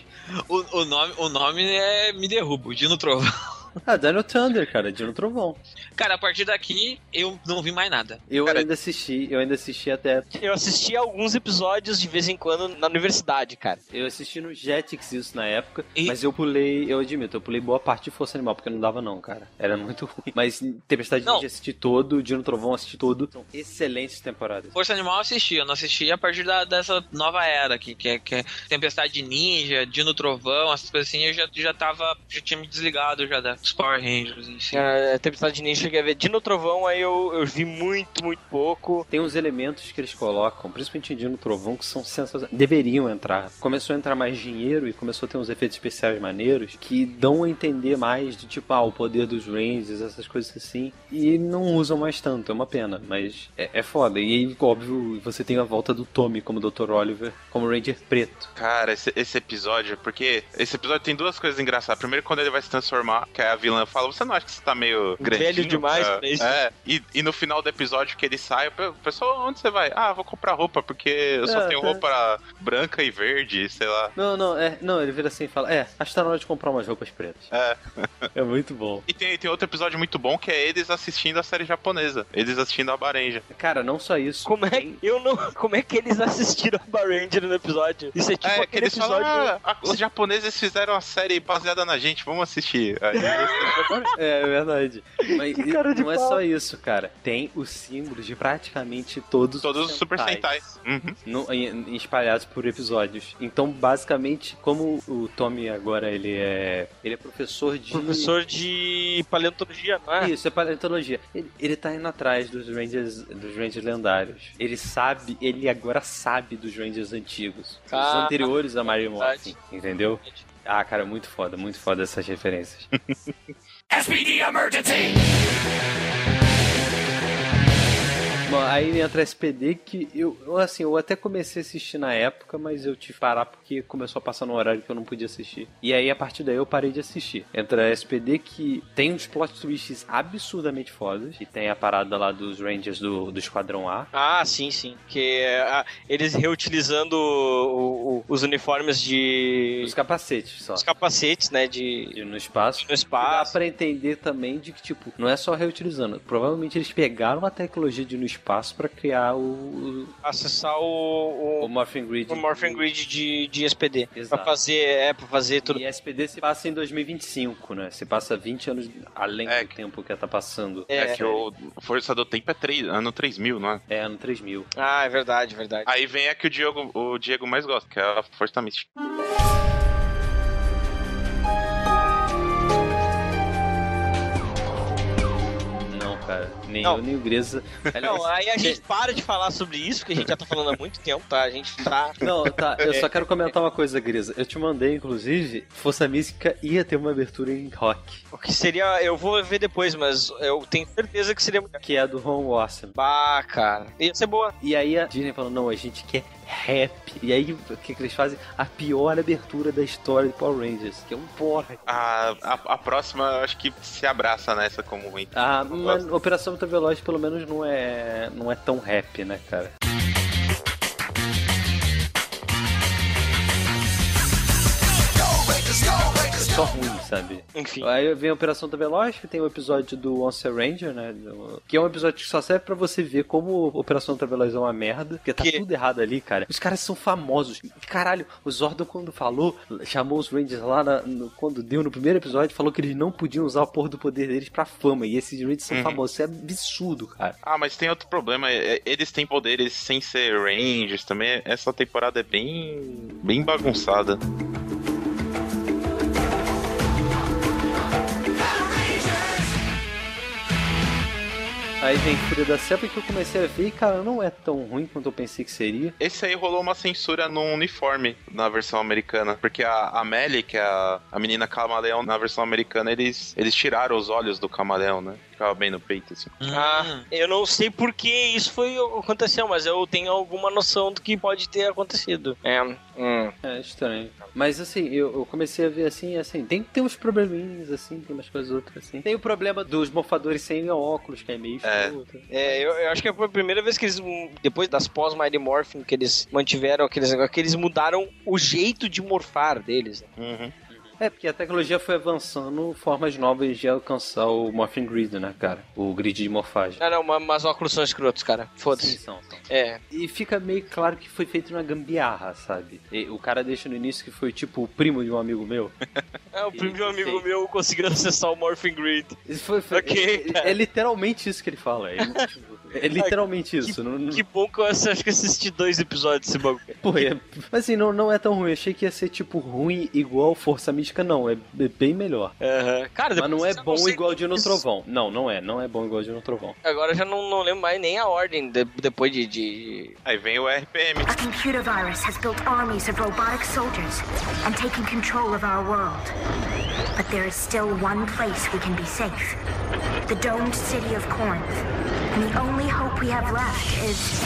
O, o nome, o nome é Me Derruba, o Dino Trovão. [laughs] Ah, Dino Thunder, cara, Dino Trovão. Cara, a partir daqui eu não vi mais nada. Eu Cara- ainda assisti, eu ainda assisti até. Eu assisti alguns episódios de vez em quando na universidade, cara. Eu assisti no Jetix isso na época, E- mas eu pulei, eu admito, eu pulei boa parte de Força Animal, porque não dava não, cara. Era muito ruim. Mas Tempestade Não. Ninja assisti todo, Dino Trovão assisti todo. São excelentes temporadas. Força Animal eu assisti, eu não assisti a partir da- dessa nova era aqui, que é, que é Tempestade Ninja, Dino Trovão, essas coisas assim, eu já, já tava, já tinha me desligado já da, dos Power Rangers em si. A Tempestade de Ninja cheguei a ver Dino Trovão, aí eu, eu vi muito, muito pouco. Tem uns elementos que eles colocam, principalmente em Dino Trovão, que são sensacionais. Deveriam entrar. Começou a entrar mais dinheiro e começou a ter uns efeitos especiais maneiros que dão a entender mais de tipo, ah, o poder dos Rangers, essas coisas assim. E não usam mais tanto, é uma pena. Mas é, é foda. E aí, óbvio, você tem a volta do Tommy como Dr. Oliver, como Ranger preto. Cara, esse, esse episódio, porque esse episódio tem duas coisas engraçadas. Primeiro, quando ele vai se transformar, que a vilã fala: Você não acha que você tá meio grandinho? Velho demais pra- pra isso." É, e, e no final do episódio que ele sai, o pessoal, onde você vai? Ah, vou comprar roupa, porque eu só É, tenho é. roupa branca e verde, sei lá. Não, não, é. Não, ele vira assim e fala: É, acho que tá na hora de comprar umas roupas pretas. É. [laughs] É muito bom. E tem, tem outro episódio muito bom que é eles assistindo a série japonesa. Eles assistindo a Barenja. Cara, não só isso. Como é, eu não, como é que eles assistiram a Ranger no episódio? Isso é tipo é, que aquele eles episódio... falam, ah, os japoneses fizeram uma série baseada na gente, vamos assistir. Aí, É, é verdade. Mas Que cara de não é pau. só isso, cara. Tem os símbolos de praticamente todos, todos os Super Sentais. Uhum. no- em- em- espalhados por episódios. Então, basicamente, como o Tommy agora ele é ele é professor de Professor de paleontologia, não é? Isso, é paleontologia. Ele, ele tá indo atrás dos Rangers, dos Rangers lendários. Ele sabe, ele agora sabe dos Rangers antigos. Os Ah, anteriores a Mary Morphin, verdade. entendeu? Ah, cara, muito foda, muito foda essas referências. [laughs] SPD emergency! Bom, aí entra SPD que eu, eu, assim, eu até comecei a assistir na época, mas eu tive que parar porque começou a passar no horário que eu não podia assistir. E aí, a partir daí, eu parei de assistir. Entra a SPD que tem uns plot twists absurdamente fodas. E tem a parada lá dos Rangers do, do Esquadrão A. Ah, sim, sim. Que ah, eles reutilizando o- o- os uniformes de. Os capacetes só. Os capacetes, né? De. E no espaço. No Dá espaço. pra entender também de que, tipo, não é só reutilizando. Provavelmente eles pegaram a tecnologia de no espaço pra criar o, Acessar o. o, O, o Morphin Grid. o Morphin Grid de, de SPD. Exato. Pra fazer. É, pra fazer tudo. E SPD se passa em 2025, né? Se passa 20 anos além É. do tempo que tá passando. É, É. que o Força do Tempo é três, ano 3000, não é? É, ano 3000. Ah, é verdade, verdade. Aí vem a que o Diego, o Diego mais gosta, que é a Força Mística. Não, cara. Nem Não. eu, nem o Greza. Não, aí a gente para de falar sobre isso, porque a gente já tá falando há muito tempo, tá? A gente tá. Não, tá. Eu só quero comentar uma coisa, Grisa. Eu te mandei, inclusive, Força Mística ia ter uma abertura em rock, O que seria. Eu vou ver depois, mas eu tenho certeza que seria muito. que é a do Ron Watson. Bah, cara. Ia ser boa. E aí a Disney falou, não, a gente quer rap. E aí, o que, que eles fazem? A pior abertura da história de Power Rangers, que é um porra. A, a, a próxima, eu acho que se abraça nessa como ruim. Ah, mas. Operação Veloz pelo menos não é, não é tão rap, né, cara? Só ruim, sabe? Enfim. Aí vem a Operação Veloz, que tem o episódio do Once Ranger, né? Que é um episódio que só serve pra você ver como Operação Ultra Veloz é uma merda, porque tá Que- tudo errado ali, cara. Os caras são famosos. Caralho, o Zordon quando falou, chamou os Rangers lá na- no- quando deu no primeiro episódio, falou que eles não podiam usar a porra do poder deles pra fama. E esses Rangers são Uhum. famosos. Isso é absurdo, cara. Ah, mas tem outro problema. é- é- Eles têm poderes sem ser Rangers também. Essa temporada é bem. bem bagunçada. Aí vem Fúria da Selva que eu comecei a ver e, cara, não é tão ruim quanto eu pensei que seria. Esse aí rolou uma censura no uniforme na versão americana. Porque a, a Melly, que é a, a menina camaleão na versão americana, eles, eles tiraram os olhos do camaleão, né? Ficava bem no peito, assim. Ah, eu não sei por que isso foi aconteceu, mas eu tenho alguma noção do que pode ter acontecido. É. hum. É estranho. Mas assim, eu, eu comecei a ver assim, assim, tem, tem uns probleminhas, assim, tem umas coisas outras assim. Tem o problema dos morfadores sem óculos, que é meio É. É, eu, eu acho que foi a primeira vez que eles, hum, depois das pós-Mighty Morphin, que eles mantiveram aqueles negócios, que eles mudaram o jeito de morfar deles. né? Uhum. É, porque a tecnologia foi avançando formas novas de alcançar o Morphing Grid, né, cara? O grid de morfagem. Não, não, ma- mas óculos são escrotos, cara. Foda-se. são, são. É. E fica meio claro que foi feito uma gambiarra, sabe? E o cara deixa no início que foi tipo o primo de um amigo meu. [laughs] É, o primo de um amigo Sim. meu conseguiu acessar o Morphin Grid. Isso foi, foi- Ok, é, é literalmente isso que ele fala. É, tipo, é [laughs] literalmente isso. não, não- Que bom que eu acho que assisti dois episódios desse bagulho. Pô, é- mas assim, não, não é tão ruim. Achei que ia ser, tipo, ruim igual Força Mística, não. É, é bem melhor. Aham. Cara, Mas não é bom igual Dino Trovão. Não, não é. Não é bom igual Dino Trovão. Agora eu já não, não lembro mais nem a ordem de- depois de, de- Aí vem o RPM. A computer virus has built armies of robotic soldiers and taken control of our world. But there is still one place we can be safe the domed city of Corinth. And the only hope we have left is.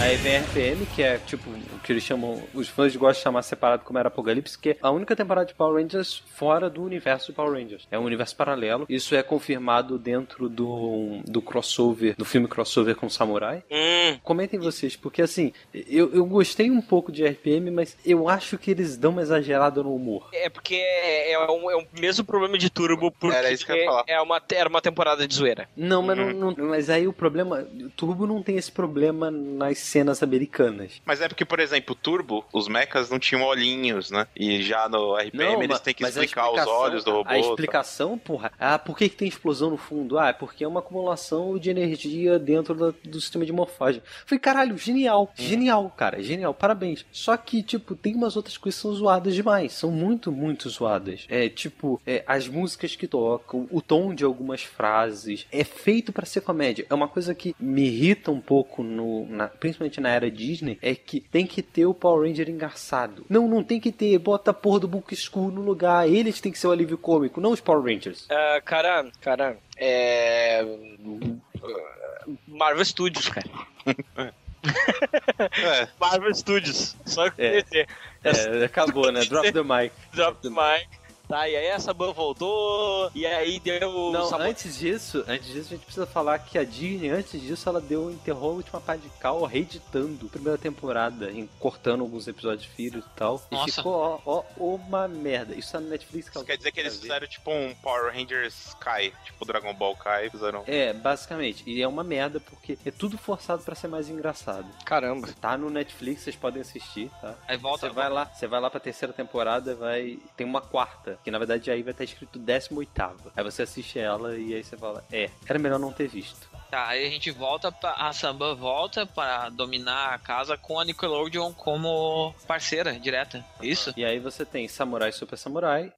Aí vem a RPM, que é tipo que eles chamam, os fãs gostam de chamar separado como era Apocalipse, que é a única temporada de Power Rangers fora do universo de Power Rangers. É um universo paralelo. Isso é confirmado dentro do, do crossover, do filme crossover com Samurai. Hum, Comentem vocês, porque assim, eu, eu gostei um pouco de RPM, mas eu acho que eles dão uma exagerada no humor. é porque é, é um, é o mesmo problema de Turbo, porque Era isso que eu ia falar. é uma, era uma temporada de zoeira. Não, mas, Uhum. não, não- mas aí o problema. O Turbo não tem esse problema nas cenas americanas. Mas é porque, por exemplo, o Turbo, os mechas não tinham olhinhos, né? E já no RPM eles ma- têm que explicar os olhos do robô. A explicação, porra. Ah, por que, que tem explosão no fundo? Ah, é porque é uma acumulação de energia dentro da- do sistema de morfagem. Foi caralho, genial. Genial, cara. Genial, parabéns. Só que, tipo, tem umas outras coisas que são zoadas demais. São muito, muito zoadas. É, tipo, é, as músicas que tocam, o tom de algumas frases. É feito pra ser comédia. É uma coisa que me irrita um pouco, no, na- principalmente na era Disney, é que tem que ter o Power Ranger engraçado. Não, não tem que ter. Bota a porra do Book School no lugar. Eles têm que ser o alívio cômico, não os Power Rangers. Ah, cara, cara, é. Marvel Studios, cara. [laughs] É, Marvel Studios. Só que É. É, acabou, né? Drop the mic. Drop the mic. Tá, e aí essa ban voltou, e aí deu. Não, sabor- antes disso, antes disso a gente precisa falar que a Disney, antes disso, ela deu enterrou a última pá de cal reeditando a primeira temporada, em- cortando alguns episódios filhos e tal. E Nossa. ficou, ó, ó, uma merda. Isso tá no Netflix. isso quer dizer que eles fizeram tipo um Power Rangers Kai, tipo Dragon Ball Kai, fizeram. É, basicamente. E é uma merda porque é tudo forçado pra ser mais engraçado. Caramba. Tá no Netflix, vocês podem assistir, tá? Aí volta. Você vai lá, você vai lá pra terceira temporada, vai tem uma quarta, que na verdade aí vai estar escrito 18 Aí você assiste ela e aí você fala, é, era melhor não ter visto. Tá, aí a gente volta pra. A Samba volta para dominar a casa com a Nickelodeon como parceira direta. Isso? E aí você tem Samurai Super Samurai.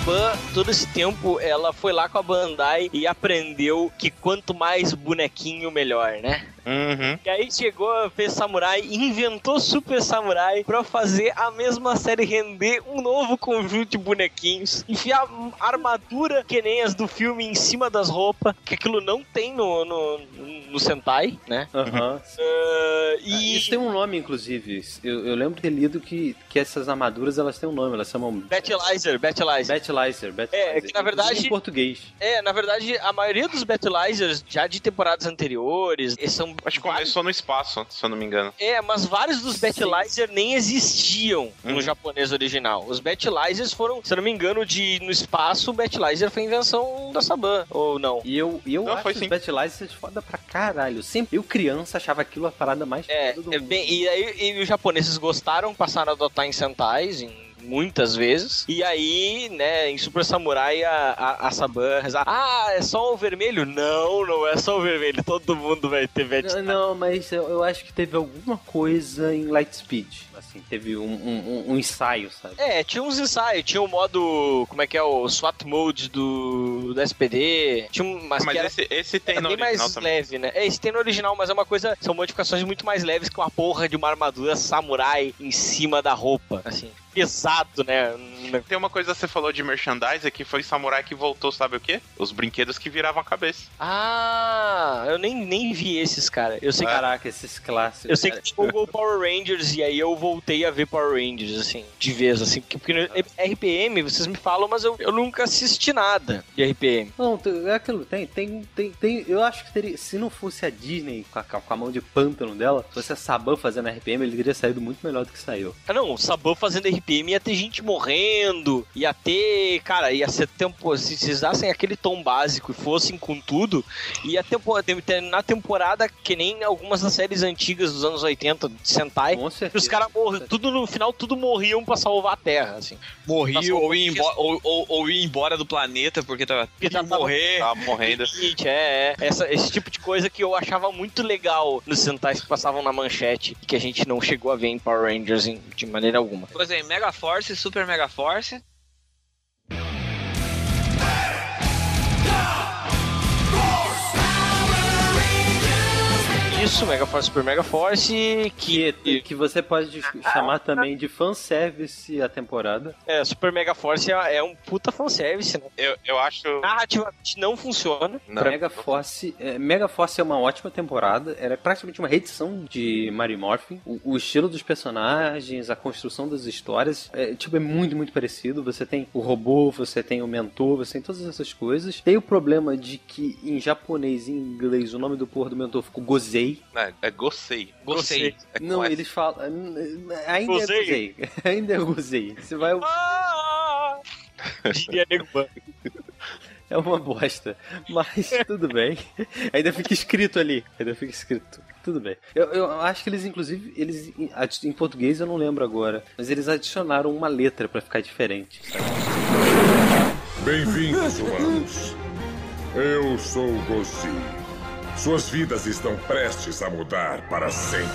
Saban, todo esse tempo, ela foi lá com a Bandai e aprendeu que quanto mais bonequinho, melhor, né? Uhum. E aí chegou, fez Samurai, inventou Super Samurai pra fazer a mesma série render um novo conjunto de bonequinhos, enfiar armadura que nem as do filme em cima das roupas, que aquilo não tem no, no, no Sentai, né? Aham. Ah, e Isso tem um nome, inclusive. Eu, eu lembro de ter lido que, que essas armaduras elas têm um nome, elas chamam Battleizer, Battleizer. Battleizer. Battleizer. É, que na verdade- Em português. É, na verdade, a maioria dos Battleizers, já de temporadas anteriores, eles são. Acho que começou no espaço, se eu não me engano. É, mas vários dos Battleizer nem existiam no Uhum. japonês original. Os Battleizers foram, se eu não me engano, de no espaço, o Battleizer foi invenção da Saban, ou não? E eu, e eu Não, acho foi os. Battleizers foda pra caralho. Sempre, eu criança achava aquilo a parada mais É, foda do é mundo. bem, e aí e os japoneses gostaram, passaram a adotar em Sentais, em muitas vezes. E aí, né, em Super Samurai, a, a, a Saban reza, ah, é só o vermelho? Não, não é só o vermelho, todo mundo vai ter Bat Não, não, mas eu, eu acho que teve alguma coisa em Lightspeed. Assim, teve um, um, um- um ensaio, sabe? É, tinha uns ensaios, tinha o modo, como é que é, o SWAT Mode do, do SPD, tinha um, mas, Mas que era, esse, esse tem era no bem original mais também. leve, né? É, esse tem no original, mas é uma coisa, são modificações muito mais leves que uma porra de uma armadura samurai em cima da roupa, assim, pesado, né? Tem uma coisa que você falou de merchandise que foi Samurai que voltou, sabe o quê? Os brinquedos que viravam a cabeça. Ah, eu nem, nem vi esses, cara. Eu sei que Caraca, esses clássicos. Eu sei que jogou Power Rangers e aí eu voltei a ver Power Rangers, assim, de vez, assim. Porque, porque no RPM, vocês me falam, mas eu, eu nunca assisti nada de RPM. Não, é aquilo, tem, tem, tem, tem. Eu acho que teria. Se não fosse a Disney com a, com a mão de pântano dela, se fosse a Saban fazendo RPM, ele teria saído muito melhor do que saiu. Ah, não, o Saban fazendo RPM ia ter gente morrendo, ia ter cara, ia ser tempo. Se vocês usassem aquele tom básico e fossem com tudo, ia tempo, terminar a temporada que nem algumas das séries antigas dos anos 80 de Sentai. Os caras morriam, tudo no final, tudo morriam pra salvar a Terra, assim. Morria ou ia, embora, ou, ou, ou ia embora do planeta porque tava Porque ia morrer. Tava morrendo. É, é. Essa- esse tipo de coisa que eu achava muito legal nos Sentais que passavam na manchete, que a gente não chegou a ver em Power Rangers em- de maneira alguma. Por exemplo, Mega Force, Super Mega Force. Isso, Mega Force Super Mega Force, que, Que, que você pode chamar também de fanservice a temporada. é, Super Mega Force é, é um puta fanservice, né? Eu, eu acho. Narrativamente não funciona. Não. Mega Force, é, Mega Force é uma ótima temporada. Era praticamente uma reedição de Mary Morphin. O, o estilo dos personagens, a construção das histórias, é, tipo, é muito, muito parecido. Você tem o robô, você tem o mentor, você tem todas essas coisas. Tem o problema de que em japonês e em inglês o nome do porra do mentor ficou Gozei. É, é Gosei. Gostei. É Não, eles falam. Ainda Gozei. é Gozei. ainda é Gozei. [laughs] Você vai. Ah! Diria Nego Ban. É uma bosta. Mas tudo bem. Ainda fica escrito ali. Ainda fica escrito. Tudo bem. Eu, eu acho que eles, inclusive, eles em- português eu não lembro agora. Mas eles adicionaram uma letra pra ficar diferente. Bem-vindos, humanos. Eu sou o. Suas vidas estão prestes a mudar para sempre.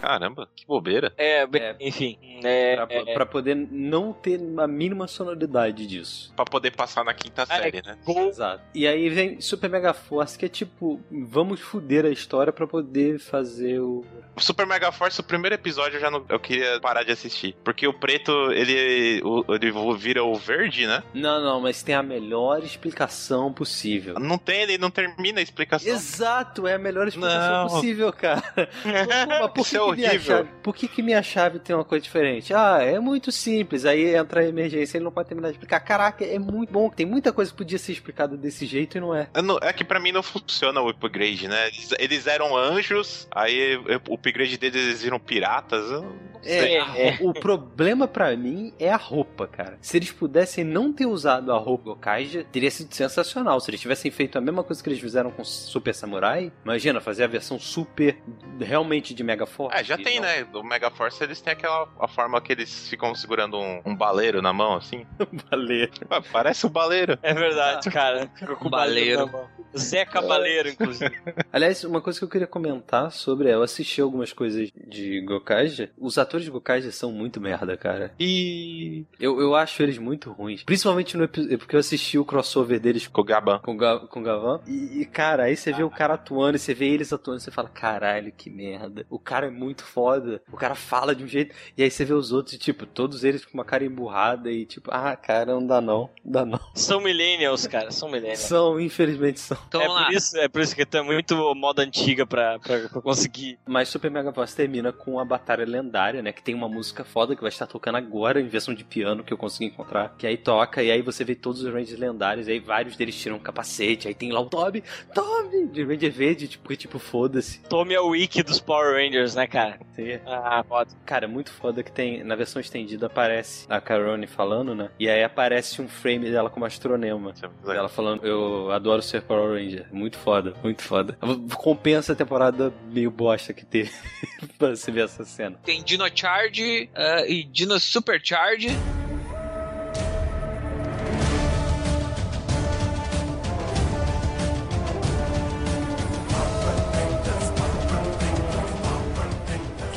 Caramba, que bobeira. É, bem, enfim. É, Pra, é, pra poder não ter a mínima sonoridade disso. Pra poder passar na quinta série, né? Exato. E aí vem Super Mega Force, que é tipo, vamos fuder a história pra poder fazer o. Super Mega Force, o primeiro episódio eu já não, eu queria parar de assistir. Porque o preto, ele, o- ele vira o verde, né? Não, não, mas tem a melhor explicação possível. Não tem, ele não termina a explicação. Exato, é a melhor explicação Não. possível, cara. [laughs] Mas por que, é que minha horrível. chave, por que, que minha chave tem uma coisa diferente? Ah, é muito simples. Aí entra a emergência, ele não pode terminar de explicar. Caraca, é muito bom. Tem muita coisa que podia ser explicada desse jeito e não é. Não- É que pra mim não funciona o upgrade, né? Eles, eles eram anjos, aí o upgrade deles eles viram piratas. Eu não sei. É, a- o problema pra mim é a roupa, cara. Se eles pudessem não ter usado a roupa Kaija, teria sido sensacional. Se eles tivessem feito a mesma coisa que eles fizeram com Super Samurai, imagina, fazer a versão super realmente de Mega Force. É, já E tem, não- né? Do Mega Force eles têm aquela a forma que eles ficam segurando um, um baleiro na mão, assim. [laughs] Baleiro. Ah, Parece um baleiro. é verdade, cara. Ficou com o baleiro. na mão. Zeca Baleiro, inclusive. [laughs] Aliás, uma coisa que eu queria comentar sobre é, eu assisti algumas coisas de Gokaija. Os atores de Gokaija são muito merda, cara. E. Eu, eu acho eles muito ruins. Principalmente no episódio. Porque eu assisti o crossover deles Com o Gaban. com, Ga- com o Gavan. E, e, cara, aí você vê o cara atuando e você vê eles atuando e você fala, caralho, que merda. O cara é muito foda. O cara fala de um jeito. E aí você vê os outros, e, tipo, todos eles com uma cara emburrada e tipo, ah, cara, não dá não. Não dá não. São millennials, cara. São millennials. São, infelizmente são. Então é, lá. por isso, é por isso que é muito moda antiga pra, pra, pra conseguir. Mas Super Mega Force termina com a batalha lendária, né? Que tem uma música foda que vai estar tocando agora em versão de piano que eu consegui encontrar. Que aí toca, e aí você vê todos os Rangers lendários, e aí vários deles tiram um capacete, aí tem lá o Toby, Toby, de Ranger Verde, tipo, tipo, foda-se. Tome a wiki dos Power Rangers, né, cara? Sim. Ah, foda. Cara, é muito foda que tem. Na versão estendida aparece a Carone falando, né? E aí aparece um frame dela como astronema. Ela falando, eu adoro ser Power Ranger. Muito foda, muito foda. Compensa a temporada meio bosta que teve [laughs] pra você ver essa cena. Tem Dino Charge ah, e Dino Supercharge.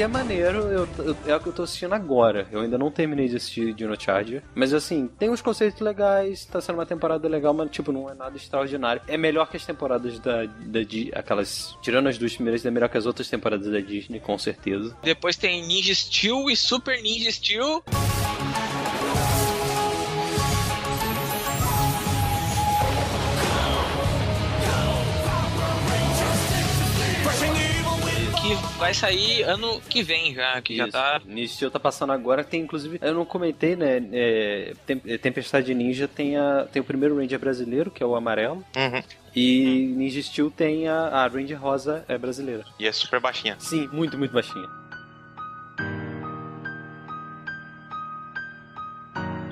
Que é maneiro, eu, eu- é o que eu tô assistindo agora. Eu ainda não terminei de assistir Dino Charger. Mas assim, tem uns conceitos legais, tá sendo uma temporada legal, mas tipo, não é nada extraordinário. É melhor que as temporadas da, da aquelas. Tirando as duas primeiras, é melhor que as outras temporadas da Disney, com certeza. Depois tem Ninja Steel e Super Ninja Steel. Que vai sair ano que vem já, que já Isso. tá. Ninja tá passando agora, tem inclusive. Eu não comentei, né? é, Tem- Tempestade Ninja tem, a, tem o primeiro Ranger brasileiro, que é o amarelo. Uhum. E Ninja Steel tem a, a Ranger Rosa é brasileira. E é super baixinha. Sim, muito, muito baixinha.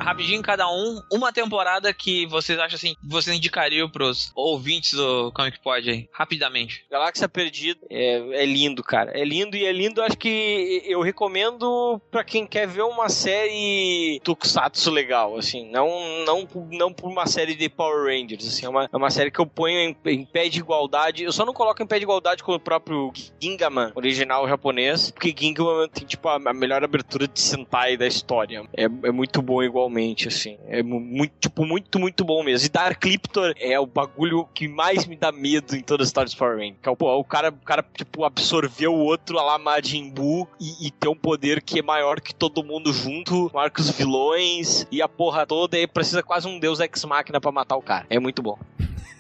Rapidinho cada um, uma temporada que vocês acham assim, vocês indicariam pros ouvintes do Comic Pod aí, rapidamente. Galáxia Perdida é, é lindo, cara. É lindo e é lindo. Acho que eu recomendo pra quem quer ver uma série Tokusatsu legal, assim. Não, não, não por uma série de Power Rangers, assim. É uma, é uma série que eu ponho em, em pé de igualdade. Eu só não coloco em pé de igualdade com o próprio Gingaman, original japonês, porque Gingaman tem, tipo, a, a melhor abertura de Sentai da história. É, é muito bom igualmente, assim. É mu- muito, tipo, muito, muito bom mesmo. E Dark Cliptor é o bagulho que mais me dá medo em toda a história dos Power Rangers. É pô, o cara, o cara, tipo, absorveu o outro lá Majin Buu e, e um poder que é maior que todo mundo junto, que os vilões e a porra toda, e precisa quase um deus ex-máquina pra matar o cara. É muito bom.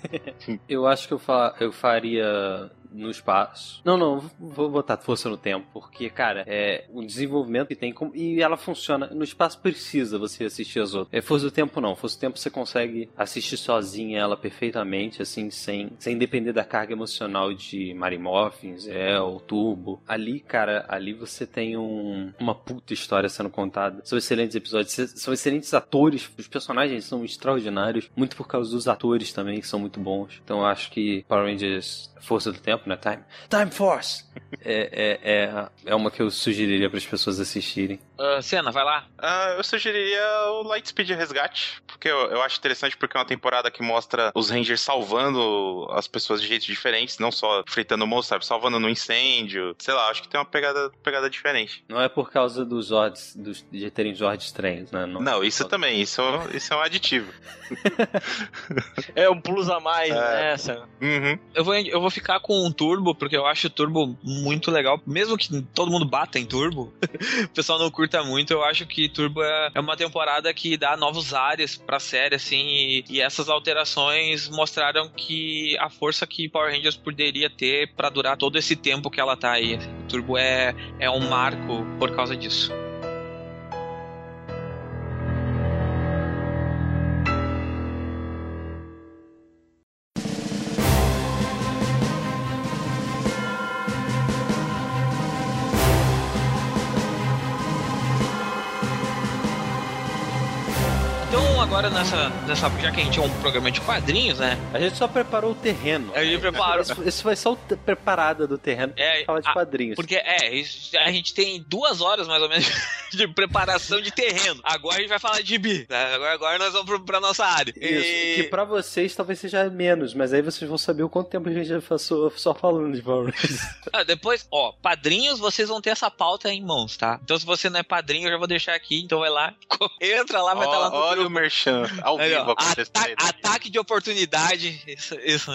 [laughs] Eu acho que eu, fa eu faria no espaço. Não, não, vou botar força no tempo, porque, cara, é o desenvolvimento que tem como- e ela funciona. No espaço precisa você assistir as outras. É força do tempo não. Força do tempo você consegue assistir sozinha ela perfeitamente, assim, sem, sem depender da carga emocional de Mary Morphin, Zell, Turbo. Ali, cara, ali você tem um, uma puta história sendo contada. São excelentes episódios, são excelentes atores, os personagens são extraordinários, muito por causa dos atores também, que são muito bons. Então eu acho que Power Rangers Força do Tempo, né? Time, Time Force! é, é, é, é uma que eu sugeriria para as pessoas assistirem. Uh, Cena, vai lá. Ah, eu sugeriria o Lightspeed Resgate, porque eu, eu acho interessante porque é uma temporada que mostra os Rangers salvando as pessoas de jeitos diferentes, não só enfrentando monstros, sabe? Salvando no incêndio. Sei lá, acho que tem uma pegada, pegada diferente. Não é por causa dos Zords, dos, de terem Zords estranhos, né? Não, Não, isso também, isso, isso é um aditivo. [laughs] É um plus a mais, né? Essa. Uhum. Eu vou, eu vou ficar com o Turbo, porque eu acho o Turbo muito legal. Mesmo que todo mundo bata em Turbo, [laughs] o pessoal não curta muito, eu acho que Turbo é, é uma temporada que dá novos ares pra série, assim, e, e essas alterações mostraram que a força que Power Rangers poderia ter pra durar todo esse tempo que ela tá aí. assim. O Turbo é, é um marco por causa disso. Agora nessa, nessa. Já que a gente é um programa de quadrinhos, né? A gente só preparou o terreno. A gente preparou. Isso, isso foi só o te- preparada do terreno pra É, falar de a- quadrinhos. Porque é, a gente tem duas horas mais ou menos [laughs] de preparação de terreno. Agora a gente vai falar de bi. né? Agora, agora nós vamos pro, pra nossa área. Isso, E- que pra vocês talvez seja menos, mas aí vocês vão saber o quanto tempo a gente já passou só falando de Power Rangers. [laughs] Ah, depois, ó, padrinhos, vocês vão ter essa pauta em mãos, tá? Então se você não é padrinho, eu já vou deixar aqui, então vai lá, [laughs] entra lá, vai estar lá no Olha o grupo. merchan, [laughs] ao Aí, ó, vivo ata- ataque de oportunidade. Isso, isso.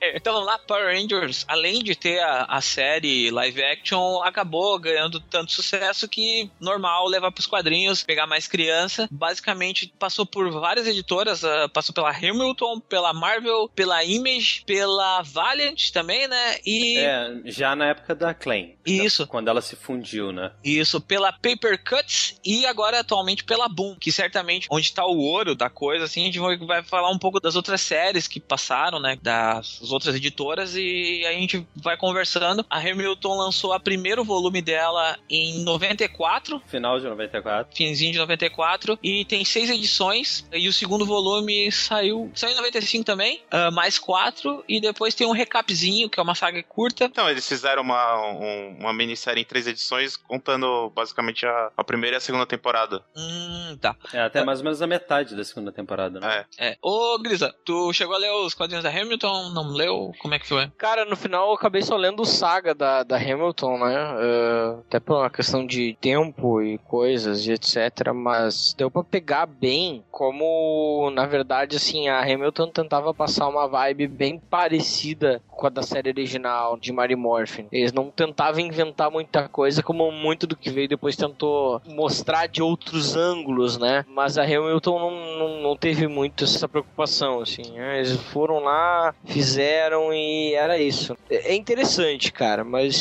É, então vamos lá, Power Rangers, além de ter a, a série live action, acabou ganhando tanto sucesso que normal levar pros quadrinhos, pegar mais criança. Basicamente passou por várias editoras, ah, passou pela Hamilton, pela Marvel, pela Image, pela Valiant também, né? E É, já na época da Clan. Isso. Quando ela se fundiu, né? Isso, pela Paper Cuts e agora atualmente pela Boom, que certamente onde tá o ouro da coisa, assim, a gente vai, vai falar um pouco das outras séries que passaram, né, das outras editoras e a gente vai conversando. A Hamilton lançou a primeiro volume dela em 94, Final de 94. finzinho de 94, e tem seis edições, e o segundo volume saiu, saiu em 95 também, ah, mais quatro, e depois tem um recapzinho, que é uma saga curta, Então, eles fizeram uma, um- uma minissérie em três edições, contando basicamente a, a primeira e a segunda temporada. Hum, tá. É, até mais ou menos a metade da segunda temporada, né? É. É. Ô, Grisa, tu chegou a ler os quadrinhos da Hamilton? Não leu? Como é que foi? Cara, no final eu acabei só lendo o saga da, da Hamilton, né? Eh, até por uma questão de tempo e coisas e etc. Mas deu pra pegar bem como, na verdade, assim, a Hamilton tentava passar uma vibe bem parecida com a da série original de Mary Morphin. Eles não tentavam inventar muita coisa, como muito do que veio depois tentou mostrar de outros ângulos, né? Mas a Hamilton não, não, não teve muito essa preocupação, assim. né? Eles foram lá, fizeram e era isso. É é interessante, cara, mas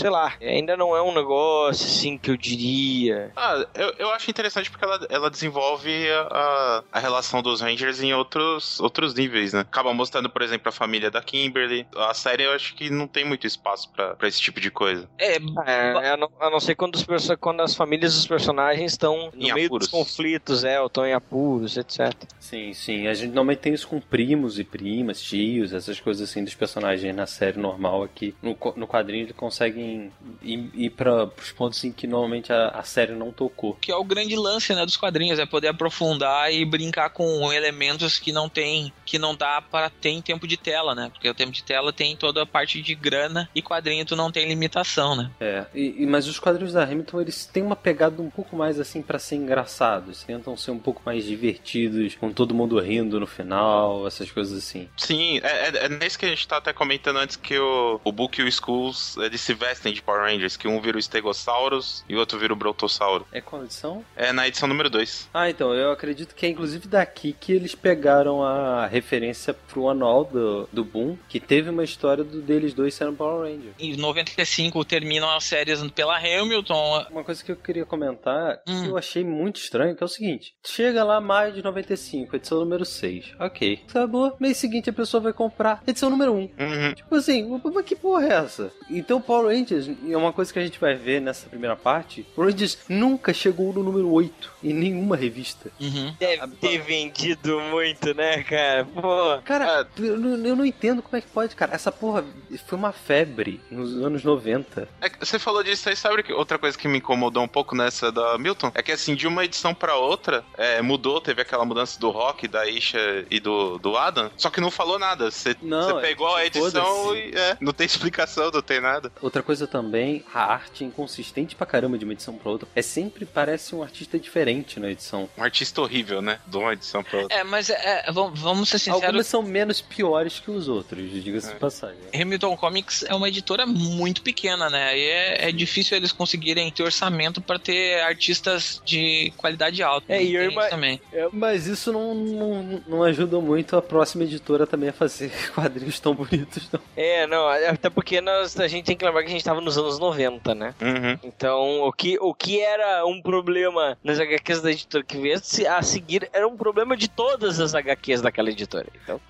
sei lá, ainda não é um negócio assim que eu diria. Ah, eu, eu acho interessante porque ela, ela desenvolve a, a relação dos Rangers em outros, outros níveis, né? Acaba mostrando, por exemplo, a família da Kimberly, a série eu acho que não tem muito espaço pra, pra esse tipo de coisa. É, É, a não, a não ser quando, os quando as famílias dos personagens estão no Em meio apuros. dos conflitos, é, ou estão em apuros, etc. Sim, sim. A gente normalmente tem isso com primos e primas, tios, essas coisas assim dos personagens na série normal aqui. No, no quadrinho eles conseguem ir, ir para os pontos em que normalmente a, a série não tocou. que é o grande lance né, dos quadrinhos, é poder aprofundar e brincar com elementos que não tem, que não dá para ter em tempo de tela, né? Porque o tempo de tela tem toda a parte de grana e quadrinho tu não tem limitação, né? É, e, e- mas os quadrinhos da Hamilton eles têm uma pegada um pouco mais assim pra ser engraçados, tentam ser um pouco mais divertidos, com todo mundo rindo no final, essas coisas assim. Sim, é, é, é nesse que a gente tá até comentando antes que o, o Book e o Skulls eles se vestem de Power Rangers, que um vira o Stegosaurus e o outro vira o Brontossauro. É qual edição? É na edição número 2. Ah, então, eu acredito que é inclusive daqui que eles pegaram a referência pro anual do, do Boom, que teve uma história do, deles dois sendo Power Ranger. Em 95 terminam as séries pela Hamilton. Uma coisa que eu queria comentar, Hum. que eu achei muito estranho, que é o seguinte: chega lá maio de 95, edição número 6. Ok. Acabou. Mês seguinte a pessoa vai comprar edição número 1. Uhum. Tipo assim, mas que porra é essa? Então Power Rangers, é uma coisa que a gente vai ver nessa primeira parte, Power Rangers nunca chegou no número 8 em nenhuma revista. Uhum. Deve ter vendido muito, né, cara? Pô. Cara, eu, não- eu não entendo como é que pode, cara. Essa porra foi uma febre nos anos 90. É você falou disso aí, sabe que outra coisa que me incomodou um pouco nessa da Milton? É que assim, de uma edição pra outra, é, mudou, teve aquela mudança do Rock, da Isha e do, do Adam, só que não falou nada. Você é, pegou a edição e é, não tem [laughs] explicação, não tem nada. Outra coisa também, a arte inconsistente pra caramba de uma edição pra outra. É sempre parece um artista diferente na edição. Um artista horrível, né? De uma edição pra outra. É, mas é, é, vamos, vamos ser sinceros. Algumas são menos piores que os outros, diga-se É. de passagem. Hamilton Comics é uma editora muito pequena, né? E é, é difícil eles conseguirem ter orçamento para ter artistas de qualidade alta. É, e eu ima- também. Mas isso não, não, não ajuda muito a próxima editora também a fazer [laughs] quadrinhos tão bonitos, não. É, não, até porque nós, a gente tem que lembrar que a gente tava nos anos 90, né? Uhum. Então, o que, o que era um problema nas HQs da editora que veio se- a seguir era um problema de todas as HQs daquela editora. Então,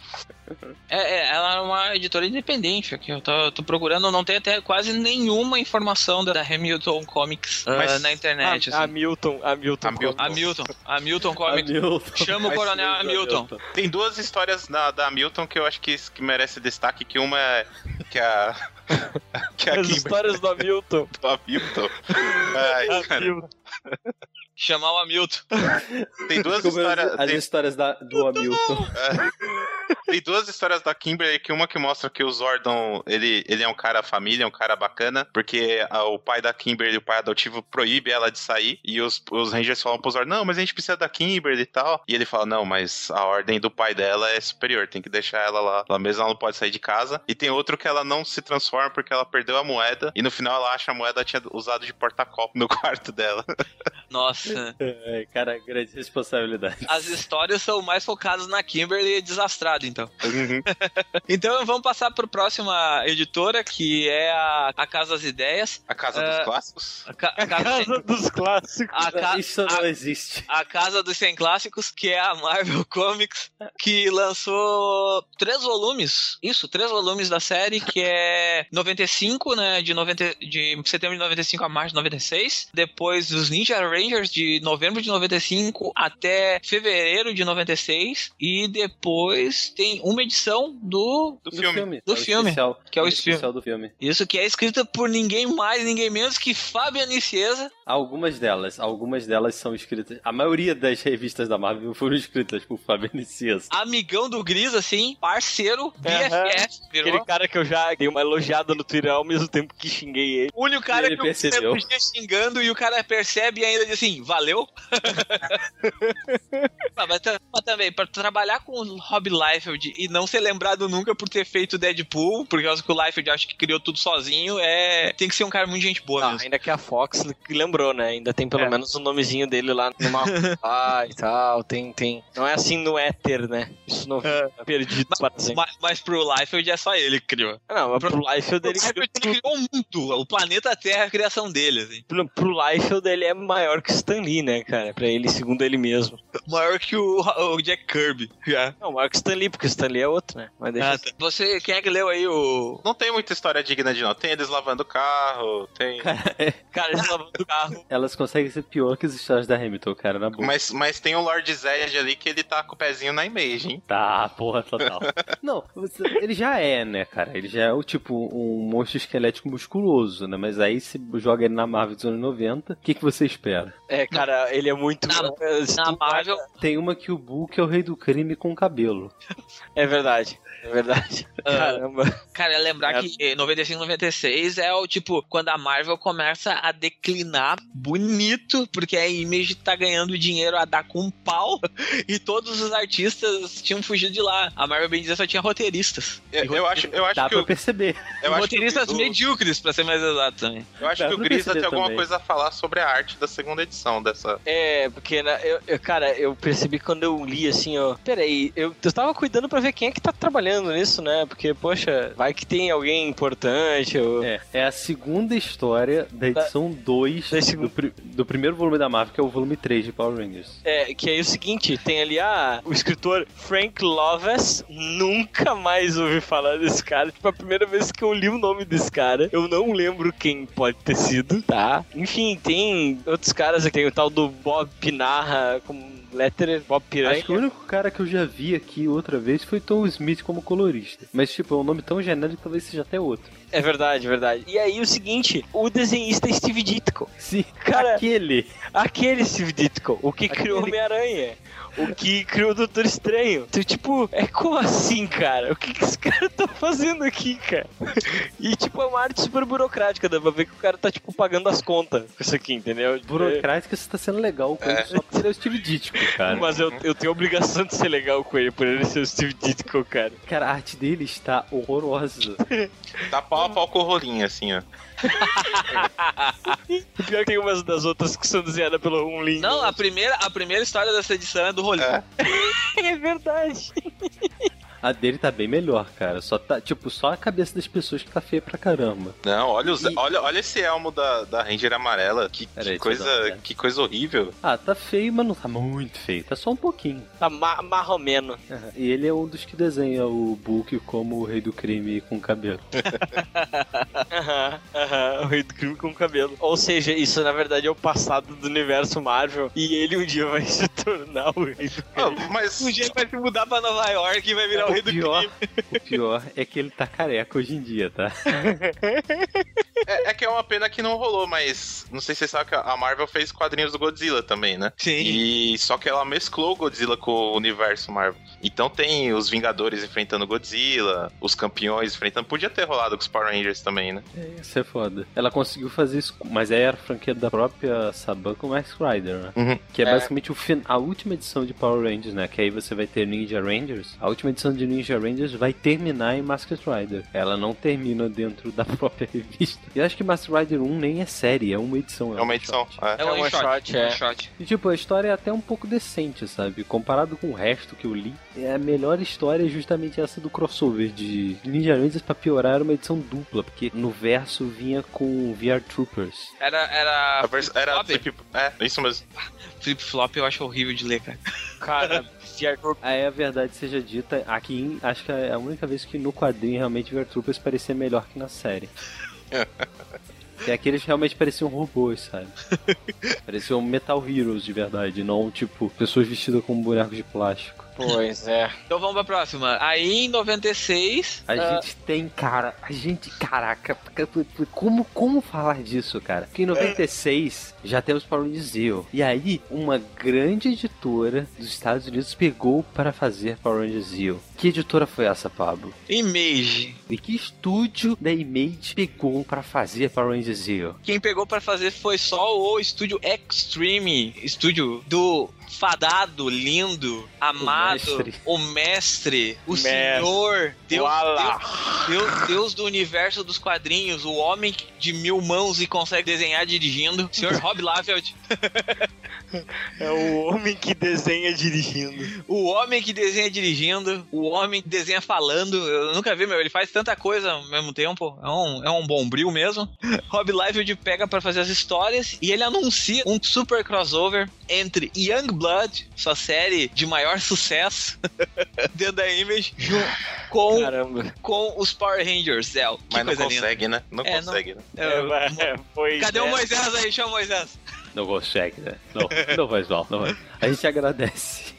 É, é, ela é uma editora independente aqui. Eu tô, eu tô procurando, não tem até quase nenhuma informação da Hamilton Comics ah, Mas na internet. a, assim. Hamilton, Hamilton, Hamilton. Hamilton, [laughs] Hamilton Comics. Hamilton. Chama o Mas- Coronel Hamilton. Tem duas histórias da, da Milton que eu acho que, que merece destaque, que uma é que a... [laughs] que a as Kimber histórias do Hamilton. [laughs] do Hamilton. Ai, cara. Chamar o Hamilton. [laughs] Tem duas Como histórias... as tem- histórias da, do Hamilton. É. Tem duas histórias da Kimberly que uma que mostra que o Zordon, ele, ele é um cara família, um cara bacana, porque a- o pai da Kimberly, o pai adotivo, proíbe ela de sair, e os, os Rangers falam pro Zordon, não, mas a gente precisa da Kimberly e tal, e ele fala, não, mas a ordem do pai dela é superior, tem que deixar ela lá, ela mesma ela não pode sair de casa, e tem outro que ela não se transforma porque ela perdeu a moeda, e no final ela acha a moeda tinha usado de porta-copo no [laughs] quarto dela. Nossa. [laughs] É, cara, grande responsabilidade. As histórias são mais focadas na Kimberly desastrado, então. Uhum. [laughs] Então vamos passar para a próxima editora, que é a, a Casa das Ideias. A Casa É, dos Clássicos? A, ca- a A casa, casa dos clássicos. a ca- Isso não existe. a Casa dos 100 Clássicos, que é a Marvel [laughs] Comics, que lançou três volumes. Isso, três volumes da série, que é 95, né? De, 90, de setembro de 95 a março de 96. Depois os Ninja Rangers, de novembro de 95 até fevereiro de 96. E depois tem uma edição do. Do filme. Do É o filme, especial, que é o especial do filme. Isso que é escrita por ninguém mais, ninguém menos que Fábio Nicesa. Algumas delas, algumas delas são escritas. A maioria das revistas da Marvel foram escritas por Fábio Nicias. amigão do Gris, assim, parceiro, BFF, virou. Aquele cara que eu já dei uma elogiada no Twitter ao mesmo tempo que xinguei ele. O único cara Ele que percebeu. eu podia xingando e o cara percebe e ainda diz assim, valeu? [laughs] Ah, mas, mas também, pra trabalhar com o Rob Liefeld e não ser lembrado nunca por ter feito Deadpool, por causa que o Liefeld acho que criou tudo sozinho, é tem que ser um cara muito gente boa mesmo. ainda que a Fox lembrou, né? Ainda tem pelo É. menos o nomezinho dele lá no mapa [laughs] ah, e tal. Tem, tem. Não é assim no éter, né? Isso não É. fica perdido para sempre. Mas, mas pro Liefeld é só ele que criou. Não, mas pro Liefeld O ele Liefeld ele criou o mundo, o planeta Terra, a criação dele, assim. Pro, pro Liefeld ele é maior que o Stan Lee, né, cara? Pra ele, segundo ele mesmo. Maior que o, o Jack Kirby. Já. Não, Mark Stanley, porque o Stanley é outro, né? Mas deixa Ah, tá. Você, quem é que leu aí o. Não tem muita história digna de não. Tem eles lavando o carro, tem. [laughs] Cara, eles lavando o carro. Elas conseguem ser pior que as histórias da Hamilton, cara, na boa. Mas, mas tem o Lord Zed ali que ele tá com o pezinho na image, hein? Tá, porra, total. [laughs] Não, você- ele já é, né, cara? Ele já é o tipo um monstro esquelético musculoso, né? Mas aí se joga ele na Marvel dos anos 90, o que, que você espera? É, cara, ele é muito. Na Marvel. Tem uma que o Book é o rei do crime com cabelo. É verdade. É verdade. [laughs] Caramba. Cara, é lembrar É. que 95, 96 é o tipo, quando a Marvel começa a declinar bonito, porque a Image tá ganhando dinheiro a dar com um pau [laughs] e todos os artistas tinham fugido de lá. A Marvel, bem dizer, só tinha roteiristas. Eu, eu acho, eu acho Dá que pra o, perceber. eu roteiristas o- medíocres, pra ser mais exato também. eu acho Dá que o Grisa tem alguma também. coisa a falar sobre a arte da segunda edição dessa. É, porque, né, eu, eu- cara, eu percebi quando eu li assim, ó. Peraí, eu, eu tava cuidando pra ver quem é que tá trabalhando nisso, né? Porque, poxa, vai que tem alguém importante. Ou... É, é a segunda história da edição 2 Da segu- do, pri- do primeiro volume da Marvel, que é o volume 3 de Power Rangers. É, que é o seguinte, tem ali ah, o escritor Frank Loves, nunca mais ouvi falar desse cara. Tipo, a primeira vez que eu li o nome desse cara, eu não lembro quem pode ter sido, tá? Enfim, tem outros caras aqui, tem o tal do Bob Pinarra como letterer, Bob Piranha. Acho que o único cara que eu já vi aqui outra vez foi Tom Smith como colorista. Mas, tipo, é um nome tão genérico que talvez seja até outro. É verdade, é verdade. E aí o seguinte, o desenhista é Steve Ditko. Sim, Cara, aquele. aquele Steve Ditko, o que criou Homem-Aranha. O que criou o Doutor Estranho. Então, tipo, é como assim, cara? O que, que esse [laughs] cara tá fazendo aqui, cara? E, tipo, é uma arte super burocrática. Dá pra ver que o cara tá, tipo, pagando as contas com isso aqui, entendeu? Burocrática, você tá sendo legal com ele só porque ele é o Steve Ditko, cara. Mas eu, eu tenho a obrigação de ser legal com ele, por ele ser o Steve Ditko, cara. Cara, a arte dele está horrorosa. [laughs] Tá pau a pau com o rolinho, assim, ó. [laughs] Pior é que tem umas das outras que são desenhadas pelo Hunlin. Não, a primeira, a primeira história dessa edição é do Rolinho. [laughs] é verdade. A dele tá bem melhor, cara. Só tá, tipo, só a cabeça das pessoas que tá feia pra caramba. Não, olha, os, olha, olha esse elmo da, da Ranger amarela. Que, que uma coisa, que coisa horrível. Ah, tá feio, mas não tá muito feio. Tá só um pouquinho. Tá ma marromeno. E ele é um dos que desenha o Book como o rei do crime com cabelo. [laughs] Aham, aham, o rei do crime com cabelo. Ou seja, isso na verdade é o passado do universo Marvel e ele um dia vai [laughs] se tornar o rei do Ah, mas Um dia ele vai se mudar pra Nova York e vai virar o rei do pior, crime. [laughs] o pior é que ele tá careca hoje em dia, tá? [laughs] é, é que é uma pena que não rolou, mas não sei se você sabe que a Marvel fez quadrinhos do Godzilla também, né? Sim. E só que ela mesclou o Godzilla com o universo Marvel. Então tem os Vingadores enfrentando o Godzilla, os campeões enfrentando. Podia ter rolado com os Power Rangers também, né? Isso é foda. Ela conseguiu fazer isso, mas aí era a franquia da própria Saban com o Max Rider, né? Uhum. Que é, É. basicamente o fin- a última edição de Power Rangers, né? Que aí você vai ter Ninja Rangers. A última edição de Ninja Rangers vai terminar em Masked Rider. Ela não termina dentro da [laughs] própria revista. E eu acho que Masked Rider 1 nem é série, é uma edição. É uma um edição. é. É um one shot, shot, é. one shot. E tipo, a história é até um pouco decente, sabe? Comparado com o resto que eu li, é a melhor história é justamente essa do crossover de Ninja Rangers pra piorar era uma edição dupla, porque no verso vinha com VR Troopers. Era, era vers- Era flip, é, isso mesmo. [laughs] Flip-flop eu acho horrível de ler, cara. Cara, [laughs] Aí a verdade seja dita, aqui acho que é a única vez que no quadrinho realmente VR Troopers parecia melhor que na série. [laughs] Que aqueles realmente pareciam robôs, sabe? [laughs] Pareciam Metal Heroes de verdade, não tipo pessoas vestidas com bonecos de plástico. Pois é. Então vamos pra próxima. Aí em 96. A Ah. gente tem, cara, a gente, caraca, como, como falar disso, cara? Porque em 96 já temos Power Rangers Zero. E aí, uma grande editora dos Estados Unidos pegou para fazer Power Rangers Zero. Que editora foi essa, Pablo? Image. E que estúdio da Image pegou para fazer Power Rangers Zero? Quem pegou pra fazer foi só o estúdio Extreme, estúdio do fadado, lindo, amado, mestre. o mestre, o Mestre. senhor, Deus. Deus, Deus, Deus do universo dos quadrinhos, o homem de mil mãos e consegue desenhar dirigindo, senhor Rob Liefeld. [laughs] É o homem que desenha dirigindo. O homem que desenha dirigindo, o homem que desenha falando. Eu nunca vi, meu. Ele faz tanta coisa ao mesmo tempo. É um, é um bombril mesmo. [laughs] Rob Liefeld pega pra fazer as histórias e ele anuncia um super crossover entre Youngblood, sua série de maior sucesso [laughs] dentro da Image, com, Caramba. com os Power Rangers, Zell. Que Mas não coisa linda. consegue, né? Não É, consegue, né? É, É, Cadê é. o Moisés aí? Chama o Moisés. Não consegue, né? Não, não faz mal, não faz. A gente agradece.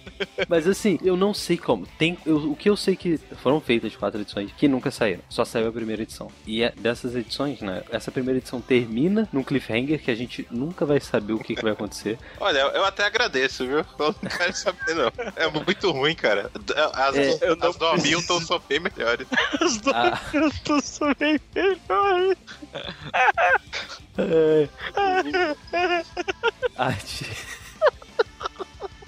Mas assim, eu não sei como. Tem, eu- o que eu sei que foram feitas quatro edições que nunca saíram. Só saiu a primeira edição. E é dessas edições, né? Essa primeira edição termina num cliffhanger que a gente nunca vai saber o que, que vai acontecer. [laughs] Olha, eu até agradeço, viu? Eu não quero saber, não. É muito ruim, cara. As, É, as, eu não do Hamilton são bem melhores. [laughs] As duas Ah. eu tô só bem melhor. [laughs] É, arte.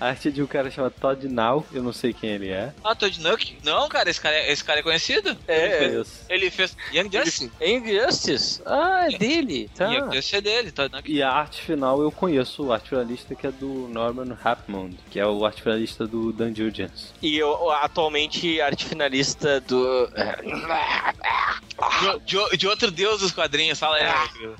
Arte de um cara chamado Todd Now. Eu não sei quem ele é. Ah, Todd Nuck? Não, cara, esse cara, é- esse cara é conhecido. É. Eu Ele fez Young Justice. Injustice? Ah, é dele. Tá. Young Justice é dele, Todd Nuck. E a arte final eu conheço o arte finalista que é do Norman Hapmond, que é o arte finalista do Dungeons. E eu, atualmente arte finalista do. De, de- de outro deus dos quadrinhos, fala aí.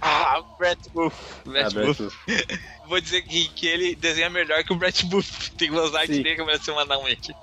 Ah, Brett Wolf. Brett Booth. [laughs] Vou dizer que, que ele desenha melhor que o Brett Booth. [laughs] Tem umas artes Sim. dele que merece semanalmente.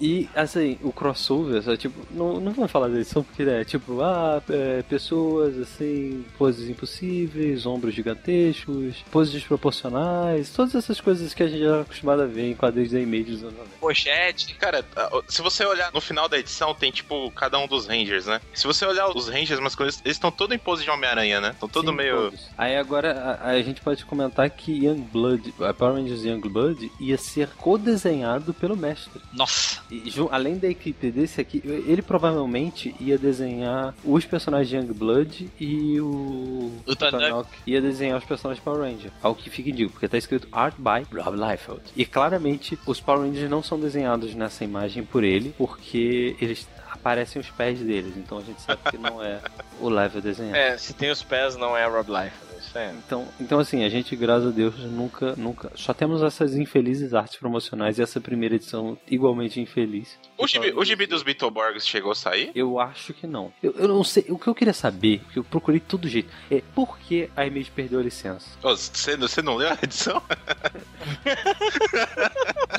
E, assim, o crossover, só, tipo, não, não vamos falar da edição porque é tipo, ah, é, pessoas, assim, poses impossíveis, ombros gigantescos, poses desproporcionais, todas essas coisas que a gente já é acostumado a ver em quadrinhos da Image dos anos 90. Pochete. Cara, se você olhar no final da edição, tem tipo cada um dos Rangers, né? Se você olhar os Rangers masculinos, eles estão todos em pose de Homem-Aranha, né? Estão todo Sim, meio. todos. Aí agora a, a gente pode comentar que Youngblood, Power Rangers Youngblood ia ser co-desenhado pelo mestre. Nossa. E, além da equipe desse aqui, ele provavelmente ia desenhar os personagens de Youngblood e o. O. Tanaka ia desenhar os personagens Power Ranger. Ao que fica indico, porque tá escrito Art by Rob Liefeld. E claramente os Power Rangers não são desenhados nessa imagem por ele, porque eles aparecem os pés deles. Então a gente sabe que não é o Liefeld desenhando. É, se tem os pés, não é Rob Life. Então, então assim, a gente, graças a Deus, nunca, nunca. Só temos essas infelizes artes promocionais e essa primeira edição igualmente infeliz. O gibi, o gibi dos Beetleborgs chegou a sair? Eu acho que não. Eu, eu não sei. O que eu queria saber, que eu procurei de todo jeito, é por que a Image perdeu a licença. Você você não leu a edição? [laughs]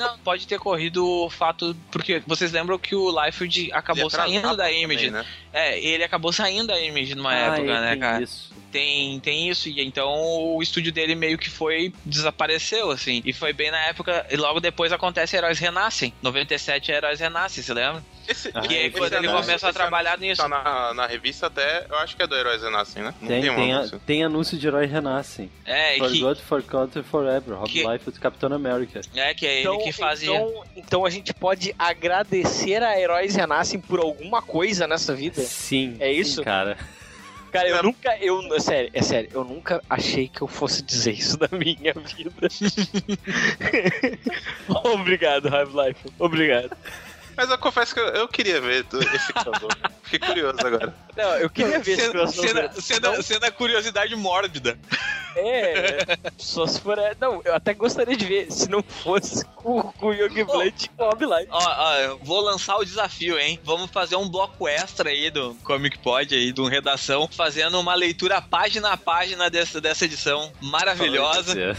Não, pode ter corrido o fato. Porque vocês lembram que o Liefeld acabou saindo da também, Image. né? É, ele acabou saindo da Image numa Ah, época, é, né, tem cara? Isso. Tem, tem isso, e então o estúdio dele meio que foi. desapareceu, assim. E foi bem na época. E logo depois acontece Heróis Renascem. 97 Heróis Renascem, você lembra? Esse, Ah, que é esse quando ele anúncio- começa a esse trabalhar nisso. Tá na, na revista até, eu acho que é do Heróis Renascem, né? Não Tem, tem, um tem, a- anúncio. tem anúncio de herói renascem. É, For que, God, For Country, Forever. Rob que- Liefeld, Capitão América. é, que é ele que fazia. Então, então a gente pode agradecer a Heróis Renascem por alguma coisa nessa vida? Sim. É sim, isso? cara. Cara, eu nunca, eu, é sério, é sério, eu nunca achei que eu fosse dizer isso na minha vida. [laughs] Obrigado, Hive Life. Obrigado. Mas eu confesso que eu, eu queria ver esse [laughs] crossover. Fiquei curioso agora. Não, eu queria ver esse Cena, crossover. cena, cena, cena curiosidade mórbida. É, só se for. é, Não, eu até gostaria de ver se não fosse com, com o Yogi Blood e o Rob Life. Ó, ó, eu vou lançar o desafio, hein? Vamos fazer um bloco extra aí do Comic Pod aí, do Redação, fazendo uma leitura página a página dessa, dessa edição maravilhosa.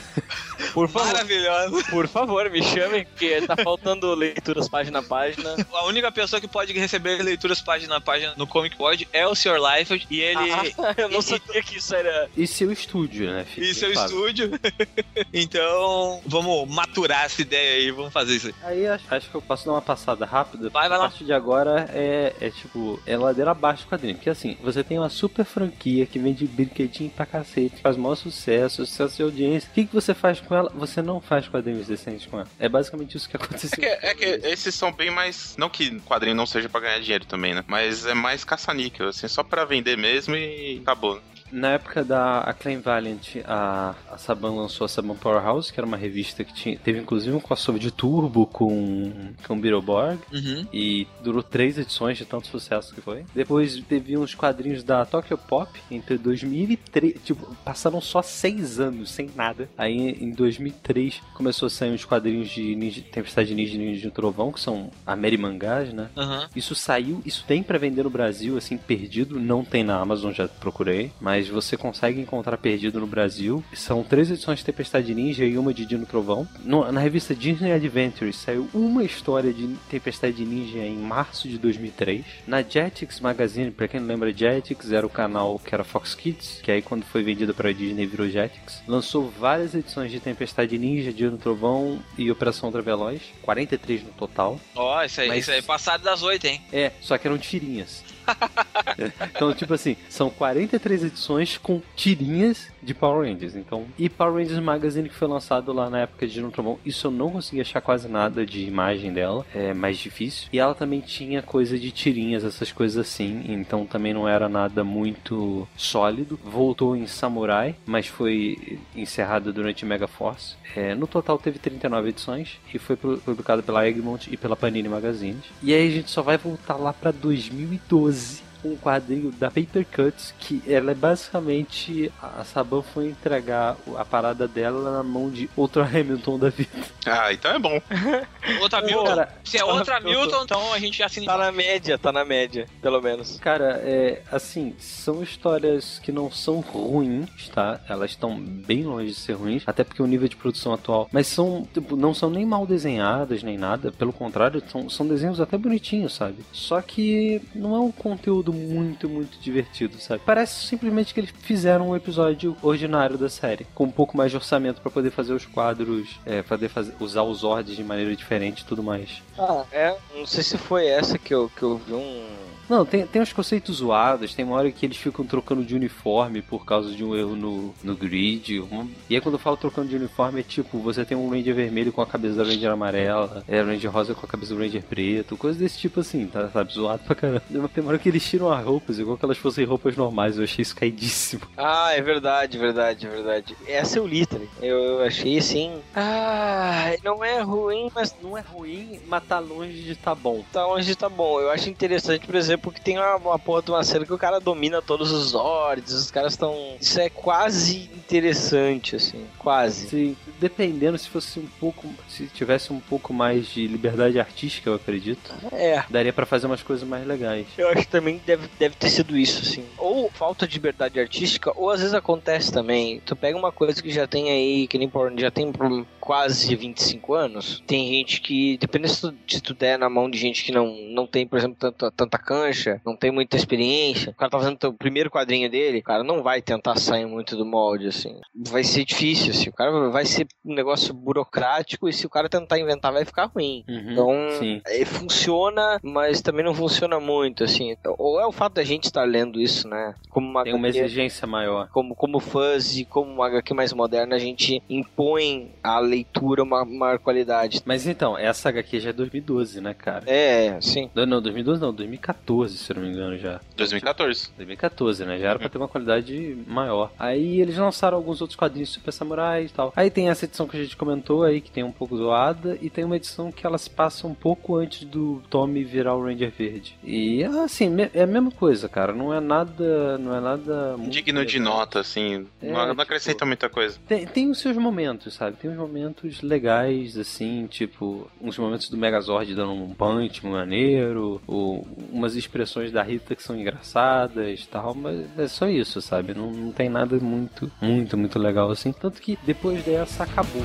Por favor, Maravilhosa. por favor, me chamem, porque tá faltando leituras página a página. A única pessoa que pode receber leituras página a página no Comic Pod é o Sr. Liefeld e ele. Ah, [laughs] eu não sabia que isso era. E seu estúdio, né? Fica E seu claro. estúdio. [laughs] então, vamos maturar essa ideia aí, vamos fazer isso aí. Aí acho, acho que eu posso dar uma passada rápida. Vai, vai a lá. partir de agora é, é tipo, é ladeira abaixo do quadrinho. Porque assim, você tem uma super franquia que vende brinquedinho pra cacete, faz maior sucesso, sucesso de audiência. O que, que você faz com ela? Você não faz quadrinhos decentes com ela. É basicamente isso que [laughs] É aconteceu. que, é que esses são bem mais. Não que quadrinho não seja pra ganhar dinheiro também, né? Mas é mais caça-níquel, assim, só pra vender mesmo e acabou. Na época da Acclaim Valiant, a, a Saban lançou a Saban Powerhouse, que era uma revista que tinha, teve inclusive um crossover de turbo com, com Beetleborg. Uhum. E durou três edições de tanto sucesso que foi. Depois teve uns quadrinhos da Tokyo Pop entre 2003. Tipo, passaram só seis anos sem nada. Aí em 2003 começou a sair uns quadrinhos de Ninja, Tempestade Ninja e Ninja de Trovão, que são Amerimangás, né? Aham. Isso saiu, isso tem pra vender no Brasil, assim, perdido. Não tem na Amazon, já procurei. Mas você consegue encontrar perdido no Brasil. São três edições de Tempestade Ninja e uma de Dino Trovão. No- na revista Disney Adventures saiu uma história de Tempestade Ninja em março de 2003. Na Jetix Magazine, pra quem não lembra, Jetix era o canal que era Fox Kids, que aí quando foi vendido pra Disney virou Jetix. Lançou várias edições de Tempestade Ninja, Dino Trovão e Operação Ultraveloz. 43 no total. Ó, isso aí, Mas- isso aí é passado das oito, hein? É, só que eram tirinhas. [laughs] então, tipo assim, são 43 edições com tirinhas de Power Rangers. Então, e Power Rangers Magazine que foi lançado lá na época de Dino Trovão, isso eu não consegui achar quase nada de imagem dela, é mais difícil. E ela também tinha coisa de tirinhas, essas coisas assim, então também não era nada muito sólido. Voltou em Samurai, mas foi encerrada durante Mega Force. É, no total teve 39 edições e foi pu- publicada pela Egmont e pela Panini Magazines. E aí a gente só vai voltar lá pra 2012 was um quadrinho da Paper Cuts que ela é basicamente a Saban foi entregar a parada dela na mão de outro [laughs] Hamilton da vida. Ah, então é bom. [laughs] Outra Milton. cara, Se é outra eu tô- Milton, então a gente já assina. Tá na média, tá na média, pelo menos. Cara, é assim, são histórias que não são ruins, tá? Elas estão bem longe de ser ruins, até porque o nível de produção atual, mas são, tipo, não são nem mal desenhadas nem nada, pelo contrário, são, são desenhos até bonitinhos, sabe? Só que não é um conteúdo muito, muito divertido, sabe? Parece simplesmente que eles fizeram um episódio ordinário da série, com um pouco mais de orçamento pra poder fazer os quadros, é, poder fazer, usar os ordens de maneira diferente e tudo mais. Ah, é. Não sei se foi essa que eu, que eu vi um. Não, tem, tem uns conceitos zoados, tem uma hora que eles ficam trocando de uniforme por causa de um erro no, no grid. E aí quando eu falo trocando de uniforme é tipo, você tem um Ranger vermelho com a cabeça da Ranger amarela, é Ranger rosa com a cabeça do Ranger preto, coisa desse tipo assim, tá? Sabe, zoado pra caramba. Tem uma hora que eles tiram as roupas, igual que elas fossem roupas normais, eu achei isso caidíssimo. Ah, é verdade, verdade, verdade. Essa eu li também. Eu, eu achei assim. Ah, não é ruim, mas Não é ruim, mas tá longe de tá bom. tá onde tá bom. Eu acho interessante, por exemplo, que tem uma, uma porra de uma cena que o cara domina todos os Zords, os caras estão. Isso é quase interessante, assim. Quase. Se, dependendo se fosse um pouco, se tivesse um pouco mais de liberdade artística, eu acredito, É. daria pra fazer umas coisas mais legais. Eu acho que também deve, deve ter sido isso, assim. Ou falta de liberdade artística, ou às vezes acontece também. Tu pega uma coisa que já tem aí, que nem por já tem por quase 25 anos. Tem gente que, dependendo se tu, se tu der na mão de gente que não, não tem, por exemplo, tanta, tanta cancha, não tem muita experiência. O cara tá fazendo o primeiro quadrinho dele, o cara não vai tentar sair muito do molde, assim. Vai ser difícil, assim. O cara vai ser um negócio burocrático e se o cara tentar inventar vai ficar ruim. Uhum, Então, sim. é, funciona, mas também não funciona muito, assim. Ou é o fato da gente estar lendo isso, né? Como uma Tem uma HQ exigência maior. como, como fãs e como uma HQ mais moderna, a gente impõe à leitura uma maior qualidade. Mas então, essa HQ já é 2012, né, cara? É, sim. Não, não, 2012 não, 2014, se eu não me engano já. 2014. 2014, né? Já era pra ter uma qualidade maior. Aí eles lançaram alguns outros quadrinhos Super Samurai e tal. Aí tem essa edição que a gente comentou aí, que tem um pouco zoada, e tem uma edição que ela se passa um pouco antes do Tommy virar o Ranger Verde. E assim, é a mesma coisa, cara. Não é nada. Não é nada. Digno de nota, assim. É, não, não tipo- acrescenta muita coisa. Tem, tem os seus momentos, sabe? Tem uns momentos legais, assim, tipo, uns momentos do Megazord dando um punch maneiro, ou umas expressões da Rita que são engraçadas e tal, mas é só isso, sabe? Não, não tem nada muito, muito, muito legal assim. Tanto que depois dessa acabou.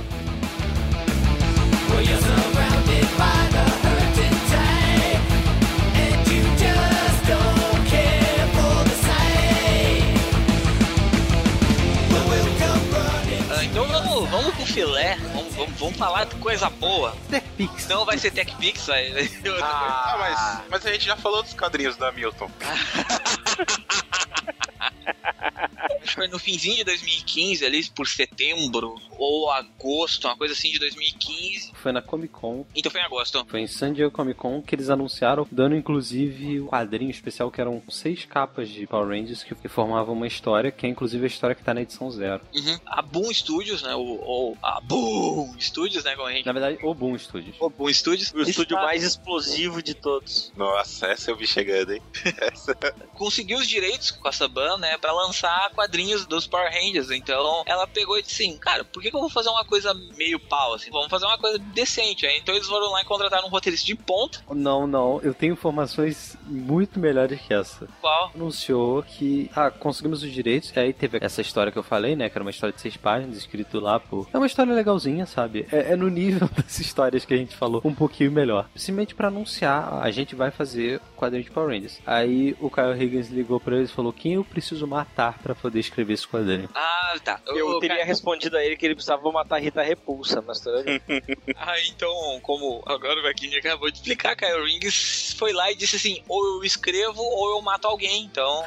Ah, filé. Vamos, vamos, vamos falar de coisa boa. TechPix. Não vai ser TechPix, vai. Ah, mas, mas a gente já falou dos quadrinhos da Milton. [laughs] Acho que foi no finzinho de 2015, ali por setembro ou agosto, uma coisa assim de 2015. Foi na Comic Con. Então foi em agosto. Foi em San Diego Comic Con que eles anunciaram, dando inclusive um quadrinho especial que eram seis capas de Power Rangers que formavam uma história, que é inclusive a história que tá na edição zero. Uhum. A Boom Studios, né? Ou, ou a Boom Studios, né? Como a gente... Na verdade, o Boom Studios. O Boom Studios. O estúdio está- mais explosivo de todos. Nossa, essa eu vi chegando, hein? [laughs] Essa. conseguiu os direitos com a Saban, né, pra lançar quadrinhos dos Power Rangers. Então ela pegou e disse assim, cara, por que, que eu vou fazer uma coisa meio pau, assim? Vamos fazer uma coisa decente. Aí, então eles foram lá e contrataram um roteirista de ponta. Não, não, eu tenho informações muito melhores que essa. Qual? Anunciou que, ah, conseguimos os direitos, aí teve essa história que eu falei, né, que era uma história de seis páginas, escrito lá por... É uma história legalzinha, sabe? É, é no nível [laughs] das histórias que a gente falou, um pouquinho melhor. Simplesmente pra anunciar, a gente vai fazer quadrinho de Power Rangers. Aí o Kyle Higgins ligou pra eles e falou, quem eu preciso matar pra poder escrever esse quadrinho? Ah, tá. Eu O teria cara- respondido a ele que ele precisava matar a Rita Repulsa na história dele. Ah, então, como agora o Vaquini acabou de explicar, Kyle Rings foi lá e disse assim: ou eu escrevo ou eu mato alguém. Então,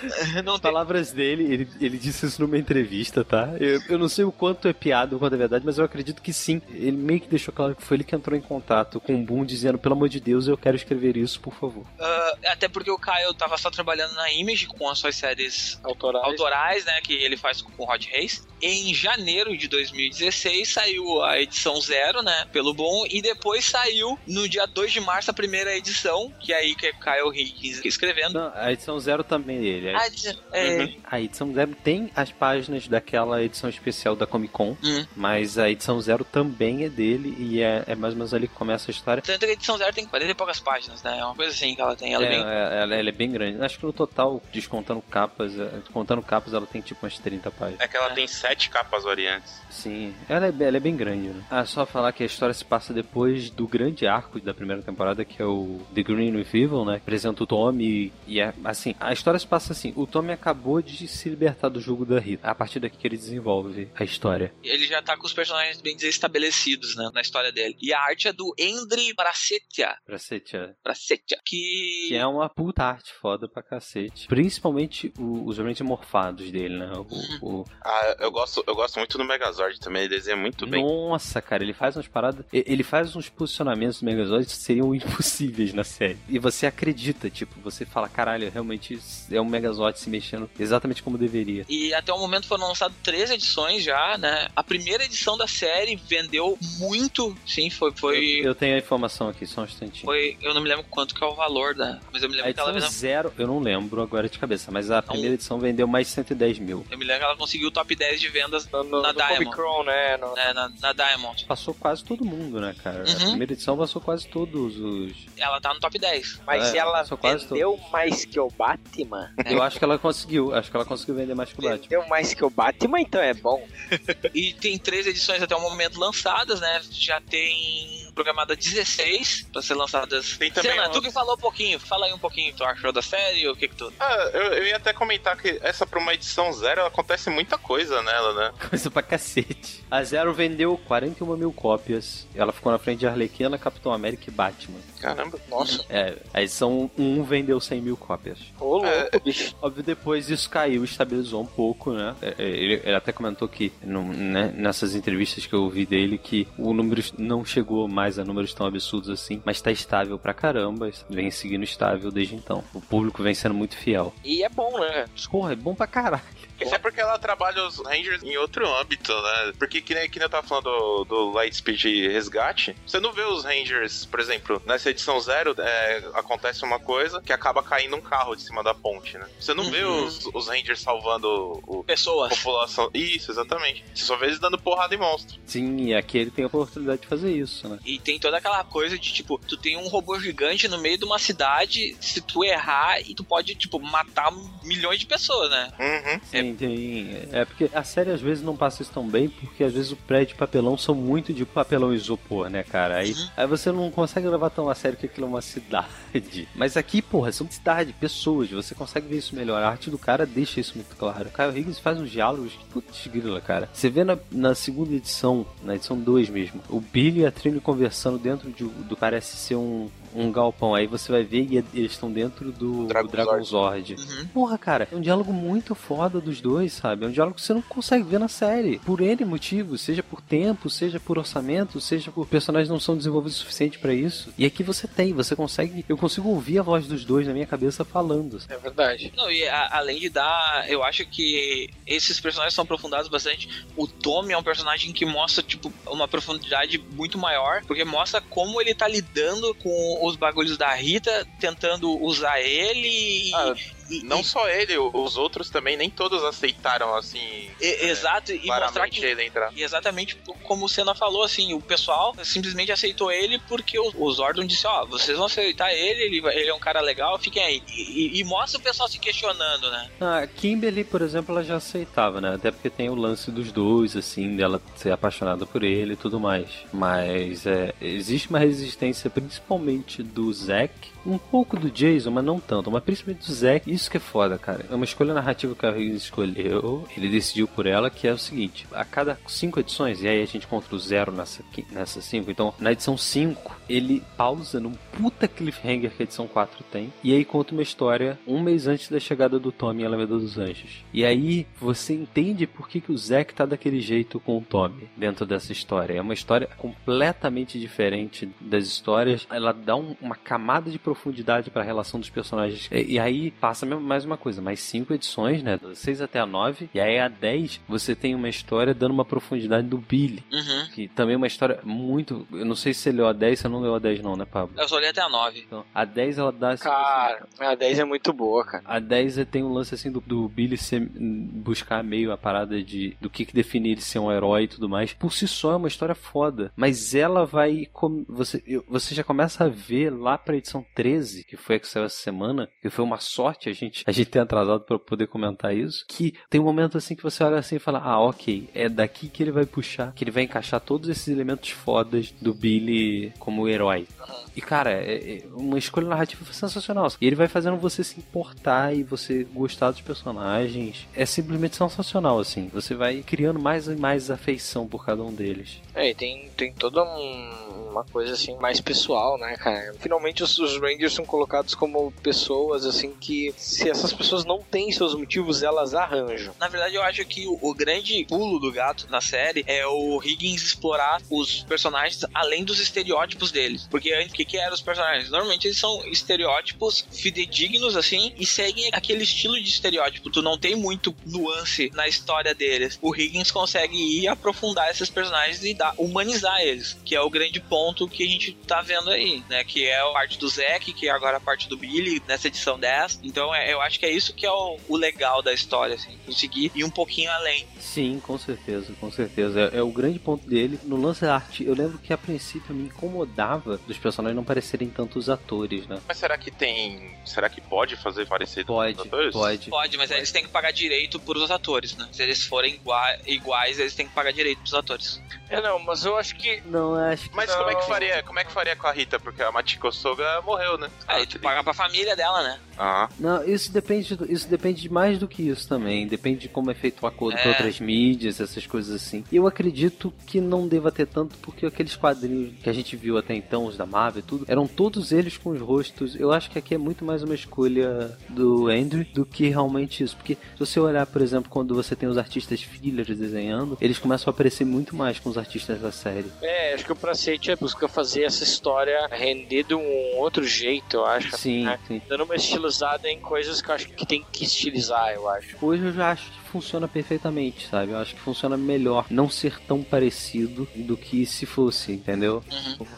[laughs] não As tem. palavras dele, ele, ele disse isso numa entrevista, tá? Eu, eu não sei o quanto é piada ou quanto é verdade, mas eu acredito que sim. Ele meio que deixou claro que foi ele que entrou em contato com o Boom dizendo, pelo amor de Deus, eu quero escrever isso, por favor. Ah, até porque o Kyle tava só trabalhando na Image com as suas séries Autorais. autorais, né, que ele faz com o Rod Reis. Em janeiro de 2016 saiu a edição zero, né, pelo bom, e depois saiu no dia 2 de março a primeira edição, que é aí que é Kyle Higgins escrevendo. Não, a edição zero também é dele. Ah, edição- é, Uhum. A edição zero tem as páginas daquela edição especial da Comic Con, Hum. mas a edição zero também é dele e é, é mais ou menos ali que começa a história. Tanto que a edição zero tem 40 e poucas páginas, né? É uma coisa assim que ela tem. Ela é, É, bem. é, ela, ela é bem grande. Acho que no total, descontando capas, é, contando capas, ela tem tipo umas 30 páginas. É que ela tem sete capas variantes. Sim, ela é, ela é bem grande, né? Ah, só falar que a história se passa depois do grande arco da primeira temporada, que é o The Green with Evil, né? Apresenta o Tommy e é assim, a história se passa assim, o Tommy acabou de se libertar do jogo da Rita. A partir daqui que ele desenvolve a história. Ele já tá com os personagens bem estabelecidos, né? Na história dele. E a arte é do Endri Prasetya. Pra ser tia. Prasetya. Que. Que é uma puta arte foda pra cacete. Principalmente o- os orientes morfados dele, né? O, o- Ah, eu gosto, eu gosto muito do Megazord também, ele desenha muito bem. Nossa, cara, ele faz umas paradas. Ele faz uns posicionamentos do Megazord que seriam [laughs] impossíveis na série. E você acredita, tipo, você fala, caralho, realmente é um Megazord se mexendo exatamente como deveria. E até o momento foram lançadas três edições já, né? A primeira edição da série vendeu muito, sim, foi. foi... Eu tenho a informação aqui, só um instantinho. Foi, eu não me lembro quanto que é o valor da. Mas eu me A lembro que ela edição vendeu. zero, eu não lembro agora de cabeça, mas a primeira edição vendeu mais de 110 mil. Eu me lembro que ela conseguiu o top 10 de vendas No, no, na no Diamond. Né? No- né, na, na Diamond. Passou quase todo mundo, né, cara? A Uhum. primeira edição passou quase todos os. Ela tá no top 10. Mas É, ela vendeu mais que o Batman. Eu acho que ela conseguiu, acho que ela conseguiu vender mais que o Batman. Vendeu mais que o Batman, então é bom. [laughs] E tem três edições até o momento lançadas, né? Já tem programada 16 pra ser lançadas. Tem também Senna, um- tu que falou um pouquinho, fala aí um pouquinho tu achou da série, o que que tu... Ah, eu, eu ia até comentar que essa pra uma edição zero acontece muita coisa nela, né? [laughs] Coisa pra cacete. A Zero vendeu 41 mil cópias. Ela ficou na frente de Arlequina, Capitão América e Batman. Caramba. Nossa. É, a edição 1 vendeu 100 mil cópias. Ô, louco, bicho. Óbvio, depois isso caiu, estabilizou um pouco, né? É, é, Ele, ele até comentou que no- né, nessas entrevistas que eu ouvi dele que o número não chegou mais a números tão absurdos assim, mas tá estável pra caramba, vem seguindo estável desde então. O público vem sendo muito fiel. E é bom, né? Porra, é bom pra caralho. Isso é porque ela trabalha os Rangers em outro âmbito, né? Porque que nem, que nem eu tava falando do, do Lightspeed Resgate, você não vê os Rangers, por exemplo, nessa edição zero, é, acontece uma coisa que acaba caindo um carro de cima da ponte, né? Você não vê Uhum. os, os Rangers salvando o, a Pessoas. população. Isso, exatamente. Você só vê eles dando porrada em monstro. Sim, e aqui ele tem a oportunidade de fazer isso, né? E tem toda aquela coisa de, tipo, tu tem um robô gigante no meio de uma cidade, se tu errar, e tu pode, tipo, matar milhões de pessoas, né? Uhum. Sim, tem. É porque a série às vezes não passa isso tão bem, porque às vezes o prédio de papelão são muito de papelão isopor, né, cara? Aí, aí você não consegue levar tão a sério que aquilo é uma cidade. [laughs] Mas aqui, porra, são cidade, pessoas, você consegue ver isso melhor. A arte do cara deixa isso muito claro. O Kyle Higgins faz uns diálogos que, putz, grila, cara. Você vê na, na segunda edição, na edição 2 mesmo, o Billy e a Trini conversando dentro de, do parece ser um um galpão. Aí você vai ver e eles estão dentro do Dragon, Dragon Zord. Uhum. Porra, cara, é um diálogo muito foda dos dois, sabe? É um diálogo que você não consegue ver na série. Por N motivos, seja por tempo, seja por orçamento, seja por personagens não são desenvolvidos o suficiente pra isso. E aqui você tem, você consegue. Eu consigo ouvir a voz dos dois na minha cabeça falando. É verdade. Não, e a- além de dar, eu acho que esses personagens são aprofundados bastante. O Tommy é um personagem que mostra, tipo, uma profundidade muito maior, porque mostra como ele tá lidando com os bagulhos da Rita, tentando usar ele e. Ah, e- Não e- só ele, os outros também, nem todos aceitaram, assim, e- exato, e mostrar que ele entrar. E exatamente como o Senna falou, assim, o pessoal simplesmente aceitou ele porque o, o Zordon disse, ó, vocês vão aceitar ele, ele, ele é um cara legal, fiquem aí. E, e- e mostra o pessoal se questionando, né? A Kimberly, por exemplo, ela já aceitava, né? Até porque tem o lance dos dois, assim, dela ser apaixonada por ele e tudo mais. Mas é, existe uma resistência, principalmente do Zack, um pouco do Jason, mas não tanto, mas principalmente do Zack. Isso que é foda, cara. É uma escolha narrativa que a Higgins escolheu, ele decidiu por ela, que é o seguinte: a cada cinco edições, e aí a gente conta o zero nessa, nessa cinco, então na edição 5, ele pausa num puta cliffhanger que a edição 4 tem, e aí conta uma história um mês antes da chegada do Tommy em Alameda dos Anjos. E aí você entende por que, que o Zack tá daquele jeito com o Tommy dentro dessa história. É uma história completamente diferente das histórias. Ela dá um- uma camada de profundidade para a relação dos personagens. E, e aí passa mais uma coisa, mais cinco edições, né? Das 6 até a 9. E aí a 10 você tem uma história dando uma profundidade do Billy. Uhum. Que também é uma história muito. Eu não sei se você leu a 10, você não leu a 10, não, né, Pablo? Eu só olhei até a 9. Então, a 10 ela dá. assim, Cara, a 10 é muito boa, cara. a 10 é- tem um lance assim do, do Billy ser, buscar meio a parada de do que, que define ele ser um herói e tudo mais. Por si só é uma história foda. Mas ela vai. Você, você já começa a ver lá pra edição 13, que foi a que saiu essa semana, que foi uma sorte a gente, a gente ter atrasado pra poder comentar isso. Que tem um momento assim que você olha assim e fala: Ah, ok, é daqui que ele vai puxar, que ele vai encaixar todos esses elementos fodas do Billy como herói. E cara, é, é uma escolha narrativa sensacional. E ele vai fazendo você se importar e você gostar dos personagens. É simplesmente sensacional, assim. Você vai criando mais e mais afeição por cada um deles. É, e tem, tem toda um- uma coisa assim mais pessoal, né, cara? Finalmente os, os Rangers são colocados como pessoas assim que se essas pessoas não têm seus motivos, elas arranjam. Na verdade, eu acho que o, o grande pulo do gato na série é o Higgins explorar os personagens além dos estereótipos deles. Porque o que, que eram os personagens? Normalmente eles são estereótipos fidedignos, assim, e seguem aquele estilo de estereótipo. Tu não tem muito nuance na história deles. O Higgins consegue ir aprofundar esses personagens e dar, humanizar eles, que é o grande ponto que a gente tá vendo aí, né? Que é a parte do Zack, que é agora a parte do Billy, nessa edição 10. Então é- eu acho que é isso que é o, o legal da história, assim, conseguir ir um pouquinho além. Sim, com certeza, com certeza. É, é o grande ponto dele. No lance da arte, eu lembro que a princípio me incomodava dos personagens não parecerem tantos atores, né? Mas será que tem. Será que pode fazer parecer Pode, atores? pode. Pode, mas aí eles têm que pagar direito pros atores, né? Se eles forem igua- iguais, eles têm que pagar direito pros atores. É, não, mas eu acho que. Não, acho que. Mas como é que faria? Como é que faria com a Rita? Porque a Machiko Soga morreu, né? Aí tu paga pra família dela, né? Ah. Não, isso depende, do- isso depende de mais do que isso também. Depende de como é feito o acordo É. com outras mídias, essas coisas assim. E eu acredito que não deva ter tanto, porque aqueles quadrinhos que a gente viu até então, os da Marvel e tudo, eram todos eles com os rostos. Eu acho que aqui é muito mais uma escolha do Andrew do que realmente isso. Porque se você olhar, por exemplo, quando você tem os artistas fillers desenhando, eles começam a aparecer muito mais com os artistas da série. É, acho que o Pracete busca fazer essa história render de um outro jeito, eu acho. Sim, né? sim. Dando uma estilizada em coisas que eu acho que tem que estilizar, eu acho. Hoje eu já acho funciona perfeitamente, sabe? Eu acho que funciona melhor não ser tão parecido do que se fosse, entendeu?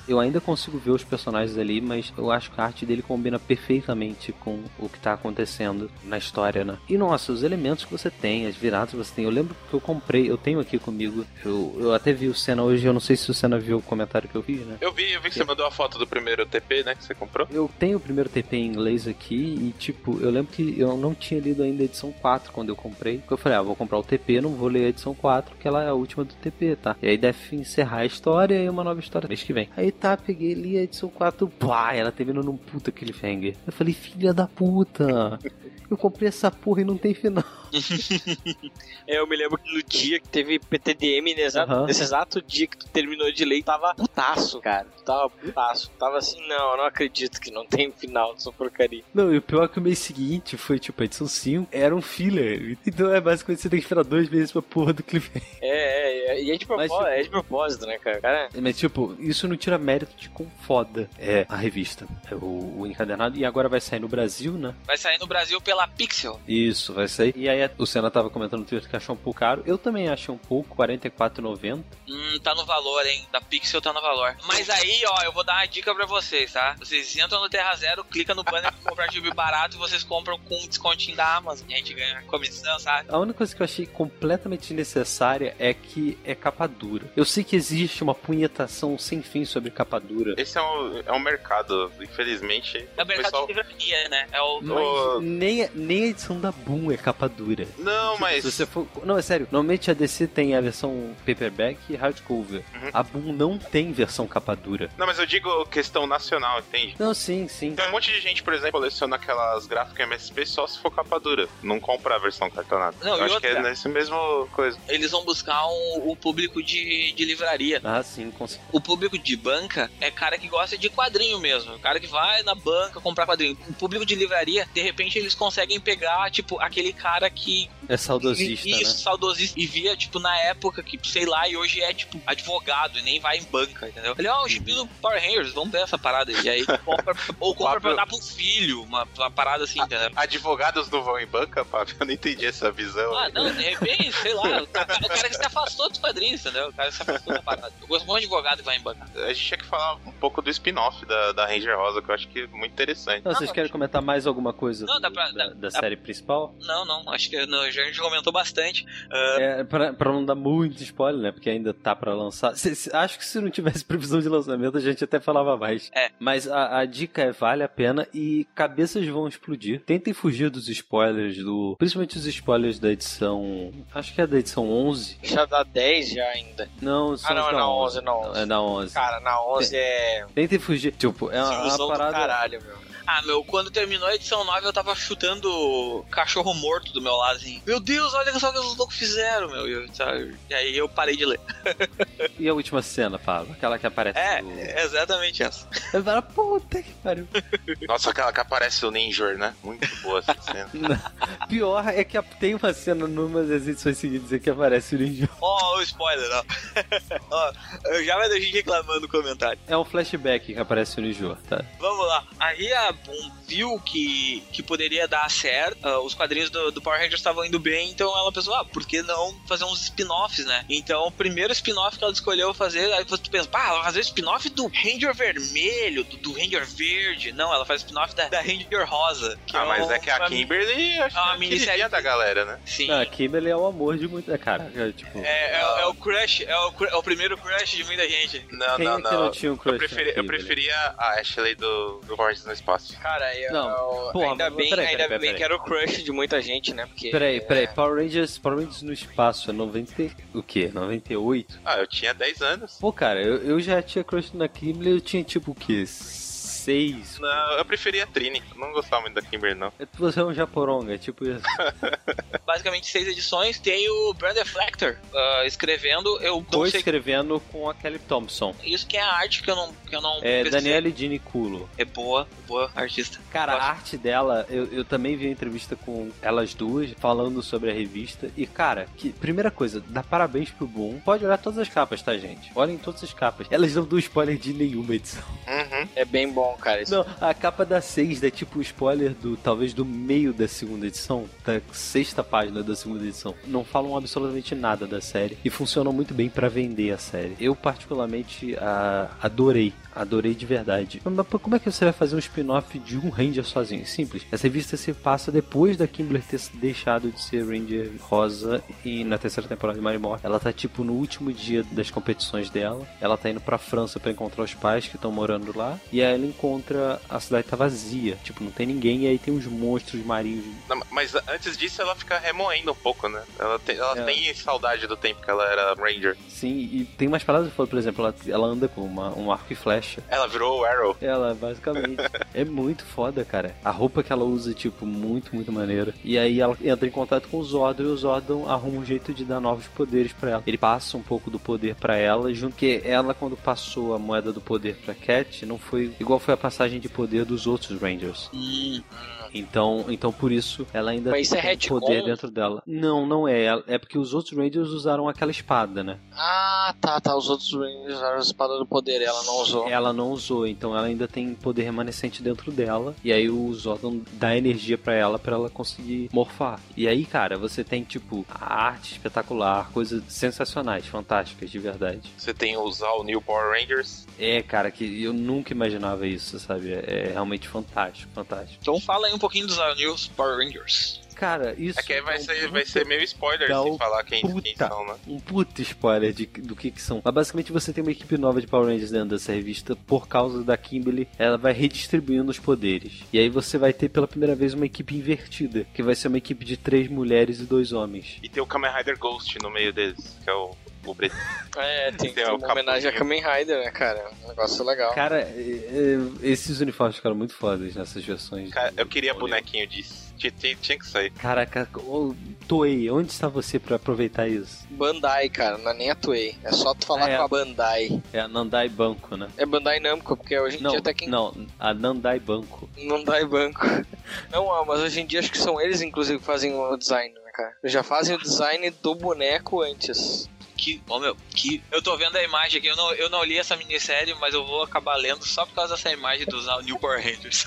Eu ainda consigo ver os personagens ali, mas eu acho que a arte dele combina perfeitamente com o que tá acontecendo na história, né? E nossa, os elementos que você tem, as viradas que você tem. Eu lembro que eu comprei, eu tenho aqui comigo. Eu, eu até vi o Senna hoje, eu não sei se o Senna viu o comentário que eu vi, né? Eu vi, eu vi que você mandou a foto do primeiro TP, né? Que você comprou. Eu tenho o primeiro TP em inglês aqui e, tipo, eu lembro que eu não tinha lido ainda a edição 4 quando eu comprei. Porque eu falei, ah, vou comprar o TP, não vou ler a edição 4, que ela é a última do TP, tá? E aí deve encerrar a história e uma nova história mês que vem. Aí tá, peguei, li a edição 4, pá, ela terminou num puta cliffhanger. Eu falei, filha da puta! [laughs] eu comprei essa porra e não tem final. [laughs] É, eu me lembro que no dia que teve PTDM, nesse, Aham. nesse exato dia que tu terminou de ler, tava putaço, cara. Tava putaço. Tava assim, não, eu não acredito que não tem final dessa porcaria. Não, e o pior é que o mês seguinte foi, tipo, a edição 5, era um filler. Então é basicamente você tem que esperar dois meses pra porra do cliffhanger. É, é, é, e é de propósito, tipo- é de propósito, né, cara? cara Mas, tipo, isso não tira mérito de quão foda é a revista, é o, o encadernado. E agora vai sair no Brasil, né? Vai sair no Brasil pela Pixel. Isso, vai sair. E aí o Senna tava comentando no Twitter que achou um pouco caro. Eu também achei um pouco, R$ 44,90. Hum, tá no valor, hein? Da Pixel tá no valor. Mas aí, ó, eu vou dar uma dica pra vocês, tá? Vocês entram no Terra Zero, clica no banner pra comprar gibi barato e vocês compram com um descontinho da Amazon. E a gente ganha comissão, sabe? A única coisa que eu achei completamente desnecessária é que é capa dura. Eu sei que existe uma punhetação sem fim sobre capa dura. Esse é um, é um mercado, infelizmente. É o mercado pessoal- de livraria, né? É o. Mas nem, nem a edição da Boom é capa dura. Não, Tipo, mas. Se você for... Não, é sério. Normalmente a DC tem a versão paperback e hardcover. Uhum. A Boom não tem versão capa dura. Não, mas eu digo questão nacional, entende? Não, sim, sim. Tem um monte de gente, por exemplo, coleciona aquelas gráficas MSP só se for capa dura. Não compra a versão cartonada. Não, eu acho outra- que é nesse mesmo coisa. Eles vão buscar um- o público de, de livraria. Ah, sim, com certeza. O público de banca é cara que gosta de quadrinho mesmo. Cara que vai na banca comprar quadrinho. O público de livraria, de repente, eles conseguem pegar, tipo, aquele cara que. É saudosista, Isso, né? saudosista. E via, tipo, na época que, sei lá, e hoje é, tipo, advogado e nem vai em banca, entendeu? Ele, ó, o gibi do Power Rangers, vamos ver essa parada aí. E aí [laughs] compra, ou compra pra dar pro filho, uma, uma parada assim, entendeu? Advogados não vão em banca, Fábio? [laughs] Eu não entendi essa visão. Ah, não, de repente, sei lá, o cara, o cara que se afastou dos quadrinhos, entendeu? O cara que se afastou da parada. Eu gosto muito de advogado que vai em banca. A gente tinha que falar um pouco do spin-off da, da Ranger Rosa, que eu acho que é muito interessante. Não, vocês querem comentar mais alguma coisa Não, do- dá pra- da, dá- da dá- série principal? Não, não, acho que não, já a gente comentou bastante. Ah, É, pra, pra não dar muito spoiler, né? Porque ainda tá pra lançar. Se- se- acho que se não tivesse [laughs] previsão de lançamento, a gente até falava mais. É. Mas a, a dica é: vale a pena e cabeças vão explodir. Tentem fugir dos spoilers do. Principalmente os spoilers da edição. Acho que é da edição 11. Já dá 10 já ainda. Não, são Ah, não, é da na 11, na 11. É na 11. Cara, na 11 é. Tentem fugir. Tipo, é uma, uma Ilusão do parada. caralho, meu. Ah, meu, quando terminou a edição 9, eu tava chutando cachorro morto do meu lado, assim. Meu Deus, olha só o que os loucos fizeram, meu. E, eu, e aí eu parei de ler. [laughs] E a última cena, Pablo? Aquela que aparece. É, no- é exatamente essa. Eu falo, puta que pariu. [laughs] Nossa, aquela que aparece o Ninja, né? Muito boa essa cena. [laughs] Pior é que tem uma cena numa das edições seguintes que aparece o Ninja. Ó, o spoiler, ó. ó. Eu já vai ter gente reclamando no comentário. É um flashback que aparece o Ninja, tá? Vamos lá. Aí a Boom viu que, que poderia dar certo. ah, os quadrinhos do, do Power Rangers estavam indo bem, então ela pensou, ah, por que não fazer uns spin-offs, né? Então, o primeiro spin-off que ela escolheu fazer, aí você pensa, pá, ela vai fazer spin-off do Ranger Vermelho, do, do Ranger Verde. Não, ela faz spin-off da, da Ranger Rosa. Que ah, mas um- é que a Kimberly acho É uma que é a minissérie da galera, né? Sim. Não, a Kimberly é o amor de muita. Cara, é, tipo. É, é, é o crush, é o, é o primeiro crush de muita gente. Não, Quem não, é não não. tinha um crush eu, preferi- na eu preferia a Ashley do, do Fortes no Espaço. Cara, eu, Não, eu- porra, ainda bem, peraí, ainda peraí, bem peraí. que era o crush de muita gente, né? Porque. Peraí, peraí, é, Power Rangers, Power Rangers no espaço é 90. O quê? 98? Ah, eu tinha 10 anos. Pô, cara, eu, eu já tinha crush na Kimberly, eu tinha tipo o quê? 6? Não, eu preferia a Trini. Eu não gostava muito da Kimberly, não. Você é um japoronga, tipo isso. [laughs] Basicamente, seis edições. Tem o Brandon Flector ah, escrevendo. Eu Tô sei. escrevendo com a Kelly Thompson. Isso que é a arte que eu não, que eu não É pesquisei. Daniele Diniculo. É boa, boa artista. Cara, a Gosto. arte dela, eu, eu também vi uma entrevista com elas duas, falando sobre a revista. E, cara, que primeira coisa, dá parabéns pro Boom. Pode olhar todas as capas, tá, gente? Olhem todas as capas. Elas não dão spoiler de nenhuma edição. Uhum. é bem bom, cara. Isso. Não, a capa da 6 é tipo o spoiler do, talvez, do meio da segunda edição, da sexta página da segunda edição. Não falam absolutamente nada da série e funcionam muito bem pra vender a série. Eu, particularmente, a- adorei. Adorei de verdade. Mas como é que você vai fazer um spin-off de um Ranger sozinho? Simples. Essa revista se passa depois da Kimberly ter deixado de ser Ranger Rosa e na terceira temporada de Marimor. Ela tá tipo no último dia das competições dela. Ela tá indo pra França pra encontrar os pais que estão morando lá. E aí ela encontra a cidade tá vazia. Tipo, não tem ninguém. E aí tem uns monstros marinhos. Não, mas antes disso ela fica remoendo um pouco, né? Ela, tem, ela É. tem saudade do tempo que ela era Ranger. Sim, e tem umas falo, por exemplo, ela, ela anda com uma- um arco e flecha flecha. Ela virou o Arrow. Ela, basicamente. [laughs] é muito foda, cara. A roupa que ela usa, tipo, muito, muito maneira. E aí ela entra em contato com o Zordon e o Zordon arruma um jeito de dar novos poderes pra ela. Ele passa um pouco do poder pra ela, junto que ela, quando passou a moeda do poder pra Cat, não foi igual foi a passagem de poder dos outros Rangers. Então, então por isso ela ainda Mas é tem retcon? poder dentro dela. Não, não é. É porque os outros Rangers usaram aquela espada, né? Ah, tá, tá. Os outros Rangers usaram a espada do poder, ela não usou. Ela não usou, então ela ainda tem poder remanescente dentro dela. E aí o Zordon dá energia pra ela pra ela conseguir morfar. E aí, cara, você tem tipo a arte espetacular, coisas sensacionais, fantásticas, de verdade. Você tem os All New Power Rangers. É, cara, que eu nunca imaginava isso, sabe? É, é realmente fantástico, fantástico. Então fala aí um pouquinho dos News Power Rangers. Cara, isso. É que aí vai é um ser, vai ser meio spoiler se falar quem, quem puta, são, né? um puta spoiler de, do que que são. Mas basicamente você tem uma equipe nova de Power Rangers dentro dessa revista por causa da Kimberly. Ela vai redistribuindo os poderes. E aí você vai ter pela primeira vez uma equipe invertida, que vai ser uma equipe de três mulheres e dois homens. E tem o Kamen Rider Ghost no meio deles, que é o, o preto. É, [laughs] tem, Tem tem uma homenagem a. Kamen Rider, né, cara? Um negócio legal. Cara, esses uniformes ficaram muito fodas nessas versões. Cara, eu queria bonequinho disso. Tinha, tinha, tinha que sair. Caraca, Toei, onde está você pra aproveitar isso? Bandai, cara, não é nem a Toei. É só tu falar Ah, é. com a Bandai. É a Nandai Banco, né? É Bandai Namco, porque hoje em Não, dia até quem não, a Nandai Banco. em banco. [laughs] Não, mas hoje em dia acho que são eles, inclusive, que fazem o design, né, cara? Já fazem o design do boneco antes. Que, ô meu, que. Eu tô vendo a imagem aqui, eu não, eu não li essa minissérie, mas eu vou acabar lendo só por causa dessa imagem dos New Power Rangers.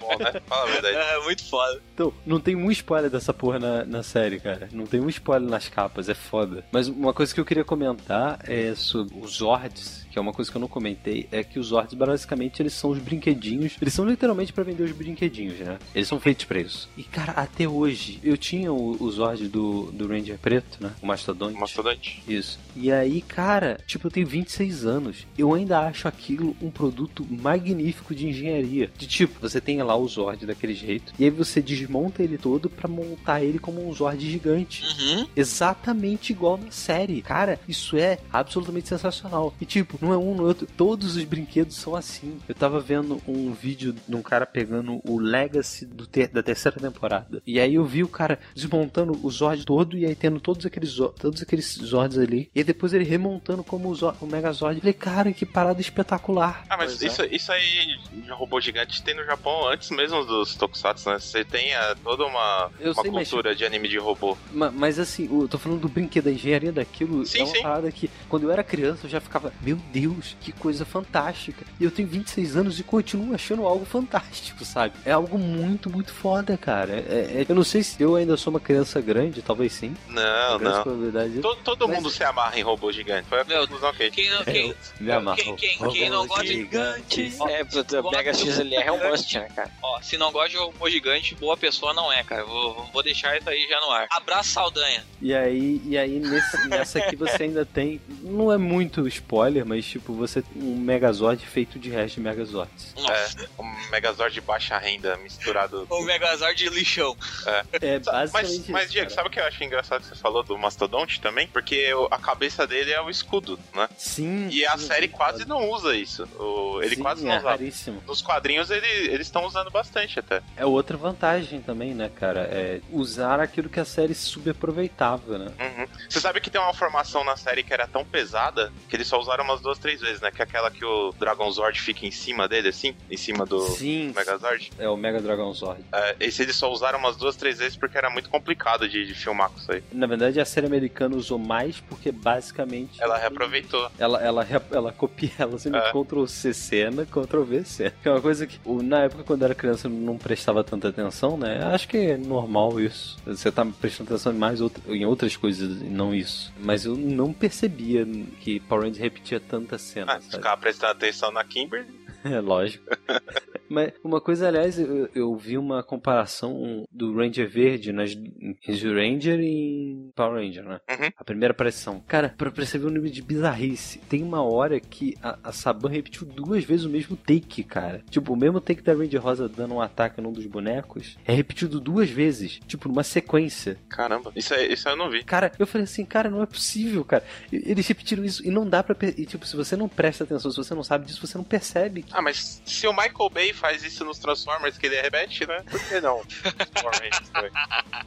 Bom, né? Fala a verdade. [laughs] É muito foda. Então, não tem um spoiler dessa porra na, na série, cara. Não tem um spoiler nas capas, é foda. Mas uma coisa que eu queria comentar é sobre os Zords, que é uma coisa que eu não comentei, é que os Zords, basicamente, eles são os brinquedinhos. Eles são literalmente pra vender os brinquedinhos, né? Eles são feitos pra isso. E, cara, até hoje, eu tinha o, o Zord do, do Ranger Preto, né? O Mastodonte. Mastodonte. Isso. E aí, cara, tipo, eu tenho 26 anos. Eu ainda acho aquilo um produto magnífico de engenharia. De tipo, você tem lá o Zord daquele jeito, e aí você desmonta ele todo pra montar ele como um Zord gigante. Uhum. Exatamente igual na série. Cara, isso é absolutamente sensacional. E tipo, não é um no outro. Todos os brinquedos são assim. Eu tava vendo um vídeo de um cara pegando o Legacy do ter- da terceira temporada. E aí eu vi o cara desmontando o Zord todo e aí tendo todos aqueles, todos aqueles Zords ali. E aí depois ele remontando como o, Zord, o Megazord. Eu falei, cara, que parada espetacular. Ah, mas é. isso, isso aí de robô gigante tem no Japão antes mesmo dos Tokusatsu, né? Você tem é, toda uma, Eu uma sei, mas- cultura de anime de robô. Ma- Mas assim, eu tô falando do brinquedo, a engenharia daquilo Sim, é uma sim. parada que, quando eu era criança, eu já ficava, meu Deus, que coisa fantástica. E eu tenho 26 anos e continuo achando algo fantástico, sabe? É algo muito, muito foda, cara. É- é- eu não sei se eu ainda sou uma criança grande, talvez sim. Não, não. probabilidade. Todo, todo Mas- mundo se amarra em robô gigante. Foi a Meu, conclusão que Quem não, quem, [laughs] Me amarro. quem, quem, quem não gosta de gigante. É, o Mega XLR é um must, né, cara? Ó, se não gosta de robô gigante, boa pessoa não é, cara. Vou, vou deixar isso aí já no ar. Abraço, Saldanha. E aí, e aí nesse- nessa aqui você ainda tem. Não é muito spoiler, mas tipo, você tem um Megazord feito de resto de Megazords. Nossa, É, um Megazord de baixa renda misturado. o Megazord de lixão. É Mas, basicamente. mas isso, Diego, cara. sabe o que eu acho engraçado que você falou do Mastodonte também? Porque a cabeça dele é o escudo, né? Sim. E a sim, série sim, quase não usa isso. O- ele Sim, quase não é usa. raríssimo. Nos quadrinhos ele- eles estão usando bastante até. É outra vantagem também, né, cara? É usar aquilo que a série subaproveitava, né? Uhum. Você sabe que tem uma formação na série que era tão pesada que eles só usaram umas duas, três vezes, né? Que é aquela que o Dragon Zord fica em cima dele, assim, em cima do Sim. Megazord. É o Mega Dragon Zord. É, esse eles só usaram umas duas, três vezes porque era muito complicado de, de filmar com isso aí. Na verdade, a série americana usou mais porque basicamente. Ela reaproveitou. Ela, ela, re- ela copia, [laughs] ela sempre É. Ctrl C cena, Ctrl V cena. Que é uma coisa que, na época, quando era criança, eu não prestava tanta atenção, né? Acho que é normal isso. Você tá prestando atenção em mais outra, em outras coisas e não isso. Mas eu não percebia que Power Rangers repetia tanta cena, Ah, sabe? ficar prestando atenção na Kimberly. [laughs] É lógico. Mas uma coisa, aliás, eu, eu vi uma comparação do Ranger Verde nas em Ranger e em Power Ranger, né? A primeira aparição. Cara, pra perceber o nível de bizarrice, tem uma hora que a, a Saban repetiu duas vezes o mesmo take, cara. Tipo, o mesmo take da Ranger Rosa dando um ataque num dos bonecos é repetido duas vezes, tipo, numa sequência. Caramba, isso, aí, isso eu não vi. Cara, eu falei assim, cara, não é possível, cara. Eles repetiram isso e não dá pra. E, tipo, se você não presta atenção, se você não sabe disso, você não percebe. Ah, mas se o Michael Bay faz isso nos Transformers que ele repete, né? Por que não?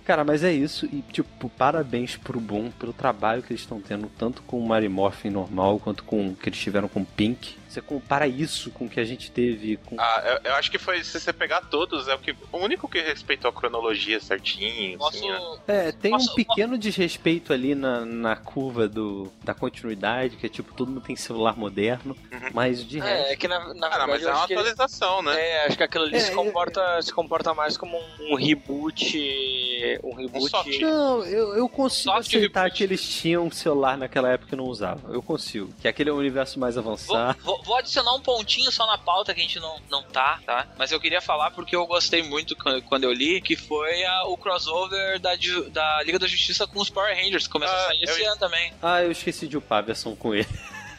Cara, mas é isso. E, tipo, parabéns pro Boom pelo trabalho que eles estão tendo, tanto com o Mary Morphin normal, quanto com o que eles tiveram com o Pink. Você compara isso com o que a gente teve com. Ah, eu, eu acho que foi, se você pegar todos, é o, que, o único que respeitou a cronologia certinho. assim, ó. É, tem um pequeno desrespeito ali na, na curva do, da continuidade, que é tipo, todo mundo tem celular moderno, mas de resto. É, é que na, na Cara, verdade mas é uma atualização, né? É, acho que aquilo ali É, se, é, comporta, se comporta mais como um, um reboot. Um reboot. Não, eu, eu consigo Soft aceitar que eles tinham um celular naquela época e não usavam. Eu consigo. Que aquele é um universo mais avançado. Vou, vou adicionar um pontinho só na pauta que a gente não, não tá, tá? Mas eu queria falar porque eu gostei muito quando eu li, que foi a- o crossover da, da Liga da Justiça com os Power Rangers, que começou a sair esse ano também. Ah, eu esqueci de upar a versão com ele.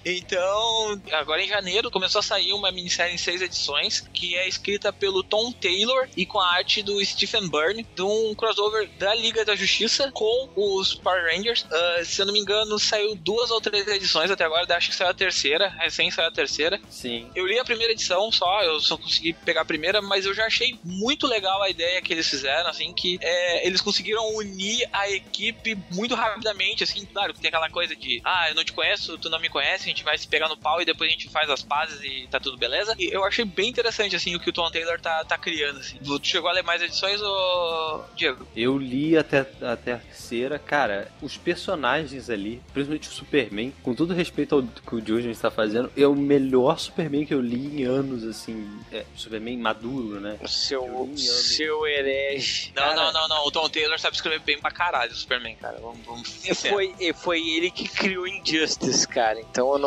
Então, agora em janeiro começou a sair uma minissérie em seis edições que é escrita pelo Tom Taylor e com a arte do Stephen Byrne, de um crossover da Liga da Justiça com os Power Rangers. Ah, se eu não me engano, saiu duas ou três edições até agora, acho que saiu a terceira, recém saiu a terceira. Sim. Eu li a primeira edição só, eu só consegui pegar a primeira, mas eu já achei muito legal a ideia que eles fizeram, assim, que é, eles conseguiram unir a equipe muito rapidamente, assim, claro, tem aquela coisa de, ah, eu não te conheço, tu não me conhece, a gente vai se pegar no pau e depois a gente faz as pazes e tá tudo beleza. E eu achei bem interessante, assim, o que o Tom Taylor tá, tá criando, assim. Tu chegou a ler mais edições, ô Diego? Eu li até, até a terceira, cara, os personagens ali, principalmente o Superman, com todo respeito ao que o Jojo está fazendo, é o melhor Superman que eu li em anos, assim, é, Superman maduro, né? Seu, seu herege. Não, não, não, não, o Tom Taylor sabe escrever bem pra caralho o Superman, cara. Vamos, vamos E foi, foi ele que criou Injustice, cara. Então eu não.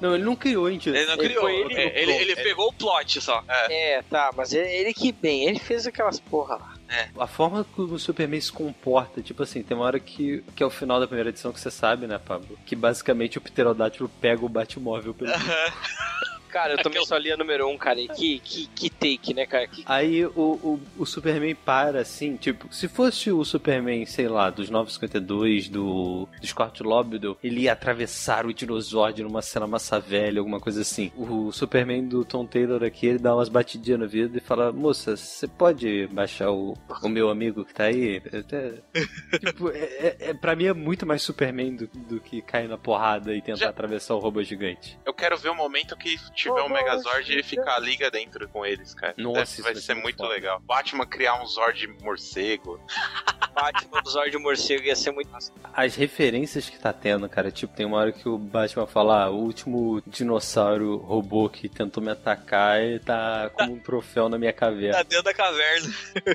Não, ele não criou Injustice. Ele não criou, ele, ele que ele, ele pegou o plot só. É, tá, mas ele, ele que bem, ele fez aquelas porra lá. A forma que o Superman se comporta, tipo assim, tem uma hora que, que é o final da primeira edição que você sabe, né, Pablo? Que basicamente o Pterodátilo pega o Batmóvel pelo. [laughs] Cara, eu também só li a número 1, um, cara. E que, que, que take, né, cara? Que... Aí o, o, o Superman para assim, tipo, se fosse o Superman, sei lá, dos 952, do, do Scott Lobdell, ele ia atravessar o Dinozord numa cena massa velha, alguma coisa assim. O Superman do Tom Taylor aqui, ele dá umas batidinhas no vidro e fala: Moça, você pode baixar o, o meu amigo que tá aí? Até... [laughs] tipo, é, é, é- pra mim é muito mais Superman do, do que cair na porrada e tentar Já- atravessar o robô gigante. Eu quero ver o momento que tiver um Megazord e ele ficar a liga dentro com eles, cara. Nossa, Deve- isso vai vai ser ser muito foda. legal. Batman criar um Zord morcego. [laughs] Batman do Zord Morcego ia ser muito massa. As referências que tá tendo, cara, tipo, tem uma hora que o Batman fala, ah, o último dinossauro robô que tentou me atacar, ele tá como um troféu na minha Tá caverna. dentro da caverna. [laughs]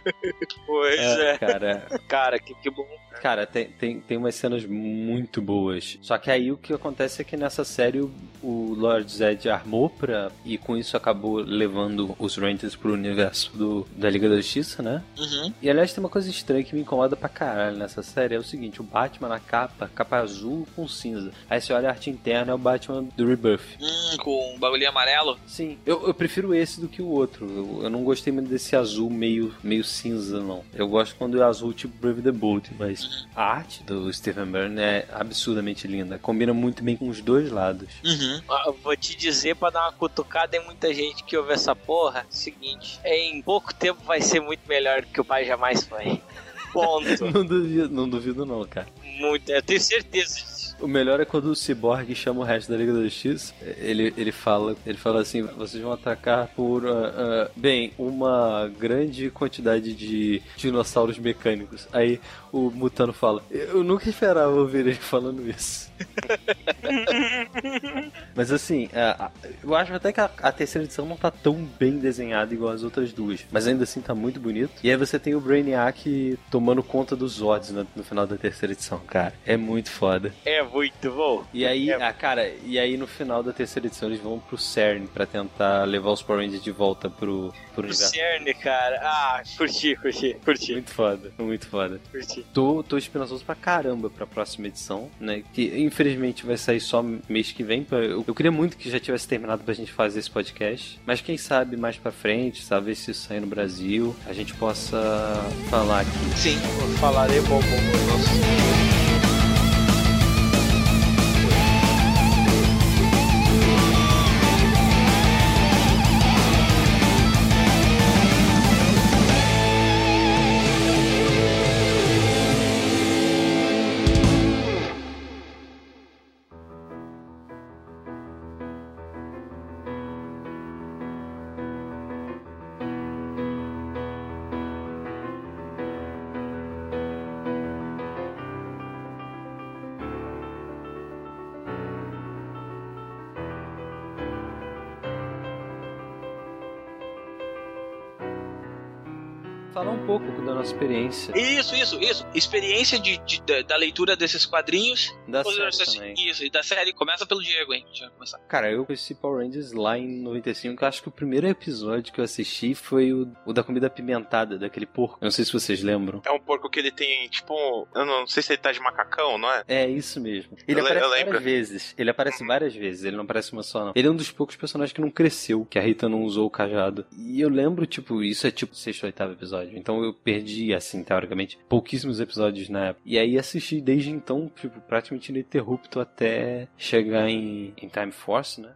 Pois É, é. cara. Cara, que, que bom. Cara, tem, tem, tem umas cenas muito boas. Só que aí o que acontece é que nessa série o, o Lord Zed armou pra. E com isso acabou levando os Rangers pro universo do, da Liga da Justiça, né? Uhum. E aliás, tem uma coisa estranha que me incomoda pra caralho nessa série: é o seguinte, o Batman na capa, capa azul com cinza. Aí você olha a arte interna, é o Batman do Rebirth. Hum, com um bagulhinho amarelo. Sim, eu, eu prefiro esse do que o outro. Eu, eu não gostei muito desse azul meio, meio cinza, não. Eu gosto quando é azul tipo Brave the Bold, mas a arte do Stephen Byrne é absurdamente linda. Combina muito bem com os dois lados. Uhum. Ah, eu Vou te dizer pra dar uma cutucada em muita gente que ouve essa porra. Seguinte, em pouco tempo vai ser muito melhor do que o pai jamais foi. [laughs] Ponto. não, duvido, não duvido, não, cara. muito, eu tenho certeza disso. O melhor é quando o Cyborg chama o resto da Liga da Justiça. Ele, ele fala ele fala assim: vocês vão atacar por, ah, ah, bem, uma grande quantidade de dinossauros mecânicos. Aí o Mutano fala: eu nunca esperava ouvir ele falando isso. [laughs] Mas assim, a- eu acho até que a, terceira edição não tá tão bem desenhada igual as outras duas. Mas ainda assim tá muito bonito. E aí você tem o Brainiac tomando conta dos Zords no, final da terceira edição, cara. É muito foda. É muito bom. E aí, ah, cara, e aí no final da terceira edição eles vão pro CERN pra tentar levar os Power Rangers de volta pro, pro O universo. CERN, cara. Ah, curti, curti, curti. Muito foda, muito foda. Curti. Tô, tô esperançoso pra caramba pra próxima edição, né? Que infelizmente vai sair só mês que vem. Eu, eu queria muito que já tivesse terminado pra gente fazer esse podcast. Mas quem sabe mais pra frente, sabe se isso sair no Brasil, a gente possa falar aqui. Sim. Falarei bom, bom, pouco da nossa experiência. Isso, isso, isso. Experiência de, de- da, da leitura desses quadrinhos. Da série eu- também. Isso, e da série. Começa pelo Diego, hein? Deixa eu começar. Cara, eu conheci Power Rangers lá em 95. Eu acho que o primeiro episódio que eu assisti foi o, o da comida apimentada, daquele porco. Eu não sei se vocês lembram. É um porco que ele tem, tipo. Eu não sei se ele tá de macacão, não é? É isso mesmo. Ele Eu le- aparece várias vezes. Ele aparece várias vezes. Ele não aparece uma só, não. Ele é um dos poucos personagens que não cresceu, que a Rita não usou o cajado. E eu lembro, tipo, isso é tipo sexto ou oitavo episódio. Então eu perdi, assim, teoricamente, pouquíssimos episódios na época. E aí assisti desde então, tipo, praticamente ininterrupto até chegar em, em Time Force, né?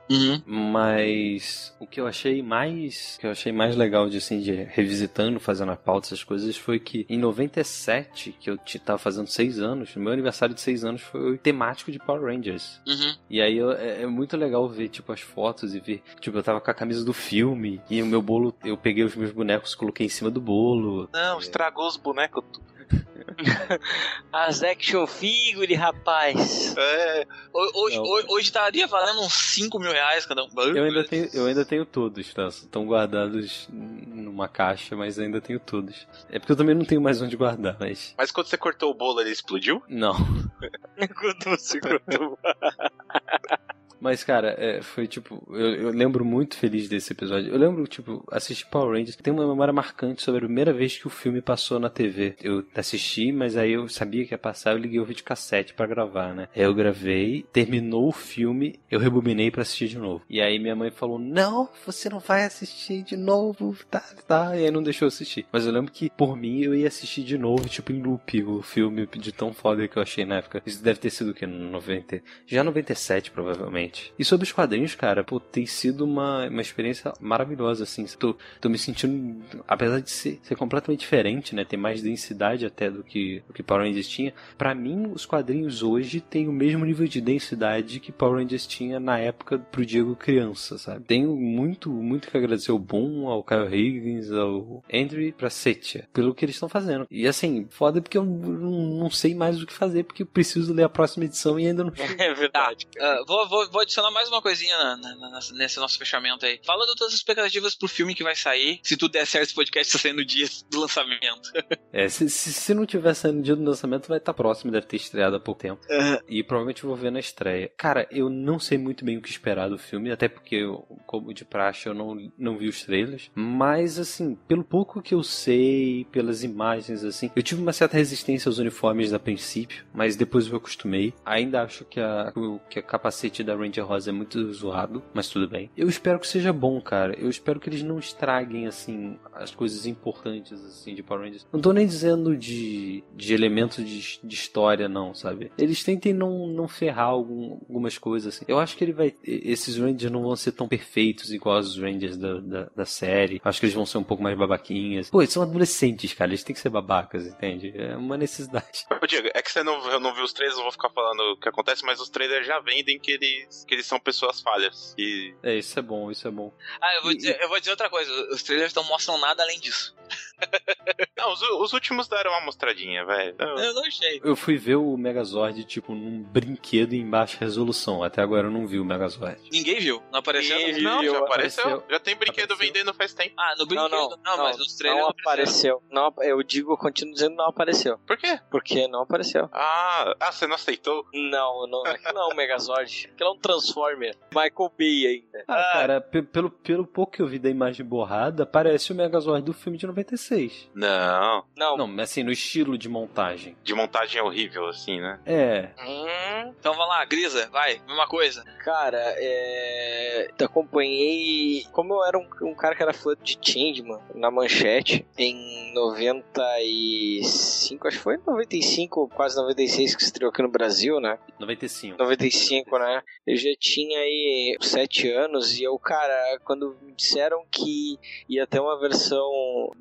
Mas o que eu achei mais. O que eu achei mais legal de assim, de revisitando, fazendo a pauta, essas coisas, foi que em 97, que eu tava fazendo seis anos, meu aniversário de seis anos foi temático de Power Rangers. Uhum. E aí eu- é, é muito legal ver, tipo, as fotos e ver. Tipo, eu tava com a camisa do filme e o meu bolo, eu peguei os meus bonecos, coloquei em cima do bolo. Não, estragou os bonecos. As [laughs] action figure, rapaz. É. Hoje, Não. hoje, hoje estaria valendo uns 5 mil reais cada um. Eu ainda tenho, eu ainda tenho todos, tá? Estão guardados numa caixa, mas ainda tenho todos. É porque eu também não tenho mais onde guardar, mas. Mas quando você cortou o bolo, ele explodiu? Não. [laughs] Quando você cortou. [laughs] Mas, cara, é, foi tipo. Eu, eu lembro muito feliz desse episódio. Eu lembro, tipo, assistir Power Rangers. Tem uma memória marcante sobre a primeira vez que o filme passou na TV. Eu assisti, mas aí eu sabia que ia passar. Eu liguei o videocassete pra gravar, né? Aí eu gravei, terminou o filme, eu rebobinei pra assistir de novo. E aí minha mãe falou: Não, você não vai assistir de novo, tá, tá. E aí não deixou eu assistir. Mas eu lembro que, por mim, eu ia assistir de novo, tipo, em loop, o filme de tão foda que eu achei na época. Isso deve ter sido o? No 90. Já 97, provavelmente. E sobre os quadrinhos, cara, pô, tem sido uma, uma experiência maravilhosa, assim. Tô, tô me sentindo, apesar de ser, ser completamente diferente, né? Ter mais densidade até do que, do que Power Rangers tinha. Pra mim, os quadrinhos hoje têm o mesmo nível de densidade que Power Rangers tinha na época pro Diego criança, sabe? Tenho muito, muito que agradecer ao Boom, ao Kyle Higgins, ao Andrew pra Setia, pelo que eles estão fazendo. E assim, foda porque eu não, não sei mais o que fazer, porque eu preciso ler a próxima edição e ainda não [laughs] É verdade. Ah, vou, vou, vou adicionar mais uma coisinha na- na- na- nesse nosso fechamento aí. Fala das tuas expectativas pro filme que vai sair. Se tudo der certo, esse podcast tá saindo no dia do lançamento. [laughs] É, se, se, se não tiver saindo no dia do lançamento, vai estar próximo, deve ter estreado há pouco tempo. E provavelmente eu vou ver na estreia. Cara, eu não sei muito bem o que esperar do filme, até porque, eu, como de praxe, eu não, não vi os trailers. Mas, assim, pelo pouco que eu sei, pelas imagens, assim, eu tive uma certa resistência aos uniformes a princípio, mas depois eu acostumei. Ainda acho que a, que a capacete da Ranger Rosa é muito zoado, mas tudo bem. Eu espero que seja bom, cara. Eu espero que eles não estraguem, assim, as coisas importantes, assim, de Power Rangers. Não tô nem dizendo de, de elementos de, de história, não, sabe? Eles tentem não, não ferrar algum- algumas coisas, assim. Eu acho que ele vai. Esses Rangers não vão ser tão perfeitos igual os Rangers da, da, da série. Acho que eles vão ser um pouco mais babaquinhas. Pô, eles são adolescentes, cara. Eles têm que ser babacas, entende? É uma necessidade. Ô, Diego, é que você não, não viu os trailers, eu vou ficar falando o que acontece, mas os trailers já vendem que eles, que eles são pessoas falhas. E É, isso é bom, isso é bom. Ah, eu vou, dizer, eu vou dizer outra coisa. Os trailers não mostram nada além disso. [laughs] Não, os, os últimos deram uma mostradinha, velho. Não. Eu não achei. Eu fui ver o Megazord, tipo, num brinquedo em baixa resolução. Até agora eu não vi o Megazord. Ninguém viu. Não apareceu? Ninguém viu. Não, já apareceu. apareceu. Já tem brinquedo vendendo faz tempo. Ah, no brinquedo. Não, não, mas nos trailers não apareceu. Não, eu digo, eu continuo dizendo não apareceu. Por quê? Porque não apareceu. Ah, ah, você não aceitou? Não, não, aquilo não é um Megazord. Aquilo é um Transformer. Michael Bay ainda. Ah, cara, pe- pelo, pelo pouco que eu vi da imagem borrada, parece o Megazord do filme de 96. Não. Não. Não, mas assim, no estilo de montagem. De montagem é horrível, assim, né? É. Hum, Então vamos lá, Grisa, vai, mesma coisa. Cara, é. Eu acompanhei. Como eu era um, um cara que era fã de Changeman na manchete, em 95, acho que foi 95, quase 96 que estreou aqui no Brasil, né? 95. 95, né? Eu já tinha aí 7 anos e eu, cara, quando me disseram que ia ter uma versão,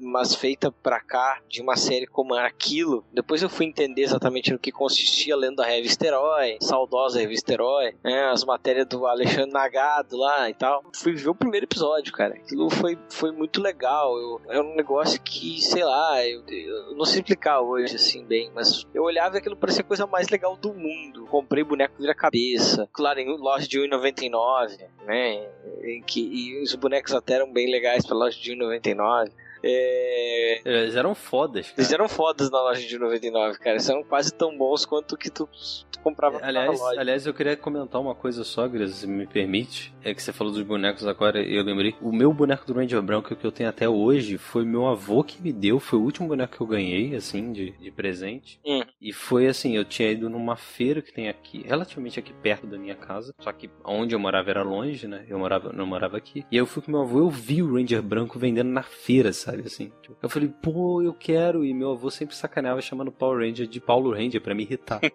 mas feita pra cá, de uma série como aquilo, depois eu fui entender exatamente no que consistia lendo a revista Herói, saudosa revista Herói, né? As matérias do Alexandre Nagado lá e tal. Fui ver o primeiro episódio, cara. Aquilo foi, foi muito legal. Eu, é um negócio que, sei lá, eu, eu não sei explicar hoje, assim, bem, mas eu olhava e aquilo parecia a coisa mais legal do mundo. Comprei boneco vira-cabeça, claro, em loja de 1,99, né? Em que, e os bonecos até eram bem legais pra loja de 1,99. É... Eles eram fodas, cara. Eles eram fodas na loja de 99, cara. Eles eram quase tão bons quanto o que tu, tu comprava Aliás, na loja. aliás, eu queria comentar uma coisa só, Gris, se me permite. É que você falou dos bonecos agora, eu lembrei. O meu boneco do Ranger Branco que eu tenho até hoje foi meu avô que me deu. Foi o último boneco que eu ganhei, assim, de, de presente. Hum. E foi assim, eu tinha ido numa feira que tem aqui, relativamente aqui perto da minha casa. Só que onde eu morava era longe, né? Eu morava, não morava aqui. E aí eu fui com meu avô, eu vi o Ranger Branco vendendo na feira, sabe? Assim. Tipo, Eu falei, pô, eu quero. E meu avô sempre sacaneava chamando Power Ranger de Paulo Ranger pra me irritar. [laughs]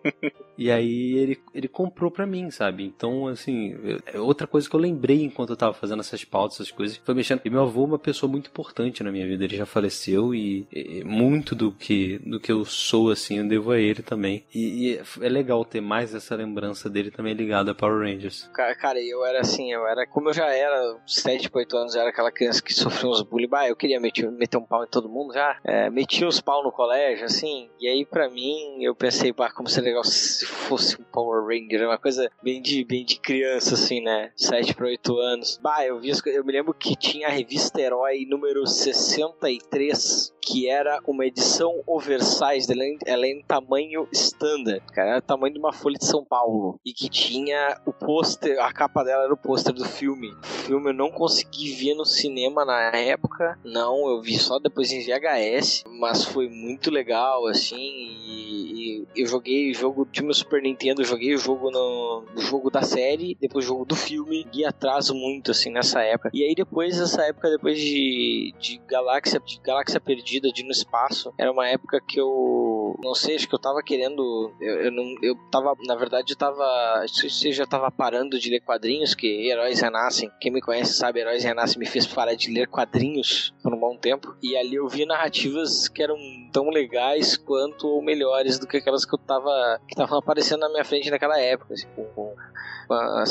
E aí ele, ele comprou pra mim, sabe? Então, assim, eu- é outra coisa que eu lembrei enquanto eu tava fazendo essas pautas, essas coisas, foi mexendo. E meu avô é uma pessoa muito importante na minha vida, ele já faleceu e, e muito do que, do que eu sou, assim, eu devo a ele também. E, e é legal ter mais essa lembrança dele também ligada a Power Rangers. Cara, cara, eu era assim, eu era. Como eu já era 7, 8 anos, eu era aquela criança que sofreu uns bullying. Bah, eu queria meter, meter um pau em todo mundo já. É, metia uns pau no colégio, assim. E aí, pra mim, eu pensei, bah, como seria legal se fosse um Power Ranger. Uma coisa bem de, bem de criança, assim, né? 7 pra 8 anos. Bah, eu vi Eu me lembro que tinha a revista Herói número 63, que era uma edição oversized, ela é em, ela é em tamanho standard, cara, era o tamanho de uma folha de São Paulo, e que tinha o pôster, a capa dela era o pôster do filme. O filme eu não consegui ver no cinema na época, não, eu vi só depois em VHS, mas foi muito legal, assim, e, e eu joguei o jogo de meu Super Nintendo, joguei o jogo no, jogo da série, depois o jogo do filme, e atraso muito, assim, nessa época. E aí depois, essa época, depois de, de Galáxia, de Galáxia Perdida, de no espaço, era uma época que eu, não sei, acho que eu tava querendo, eu, eu não, eu tava, na verdade, eu tava, você já tava parando de ler quadrinhos, que Heróis Renascem, quem me conhece sabe, Heróis Renascem me fez parar de ler quadrinhos por um bom tempo, e ali eu vi narrativas que eram tão legais quanto ou melhores do que aquelas que eu tava, que estavam aparecendo na minha frente naquela época, assim, com, com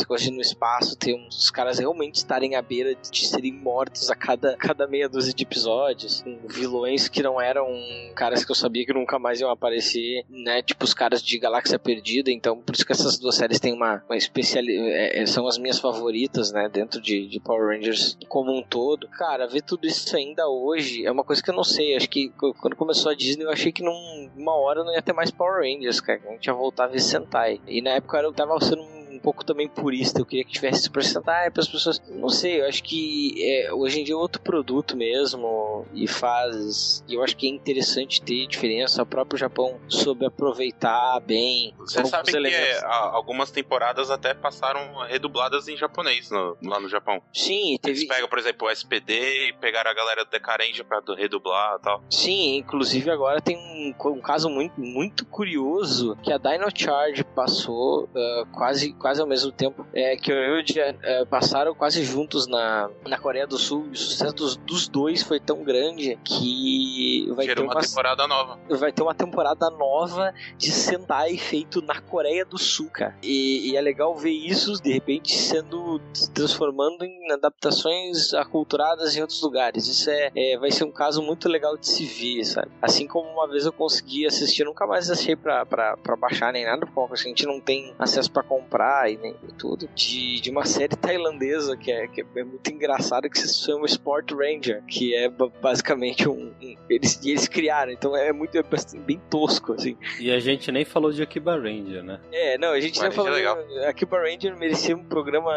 com de no espaço, ter uns caras realmente estarem à beira de serem mortos a cada, cada meia dúzia de episódios, vilões que não eram caras que eu sabia que nunca mais iam aparecer, né? Tipo os caras de Galáxia Perdida, então por isso que essas duas séries têm uma, uma especialidade, são as minhas favoritas, né? Dentro de, de Power Rangers como um todo. Cara, ver tudo isso ainda hoje é uma coisa que eu não sei, acho que quando começou a Disney eu achei que num, uma hora não ia ter mais Power Rangers, cara, a gente ia voltar a ver Sentai. E na época eu tava sendo um pouco também purista. Eu queria que tivesse Super Sentai para as pessoas. Não sei, eu acho que é, hoje em dia é outro produto mesmo e faz. E eu acho que é interessante ter diferença. O próprio Japão soube aproveitar bem. Você sabe que é, algumas temporadas até passaram redubladas em japonês no- lá no Japão. Sim, teve. Eles pegam, por exemplo, o SPD e pegaram a galera do Decarenja pra do- redublar e tal. Sim, inclusive agora tem um, um caso muito, muito curioso que a Dino Charge passou ah, quase, quase ao mesmo tempo é, que o Ryuji ah, passaram quase juntos na, na Coreia do Sul e o sucesso dos, dos dois foi tão grande que vai Gerou ter uma temporada nova. vai ter uma temporada nova de Sentai feito na Coreia do Sul, cara. E, e é legal ver isso, de repente, sendo se transformando em adaptações aculturadas em outros lugares. Isso é, é- vai ser um caso muito legal de se ver, sabe? Assim como uma vez eu consegui assistir, eu nunca mais achei pra, pra, pra baixar nem nada, porque é uma a gente não tem acesso pra comprar e nem tudo, de, de uma série tailandesa que é, que é muito engraçada, que se chama Sport Ranger, que é ba- basicamente um... um- eles, e eles criaram, então é muito é bem tosco, assim. E a gente nem falou de Akiba Ranger, né? É, não, a gente já Ranger falou. é para Ranger merecia um programa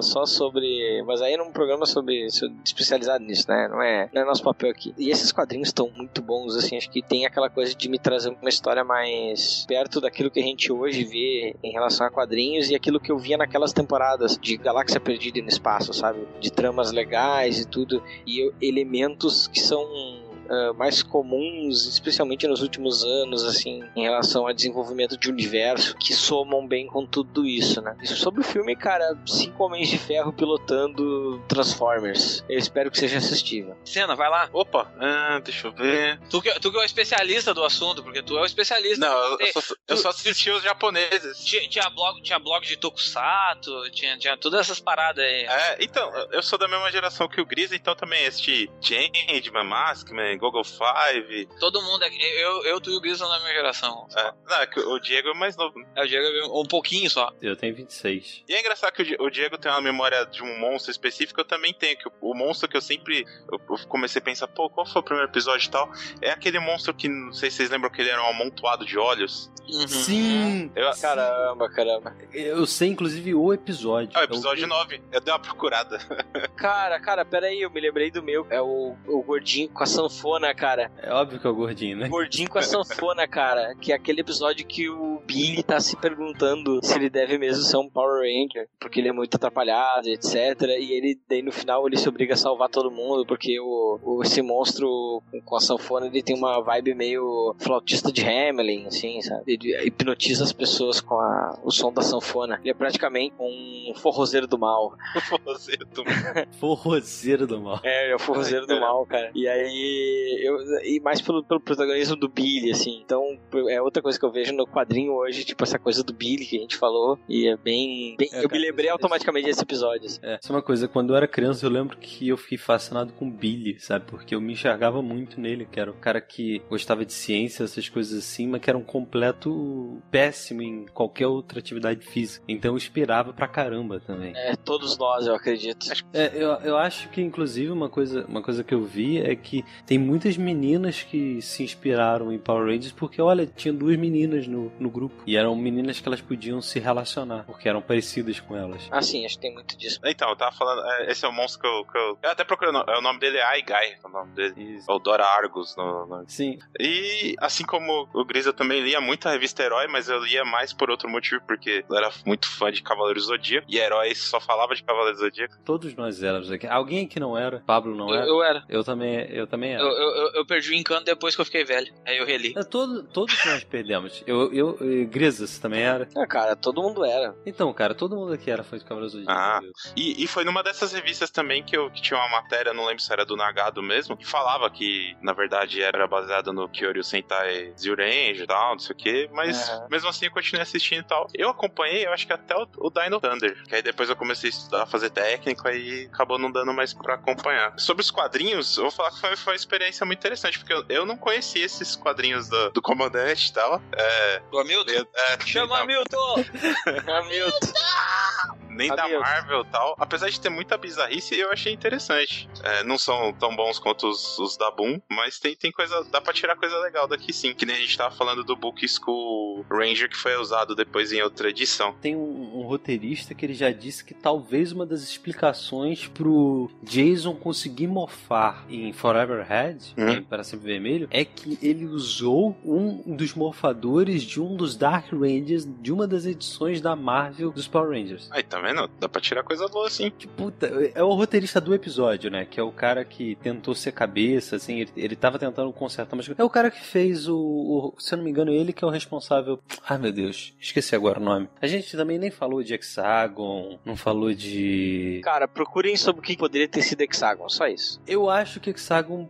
só sobre. Mas aí era um programa sobre, sobre- especializado nisso, né? Não é, não é nosso papel aqui. E esses quadrinhos estão muito bons, assim. Acho que tem aquela coisa de me trazer uma história mais perto daquilo que a gente hoje vê em relação a quadrinhos e aquilo que eu via naquelas temporadas de Galáxia Perdida no Espaço, sabe? De tramas legais e tudo. E eu- elementos que são ah, mais comuns, especialmente nos últimos anos, assim, em relação ao desenvolvimento de universo, que somam bem com tudo isso, né? E sobre o filme, cara, cinco homens de ferro pilotando Transformers. Eu espero que seja assistível. Cena, vai lá. Opa, ah, deixa eu ver. Tu que, tu que é o especialista do assunto, porque tu é o especialista. Não, eu, só, eu só assisti os japoneses. Tinha, tinha blog, tinha blog de Tokusatsu, tinha, tinha todas essas paradas aí. É, então, eu sou da mesma geração que o Gris, então também assisti Changeman, Maskman, Google Five. Todo mundo, é- eu, eu, tu e o Gris são da minha geração. É, não, é que o Diego é mais novo. né? É, o Diego é um pouquinho só. Eu tenho 26. E é engraçado que o Di- o Diego tem uma memória de um monstro específico, eu também tenho. Que o- monstro que eu sempre eu, comecei a pensar, pô, qual foi o primeiro episódio e tal? É aquele monstro que, não sei se vocês lembram que ele era um amontoado de olhos. Sim! Eu, Caramba, caramba. Eu sei, inclusive, o episódio. Ah, o episódio 9. Eu dei uma procurada. Cara, cara, pera aí, eu me lembrei do meu. É o, o gordinho com a sanfona, cara. É óbvio que é o gordinho, né? Gordinho com a sanfona, cara. Que é aquele episódio que o Billy tá se perguntando se ele deve mesmo ser um Power Ranger. Porque ele é muito atrapalhado, etc. E ele, daí no final, ele se obriga a salvar todo mundo. Porque o, o- esse monstro com- com a sanfona, ele tem uma vibe meio flautista de Hamelin, assim, sabe? Ele hipnotiza as pessoas com a- o som da sanfona. Ele é praticamente um forrozeiro do mal. [laughs] Você, tu... Forrozeiro do mal. É, ele é o forrozeiro do mal, cara. E aí, eu, e mais pelo, pelo protagonismo do Billy, assim. Então, é outra coisa que eu vejo no quadrinho hoje, tipo, essa coisa do Billy que a gente falou. E é bem. bem- É, eu cara, me lembrei isso- automaticamente desse episódio. assim. É, só uma coisa, quando eu era criança eu lembro que eu fiquei fascinado com Billy, sabe? Porque eu me enxergava muito nele, que era o cara que gostava de ciência, essas coisas assim, mas que era um completo péssimo em qualquer outra atividade física. Então eu inspirava pra caramba também. É, todos nós, eu acredito. É, eu, eu acho que, inclusive, uma coisa, uma coisa que eu vi é que tem muitas meninas que se inspiraram em Power Rangers porque, olha, tinha duas meninas no, no grupo. E eram meninas que elas podiam se relacionar, porque eram parecidas com elas. Ah, sim, acho que tem muito disso. Então, eu tava falando, é, esse é o monstro que eu. Que eu, eu até procurei, o nome- é, o nome dele é Aigai, o nome dele. É o Dora Argus. No, no- Sim. E assim como o Gris, eu também lia muito a revista Herói, mas eu lia mais por outro motivo, porque eu era muito fã de Cavaleiros do Zodíaco. E Heróis só falava de Cavaleiros do Zodíaco. Todos nós éramos aqui. Alguém aqui não era? Pablo não Eu, era? eu era. Eu também, eu também era. Eu, eu, eu- eu perdi o encanto depois que eu fiquei velho. Aí eu reli. É, todo- todos nós perdemos. Eu, eu, eu Grisa, você também era? Ah, cara, todo mundo era. Então, cara, todo mundo aqui era fã de Cavaleiros do Zodíaco. Ah, e, e foi numa dessas revistas também que, eu, que tinha uma matéria, não lembro se era do Nagado mesmo, que falava que, na verdade, era baseado no Kyoryu Sentai Zyuranger e tal, não sei o que, mas Aham. mesmo assim eu continuei assistindo e tal. Eu acompanhei, eu acho que até o, o Dino Thunder, que aí depois eu comecei a estudar, fazer técnico, aí acabou não dando mais pra acompanhar. Sobre os quadrinhos, eu vou falar que foi, foi uma experiência muito interessante, porque eu, eu não conhecia esses quadrinhos do, do Comandante e tal. É, Do Hamilton? eu- é, Chama Hamilton! [laughs] Hamilton! Nem da Hamilton. Marvel e tal. Apesar de ter muita bizarrice, eu achei interessante. É, não são tão bons quanto os, os da Boom, mas tem, tem coisa. dá pra tirar coisa legal daqui sim. Que nem a gente tava falando do Book School Ranger, que foi usado depois em outra edição. Tem um, um roteirista que ele já disse que talvez uma das explicações pro Jason conseguir morfar em Forever Head, Hum. Para Sempre Vermelho, é que ele usou um dos morfadores de um dos Dark Rangers de uma das edições da Marvel dos Power Rangers. Aí, tá vendo? Dá pra tirar coisa boa sim. Puta, é o roteirista do episódio, né? Que é o cara que tentou ser cabeça, assim, ele, ele tava tentando consertar umas coisas. É o cara que fez o, o- Se eu não me engano, ele que é o responsável. Ai meu Deus, esqueci agora o nome. A gente também nem falou de Hexagon, não falou de. Cara, procurem sobre o que poderia ter sido Hexagon, só isso. Eu acho que Hexagon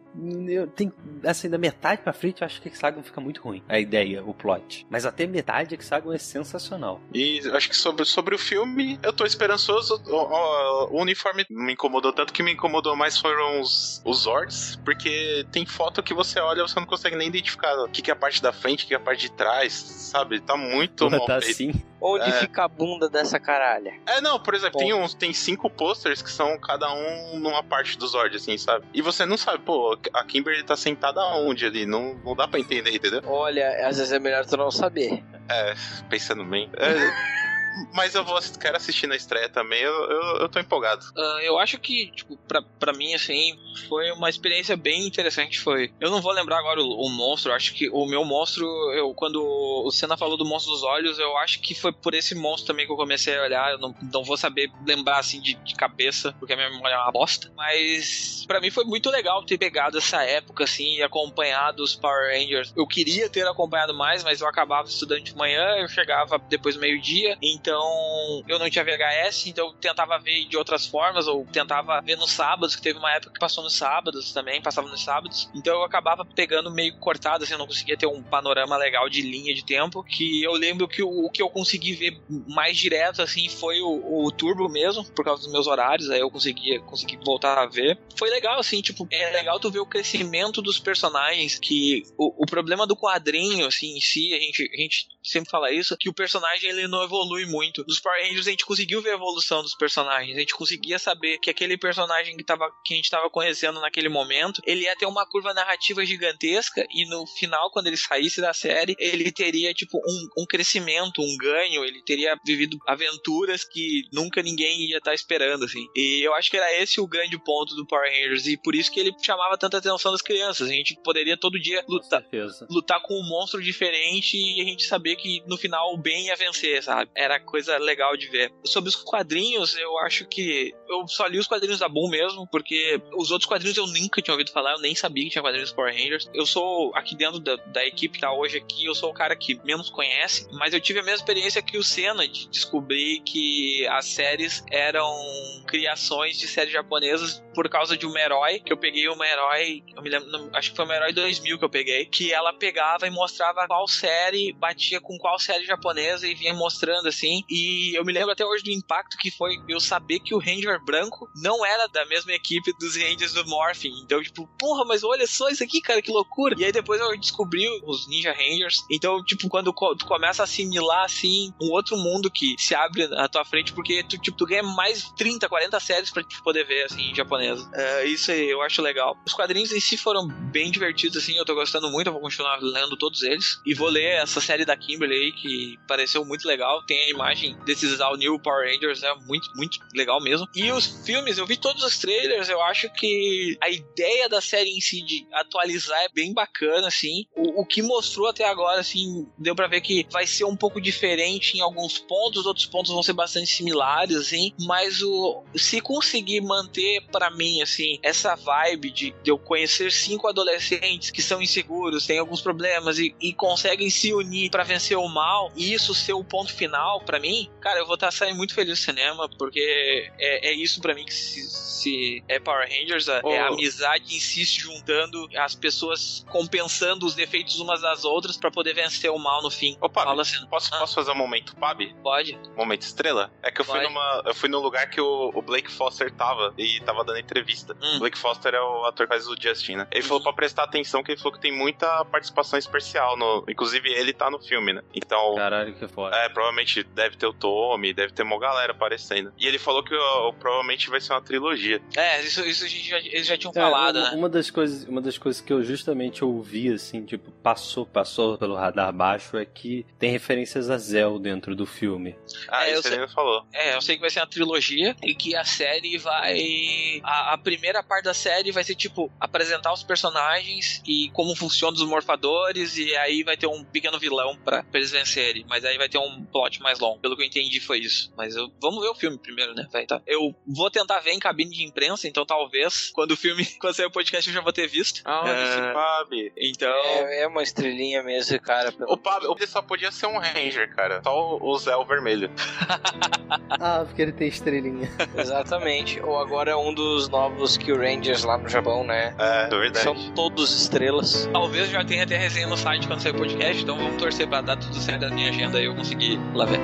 eu tenho, assim, da metade pra frente, eu acho que Hexagon fica muito ruim. A ideia, o plot. Mas até metade, Hexagon é sensacional. E acho que sobre, sobre o filme, eu tô esperançoso. O, o- o uniforme não me incomodou tanto que me incomodou mais foram os, os Zords, porque tem foto que você olha e você não consegue nem identificar o que, que é a parte da frente, o que é a parte de trás, sabe? Tá muito Porra, mal tá feito. assim. Onde É. fica a bunda dessa caralha? É, não, por exemplo, tem, uns, tem cinco posters que são cada um numa parte do Zord, assim, sabe? E você não sabe, pô, a Kimberly tá sentada aonde ali? Não, não dá pra entender, entendeu? Olha, às vezes é melhor tu não saber. É, pensando bem. É, mas eu vou, quero assistir na estreia também, eu, eu, eu tô empolgado. Ah, eu acho que, tipo, pra, pra mim, assim, foi uma experiência bem interessante. Foi. Eu não vou lembrar agora o, o monstro. Acho que o meu monstro, eu, quando o Senna falou do monstro dos olhos, eu acho que foi por esse monstro também que eu comecei a olhar. Eu não, não vou saber lembrar assim de, de cabeça, porque a minha memória é uma bosta. Mas pra mim foi muito legal ter pegado essa época, assim, e acompanhado os Power Rangers. Eu queria ter acompanhado mais, mas eu acabava estudando de manhã, eu chegava depois meio-dia, então eu não tinha VHS, então eu tentava ver de outras formas, ou tentava ver nos sábados, que teve uma época que passou nos sábados também, passava nos sábados. Então eu acabava pegando meio cortado, assim, eu não conseguia ter um panorama legal de linha de tempo. Que eu lembro que o, o que eu consegui ver mais direto, assim, foi o, o Turbo mesmo, por causa dos meus horários, aí eu conseguia, consegui voltar a ver. Foi legal, assim, tipo, é legal tu ver o crescimento dos personagens, que o, o problema do quadrinho, assim, em si, a gente, a gente sempre fala isso, que o personagem ele não evolui muito. Nos Power Rangers a gente conseguiu ver a evolução dos personagens, a gente conseguia saber que aquele personagem que, tava, que a gente tava conhecendo naquele momento, ele ia ter uma curva narrativa gigantesca e no final, quando ele saísse da série, ele teria, tipo, um, um crescimento, um ganho, ele teria vivido aventuras que nunca ninguém ia estar esperando, assim. E eu acho que era esse o grande ponto do Power Rangers e por isso que ele chamava tanta atenção das crianças. A gente poderia todo dia lutar, lutar com um monstro diferente e a gente saber que no final o bem ia vencer, sabe? Era coisa legal de ver. Sobre os quadrinhos, eu acho que eu só li os quadrinhos da Boom mesmo, porque os outros quadrinhos eu nunca tinha ouvido falar, eu nem sabia que tinha quadrinhos Power Rangers. Eu sou aqui dentro da, da equipe que tá hoje aqui, eu sou o cara que menos conhece, mas eu tive a mesma experiência que o Senna de descobrir que as séries eram criações de séries japonesas por causa de uma herói, que eu peguei uma herói, eu me lembro, acho que foi uma herói 2000 que eu peguei, que ela pegava e mostrava qual série batia com qual série japonesa e vinha mostrando assim. E eu me lembro até hoje do impacto que foi eu saber que o Ranger branco não era da mesma equipe dos Rangers do Morphin. Então, tipo, porra, mas olha só isso aqui, cara, que loucura. E aí depois eu descobri os Ninja Rangers. Então, tipo, quando tu começa a assimilar assim um outro mundo que se abre na tua frente, porque tu, tipo, tu ganha mais 30, 40 séries pra te poder ver assim em japonesa. É, isso aí eu acho legal. Os quadrinhos em si foram bem divertidos, assim, eu tô gostando muito, eu vou continuar lendo todos eles. E vou ler essa série da Kimberly aí, que pareceu muito legal. Tem imagem desses All New Power Rangers, é muito, muito legal mesmo. E os filmes, eu vi todos os trailers, eu acho que a ideia da série em si de atualizar é bem bacana, assim. O, o que mostrou até agora, assim, deu pra ver que vai ser um pouco diferente em alguns pontos, outros pontos vão ser bastante similares, assim. Mas o se conseguir manter pra mim, assim, essa vibe de, de eu conhecer cinco adolescentes que são inseguros, têm alguns problemas e, e conseguem se unir pra vencer o mal, e isso ser o ponto final pra mim, cara, eu vou estar saindo muito feliz do cinema, porque é, é isso pra mim que se, se é Power Rangers, é Ô. a amizade em si se juntando, as pessoas compensando os defeitos umas das outras pra poder vencer o mal no fim. Opa, Fala assim, posso, posso fazer um momento pab? Pode. Momento estrela? É que eu fui numa. Eu fui num lugar que o, o Blake Foster tava e tava dando entrevista. Hum. O Blake Foster é o ator que faz o Justin, né? Ele falou pra prestar atenção que ele falou que tem muita participação especial no. Inclusive, ele tá no filme, né? Então. Caralho, que foda. É, provavelmente deve ter o Tommy, deve ter uma galera aparecendo. E ele falou que ó, provavelmente vai ser uma trilogia. É, isso, isso a gente já, eles já tinham É, falado, uma, né? uma das coisas, uma das coisas que eu justamente ouvi assim, tipo, passou, passou pelo radar baixo é que tem referências a Zell dentro do filme. Ah, É, eu isso ele falou. É, eu sei que vai ser uma trilogia e que a série vai. A, a primeira parte da série vai ser tipo apresentar os personagens e como funcionam os morfadores, e aí vai ter um pequeno vilão pra, pra eles vencerem. Mas aí vai ter um plot mais longo. Pelo que eu entendi, foi isso. Mas eu, vamos ver o filme primeiro, né? Vai, tá. Eu vou tentar ver em cabine de imprensa, então talvez quando o filme, [laughs] quando sair o podcast, eu já vou ter visto. Ah, É, esse Pab. Então. É, é uma estrelinha mesmo, cara. O Pab, ele só podia ser um Ranger, cara. Só o, o Zé o vermelho. [laughs] Ah, porque ele tem estrelinha. [laughs] Exatamente. Ou agora é um dos novos Rescue Rangers lá no Japão, né? É, verdade. São todos estrelas. Talvez já tenha até resenha no site quando sair o podcast, então vamos torcer pra dar tudo certo na minha agenda e eu conseguir lá ver.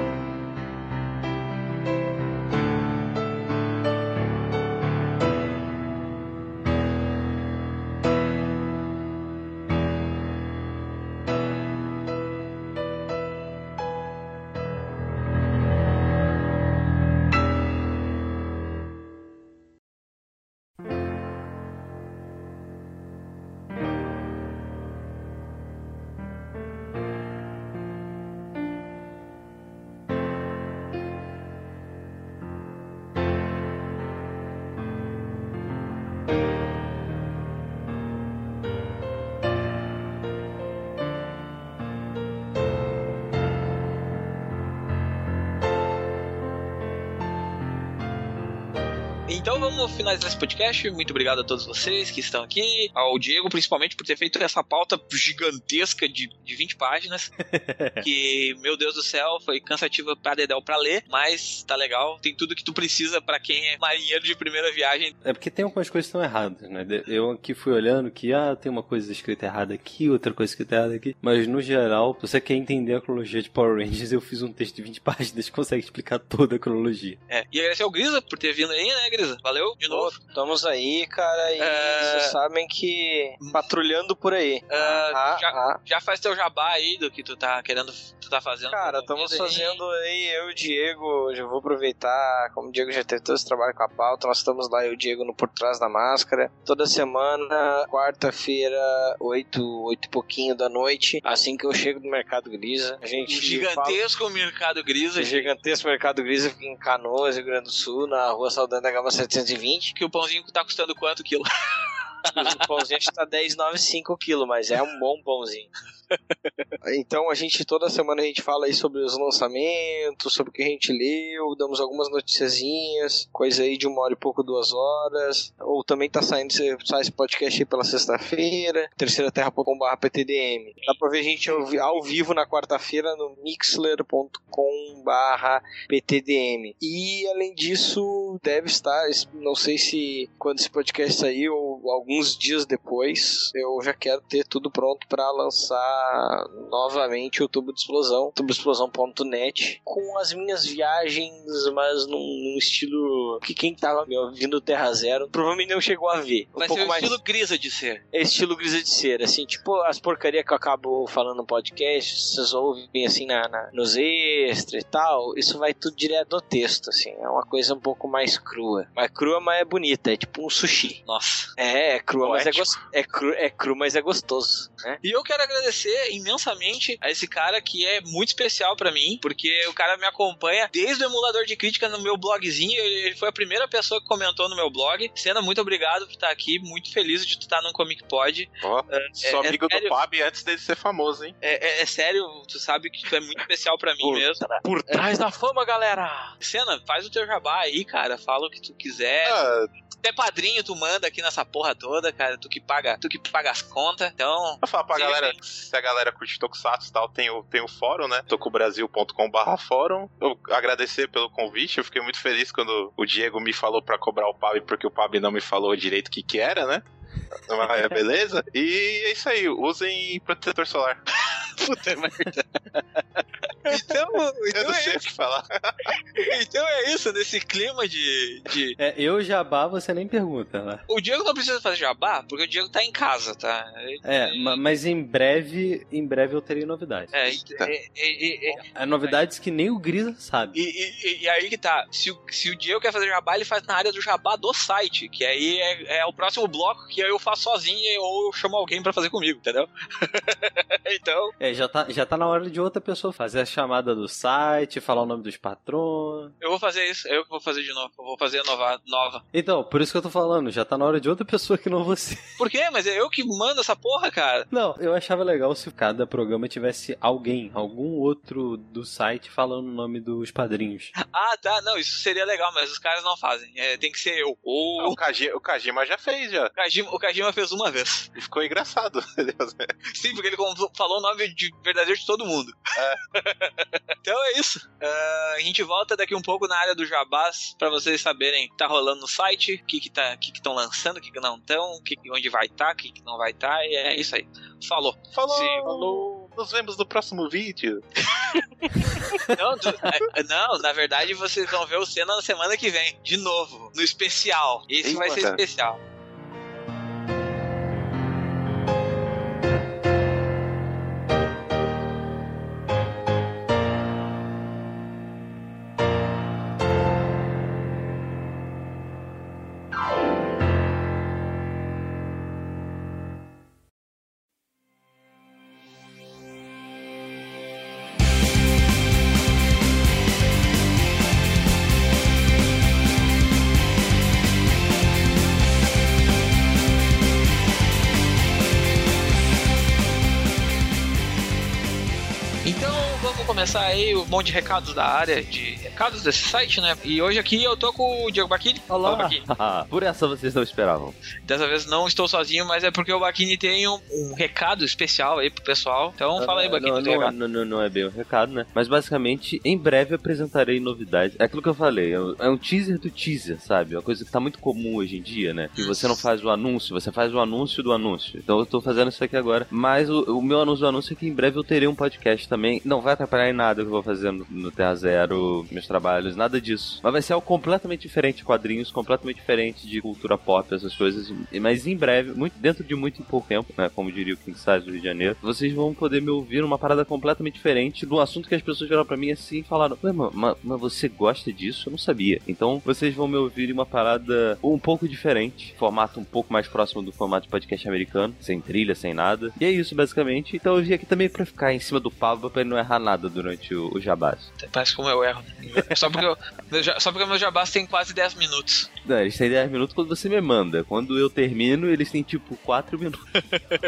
Finalizar esse podcast. Muito obrigado a todos vocês que estão aqui. Ao Diego, principalmente, por ter feito essa pauta gigantesca de, de 20 páginas. [laughs] que, meu Deus do céu, foi cansativa pra Dedel pra ler, mas tá legal. Tem tudo que tu precisa pra quem é marinheiro de primeira viagem. É porque tem algumas coisas que estão erradas, né? Eu aqui fui olhando que, ah, tem uma coisa escrita errada aqui, outra coisa escrita errada aqui. Mas no geral, se você quer entender a cronologia de Power Rangers, eu fiz um texto de 20 [laughs] páginas que consegue explicar toda a cronologia. É. E agradecer ao Grisa por ter vindo aí, né, Grisa? Valeu, de novo. Pô, estamos aí, cara, e É. vocês sabem que patrulhando por aí. Ah, Ah, já, ah. já faz teu jabá aí do que tu tá querendo, tu tá fazendo. Cara, estamos fazendo aí, eu e o Diego, já vou aproveitar, como o Diego já teve todo esse trabalho com a pauta, nós estamos lá, eu e o Diego, no Por Trás da Máscara, toda semana, quarta-feira, oito, oito e pouquinho da noite, assim que eu chego do Mercado Grisa, a gente Um gigantesco mercado Grisa. O gigantesco Mercado Grisa fica em Canoas, Rio Grande do Sul, na rua Saldanha da Gama 720. Que o pãozinho tá custando quanto quilo? [laughs] O pãozinho acho que tá 10,95 quilo, mas é um bom pãozinho. Então a gente, toda semana a gente fala aí sobre os lançamentos, sobre o que a gente leu, damos algumas noticiazinhas, coisa aí de uma hora e pouco, duas horas. Ou também tá saindo, sai esse podcast aí pela sexta-feira, terceiraterra.com.br PTDM. Dá pra ver a gente ao, vi- ao vivo na quarta-feira no mixler.com.br PTDM. E além disso, deve estar, não sei se quando esse podcast sair ou alguns dias depois, eu já quero ter tudo pronto para lançar novamente o Tubo de Explosão, tuboexplosão.net, com as minhas viagens, mas num, num estilo que quem tava me ouvindo Terra Zero provavelmente não chegou a ver. Um pouco o mais estilo Grisa de ser. é estilo grisa de ser, assim, tipo as porcaria que eu acabo falando no podcast, vocês ouvem assim na, na- nos extras e tal, isso vai tudo direto no texto, assim, é uma coisa um pouco mais crua. Mas crua, mas é bonita, é tipo um sushi. Nossa. É, é crua, mas é, é, cru, é cru, mas é gostoso, né? E eu quero agradecer imensamente a esse cara que é muito especial pra mim, porque o cara me acompanha desde o emulador de crítica no meu blogzinho. Ele foi a primeira pessoa que comentou no meu blog. Sena, muito obrigado por estar aqui. Muito feliz de tu estar num Comic Pod. Ó, É, sou é amigo do sério. Pab antes dele ser famoso, hein? É, é- é sério, tu sabe que tu é muito especial pra mim mesmo. Por trás da fama, galera! Sena, faz o teu jabá aí, cara. Fala o que tu quiser. Ah, Até padrinho tu manda aqui nessa porra toda, cara. Tu que paga, tu que paga as contas. Então, Vou falar pra galera, se a galera curte Tokusatsu e tal, tem o, tem o fórum, né? tokubrasil.com.br fórum. Eu agradecer pelo convite, eu fiquei muito feliz quando o Diego me falou pra cobrar o Pab, porque o Pab não me falou direito o que que era, né? Mas é beleza? E é isso aí, usem protetor solar. [laughs] Puta merda. Então, Eu então não é sei o isso. que falar. [laughs] Então é isso, nesse clima de, de. É, eu jabá, você nem pergunta, né? O Diego não precisa fazer jabá, porque o Diego tá em casa, tá? É, ma- mas em breve, em breve eu terei novidades. É, e, e- e- É novidades que nem o Grisa sabe. e- e- e aí que tá. Se o, se o Diego quer fazer jabá, ele faz na área do jabá do site, que aí é, é o próximo bloco que eu faço sozinho ou eu chamo alguém pra fazer comigo, entendeu? [laughs] então. É, já tá, já tá na hora de outra pessoa fazer a chamada do site, falar o nome dos patronos. Eu vou fazer isso, eu que vou fazer de novo. Eu vou fazer nova. nova. Então, por isso que eu tô falando, já tá na hora de outra pessoa que não você. Por quê? Mas é eu que mando essa porra, cara. Não, eu achava legal se cada programa tivesse alguém, algum outro do site falando o nome dos padrinhos. Ah, tá. Não, isso seria legal, mas os caras não fazem. É, tem que ser eu. Ou O Kajima, o Kajima já fez, já. o Kajima, o Kajima fez uma vez. E ficou engraçado. [laughs] Sim, porque ele falou o nome de verdadeiro de todo mundo. [laughs] Então é isso. Ah, a gente volta daqui um pouco na área do Jabás pra vocês saberem o que tá rolando no site, o que que tá, que que estão lançando, o que que não estão, que, que- onde vai estar, o que que não vai estar, e é isso aí. Falou. Falou. Sim. Falou. Nos vemos no próximo vídeo. [laughs] Não, é, não, na verdade vocês vão ver o cena na semana que vem, de novo, no especial. Esse vai ser especial. Monte de recados da área, de recados desse site, né? E hoje aqui eu tô com o Diego Bacchini. Fala, Bacchini. [laughs] Por essa vocês não esperavam. Dessa vez não estou sozinho, mas é porque o Bacchini tem um, um recado especial aí pro pessoal. Então fala aí, Bacchini. Não, do não, não, não, não é bem um recado, né? Mas basicamente, em breve apresentarei novidades. É aquilo que eu falei, é um- é um teaser do teaser, sabe? Uma coisa que tá muito comum hoje em dia, né? Que você não faz o anúncio, você faz o anúncio do anúncio. Então eu tô fazendo isso aqui agora. Mas o, o meu anúncio do anúncio é que em breve eu terei um podcast também. Não vai atrapalhar em nada o que eu vou fazer no, no Terra Zero, meus trabalhos, nada disso. Mas vai ser algo completamente diferente de quadrinhos, completamente diferente de cultura pop, essas coisas. Mas em breve, muito, dentro de muito pouco tempo, né? Como diria o King Size do Rio de Janeiro, vocês vão poder me ouvir numa parada completamente diferente do assunto que as pessoas vieram pra mim assim e falaram: Ué, mas, mas- você gosta disso? Eu não sabia. Então vocês vão me ouvir uma parada um pouco diferente, formato um pouco mais próximo do formato de podcast americano, sem trilha, sem nada. E é isso, basicamente. Então eu vim aqui também pra ficar em cima do Pablo pra ele não errar nada durante o, o jabás. Parece como eu erro. Só porque, eu, só porque meu jabás tem quase 10 minutos. Não, eles têm 10 minutos quando você me manda. Quando eu termino, eles têm tipo 4 minutos. [laughs]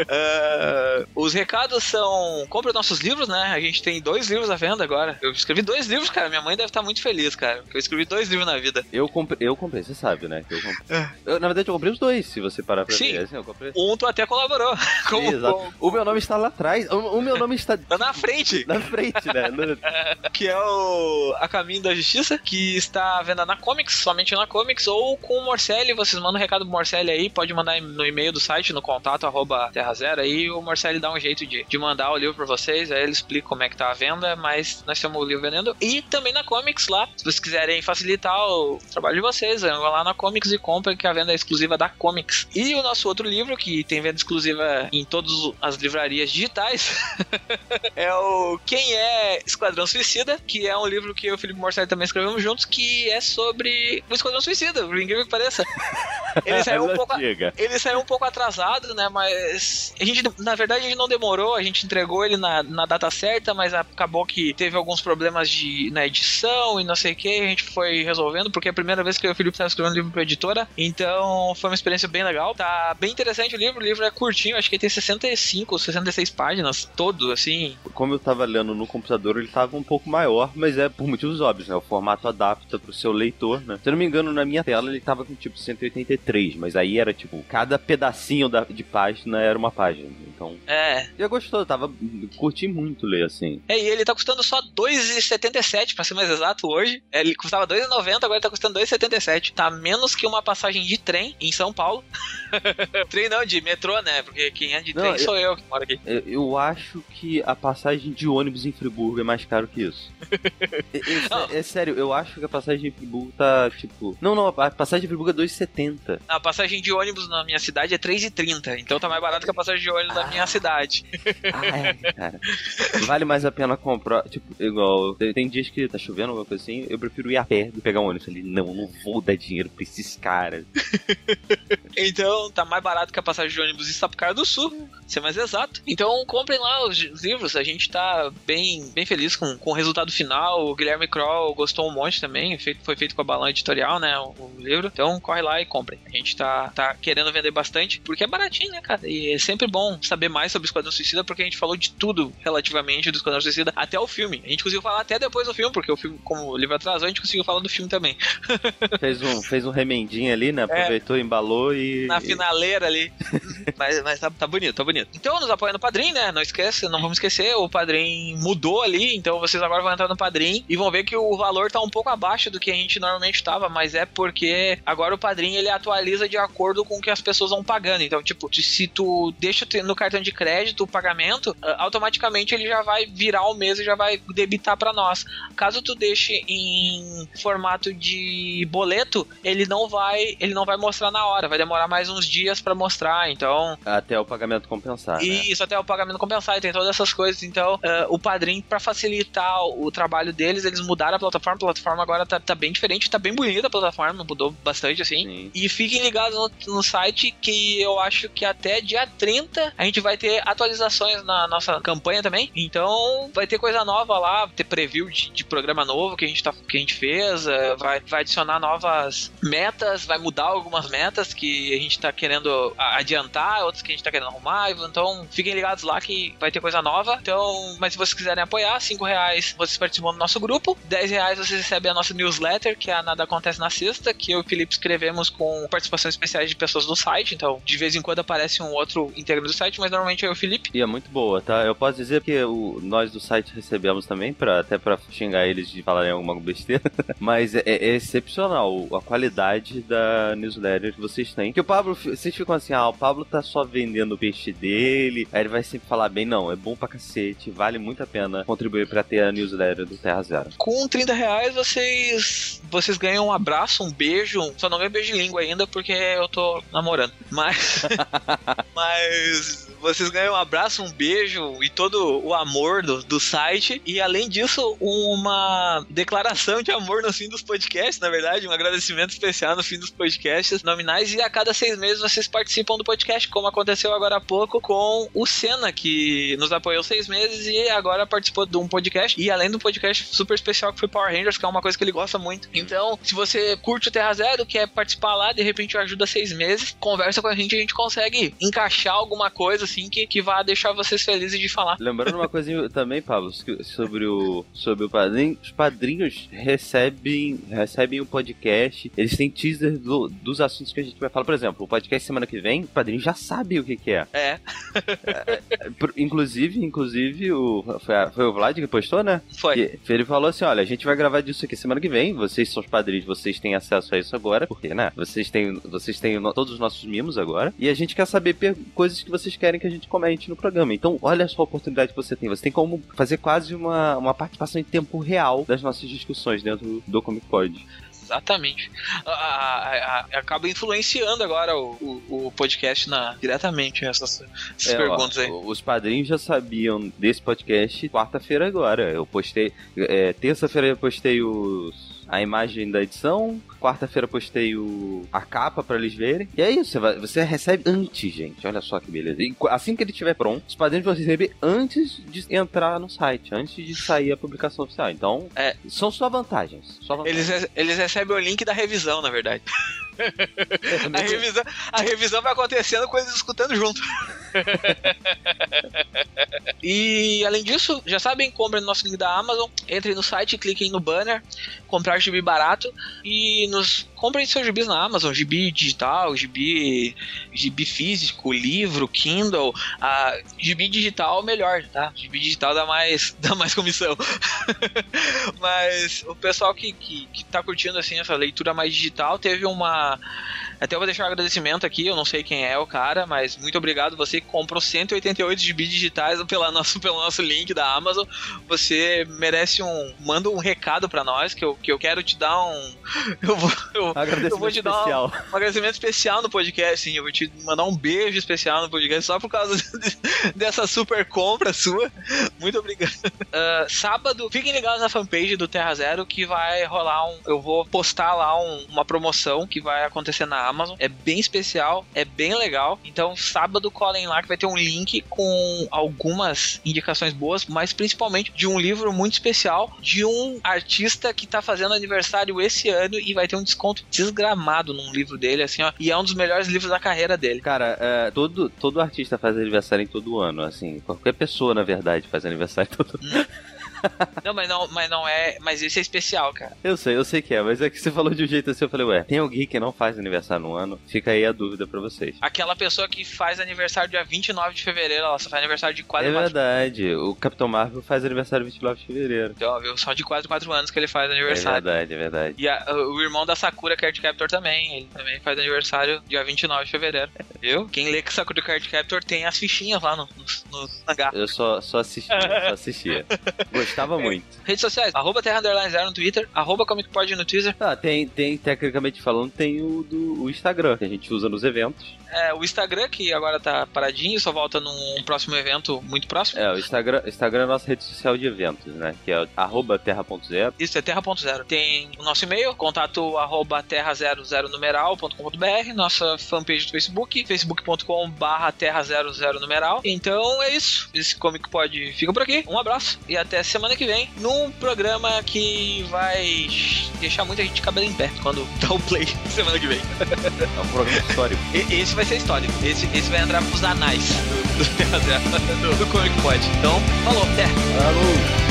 Ah, os recados são. Compre nossos livros, né? A gente tem dois livros à venda agora. Eu escrevi dois livros, cara. Minha mãe deve estar muito feliz, cara. porque Eu escrevi dois livros na vida. Eu comprei, eu comprei, você sabe, né? Eu comprei. Eu, na verdade, eu comprei os dois, se você parar pra Sim. ver. Assim, eu comprei. Um tu até colaborou. Como, Exato. O meu nome está lá atrás. O, o meu nome está Tá na frente. na frente, né? No- [laughs] que é o A Caminho da Justiça, que está à venda na Comics, somente na Comics, ou com o Morcelli. Vocês mandam um recado pro Morcelli aí, pode mandar no e-mail do site, no contato arroba Terra Zero, aí o Morcelli dá um jeito de, de mandar o livro pra vocês, aí ele explica como é que tá a venda, mas nós temos o livro vendendo. E também na Comics lá, se vocês quiserem facilitar o trabalho de vocês, vão lá na Comics e comprem, que a venda é exclusiva da Comics. E o nosso outro livro, que tem venda exclusiva em todas as livrarias digitais, [laughs] é o Quem é Esquadrão Suicida, que é um livro que o Felipe Morcelli também escrevemos juntos, que é sobre o Esquadrão Suicida, por incrível que pareça. [laughs] Ele saiu um pouco. Ele saiu um pouco atrasado, né? Mas a gente, na verdade, a gente não demorou, a gente entregou ele na, na data certa, mas acabou que teve alguns problemas de, na edição e não sei o que, a gente foi resolvendo, porque é a primeira vez que o Felipe estava escrevendo livro pra editora, então foi uma experiência bem legal. Tá bem interessante o livro, o livro é curtinho, acho que ele tem 65 ou 66 páginas, todo, assim. Como eu tava lendo no computador, ele tava um pouco maior, mas é por motivos óbvios, né? O formato adapta pro seu leitor, né? Se eu não me engano, na minha tela ele tava com tipo 183, mas aí era tipo, cada pedacinho da, de página era uma página. Então. É. Eu gostou, tava. Curti muito ler assim. É, e ele tá custando só 2,77, pra ser mais exato, hoje. É, Ele custava 2,90, agora ele tá custando 2,77. Tá menos que uma passagem de trem em São Paulo. [laughs] trem não, de metrô, né? Porque quem é de Não, trem eu- sou eu que moro aqui. Eu, eu acho que a passagem de ônibus em Friburgo é mais caro que isso. [laughs] é, é- é sério, eu acho que a passagem de Friburgo tá tipo. Não, não, a passagem de Friburgo é 2,70. A passagem de ônibus na minha cidade é 3,30. Então tá mais barato que a passagem de ônibus da minha cidade. Ah, é, cara. Vale mais a pena comprar. Tipo, igual. Tem, dias que tá chovendo, alguma coisa assim. Eu prefiro ir a pé do que pegar um ônibus. Ali, não, não vou dar dinheiro pra esses caras. Então tá mais barato que a passagem de ônibus em Sapucaia do Sul, ser mais exato. Então comprem lá os, os livros, a gente tá bem, bem feliz com, com o resultado final. O Guilherme Kroll gostou um monte também, foi feito com a Balão Editorial, né? O, livro. Então corre lá e comprem. A gente tá, tá querendo vender bastante, porque é baratinho, né, cara? E é sempre bom saber mais sobre o Esquadrão Suicida, porque a gente falou de tudo relativamente do Esquadrão Suicida até o filme. A gente conseguiu falar até depois do filme, porque o filme, como o livro atrasou, a gente conseguiu falar do filme também. [laughs] Fez um, fez um remendinho ali, né? Aproveitou, embalou e. É. Na finaleira ali. [laughs] mas mas tá, tá bonito, tá bonito. Então, nos apoia no Padrim, né? Não esqueça, não vamos esquecer, o Padrim mudou ali, então vocês agora vão entrar no Padrim e vão ver que o valor tá um pouco abaixo do que a gente normalmente tava, mas é porque agora o Padrim ele atualiza de acordo com o que as pessoas vão pagando. Então, tipo, se tu deixa no cartão de crédito o pagamento, ah, automaticamente ele já vai virar o mês e já vai debitar para nós. Caso tu deixe em formato de boleto, ele não vai, ele não vai mostrar na hora, vai demorar mais uns dias para mostrar. Então, Até o pagamento compensar. né? isso até o pagamento compensar, e tem todas essas coisas. Então, ah, o Padrim, para facilitar o trabalho deles, eles mudaram a plataforma. A plataforma agora tá, tá bem diferente, tá bem bonita a plataforma, mudou bastante assim. E fiquem ligados no, no site que eu acho que até dia 30 a gente vai ter atualizações na nossa campanha também. Então, vai ter coisa nova lá, ter preview de, de programa novo que a gente, tá, que a gente fez, ah, vai, vai adicionar novas metas, vai mudar algumas metas que a gente tá querendo adiantar, outras que a gente tá querendo arrumar. Então, fiquem ligados lá que vai ter coisa nova. Então, mas se vocês quiserem apoiar, 5 reais vocês participam do nosso grupo, 10 reais vocês recebem a nossa newsletter, que é a Nada Acontece na Sexta, que eu e o Felipe escrevemos com participações especiais de pessoas do site. Então, de vez em quando aparece um outro integrante do site, mas normalmente é o Felipe. E é muito boa, tá? Eu posso dizer que o, nós do site recebemos também, pra, até pra xingar eles de falarem alguma besteira, [laughs] mas é, é excepcional a qualidade da newsletter que vocês têm. Que o Pablo, vocês ficam assim, ah, o Pablo tá só vendendo o peixe dele, aí ele vai sempre falar bem, não, é bom pra cacete, vale muito a pena contribuir pra ter a newsletter do Terra Zero. Com 30 reais vocês vocês ganham um abraço, um beijo. Só não ganho beijo de língua ainda porque eu tô namorando. Mas. [laughs] mas vocês ganham um abraço, um beijo e todo o amor do, do site. E além disso, uma declaração de amor no fim dos podcasts, na verdade, um agradecimento especial no fim dos podcasts nominais. E a cada seis meses vocês participam do podcast, como aconteceu agora há pouco com o Senna, que nos apoiou seis meses e agora participou de um podcast. E além do podcast super especial que foi Power Rangers, que é uma coisa que ele gosta muito. Então, se você curte o Terra Zero, quer participar lá, de repente ajuda seis meses, conversa com a gente, a gente consegue encaixar alguma coisa assim que, que vá deixar vocês felizes de falar. Lembrando uma coisinha também, Pablo, sobre o, sobre o padrinho. Os padrinhos recebem, recebem o podcast, eles têm teaser do- dos assuntos que a gente vai falar. Por exemplo, o podcast semana que vem, o padrinho já sabe o que, que é. É. Por- Inclusive, inclusive, o, foi, a- foi o Vlad que postou, né? Foi. Que, ele falou assim: olha, a gente vai gravar disso aqui semana que vem. Vocês são os padrinhos, vocês têm acesso a isso agora, porque, né? Vocês têm, vocês têm todos os nossos mimos agora. E a gente quer saber coisas que vocês querem que a gente comente no programa. Então, olha a sua oportunidade que você tem. Você tem como fazer quase uma, uma participação em tempo real das nossas discussões dentro do Comic Pod. Exatamente. A- a- a- acaba influenciando agora o, o, o podcast na, diretamente essas, essas É, ó, perguntas aí. Os padrinhos já sabiam desse podcast quarta-feira agora. Eu postei. é, Terça-feira eu postei os. A imagem da edição, quarta-feira postei o, a capa pra eles verem. E é isso, você, vai- você recebe antes, gente. Olha só que beleza. E assim que ele estiver pronto, os padrinhos vão receber antes de entrar no site, antes de sair a publicação oficial. Então, É. são só vantagens. Só vantagens. Eles, eles recebem o link da revisão, na verdade. [laughs] a, revisão, a revisão vai acontecendo com eles escutando junto. [laughs] e além disso, já sabem, comprem no nosso link da Amazon, entrem no site, cliquem no banner, comprar gibi barato e nos comprem seus gibis na Amazon, gibi digital, gibi, gibi físico, livro, Kindle, a gibi digital melhor, tá? Gibi digital dá mais, [laughs] dá mais comissão. [laughs] Mas o pessoal que, que, que tá curtindo assim essa leitura mais digital teve uma. Até eu vou deixar um agradecimento aqui, eu não sei quem é o cara, mas muito obrigado você que comprou 188 GB digitais [laughs] pela nosso, pelo nosso link da Amazon. Você merece um. Manda um recado pra nós, que eu, que eu quero te dar um. [laughs] Eu vou, eu, eu vou te dar um, especial. um agradecimento especial no podcast, sim. Eu vou te mandar um beijo especial no podcast só por causa [laughs] de- dessa super compra sua. Muito obrigado. Ah, sábado, fiquem ligados na fanpage do Terra Zero que vai rolar um. Eu vou postar lá um- uma promoção que vai acontecer na Amazon. É bem especial, é bem legal. Então, sábado colhem lá que vai ter um link com algumas indicações boas, mas principalmente de um livro muito especial de um artista que tá fazendo aniversário esse ano e vai ter um desconto desgramado num livro dele, assim, ó. E é um dos melhores livros da carreira dele. Cara, é, todo, todo artista faz aniversário em todo ano, assim. Qualquer pessoa, na verdade, faz aniversário todo ano. [laughs] [laughs] Não, mas não, mas não é. Mas esse é especial, cara. Eu sei, eu sei que é, mas é que você falou de um jeito assim, eu falei, ué, tem alguém que não faz aniversário no ano? Fica aí a dúvida pra vocês. Aquela pessoa que faz aniversário dia 29 de fevereiro, ela só faz aniversário de quase É quatro verdade, o Capitão Marvel faz aniversário 29 de fevereiro. Então, viu? Só de quase 4 anos que ele faz É aniversário. verdade, é verdade. E a- o irmão da Sakura Card Captor também, ele também faz aniversário dia 29 de fevereiro. Viu? Quem lê que Sakura Card Captor tem as fichinhas lá no, no, no mangá. Eu só, só assistia, só assistia. [laughs] Gostava muito. Redes sociais, arroba Terra Underline Zero no Twitter, arroba ComicPod no Twitter. Ah, tem, tem, tecnicamente falando, tem o do o Instagram, que a gente usa nos eventos. É, o Instagram, que agora tá paradinho, só volta num próximo evento muito próximo. É, o Instagram, Instagram é a nossa rede social de eventos, né? Que é arroba terra.zero. Isso é terra.zero. Tem o nosso e-mail, contato arroba terra00numeral.com.br, nossa fanpage do Facebook, facebook.com barra terra00 numeral. Então é isso. Esse Comic Pod fica por aqui. Um abraço e até semana que vem num programa que vai deixar muita gente de cabelo em pé quando [laughs] dá o play semana que vem. É um programa histórico. E- Esse vai ser histórico. Esse, esse vai entrar pros anais do, do [laughs] do, do Comic Pod. Então, falou, até. Falou.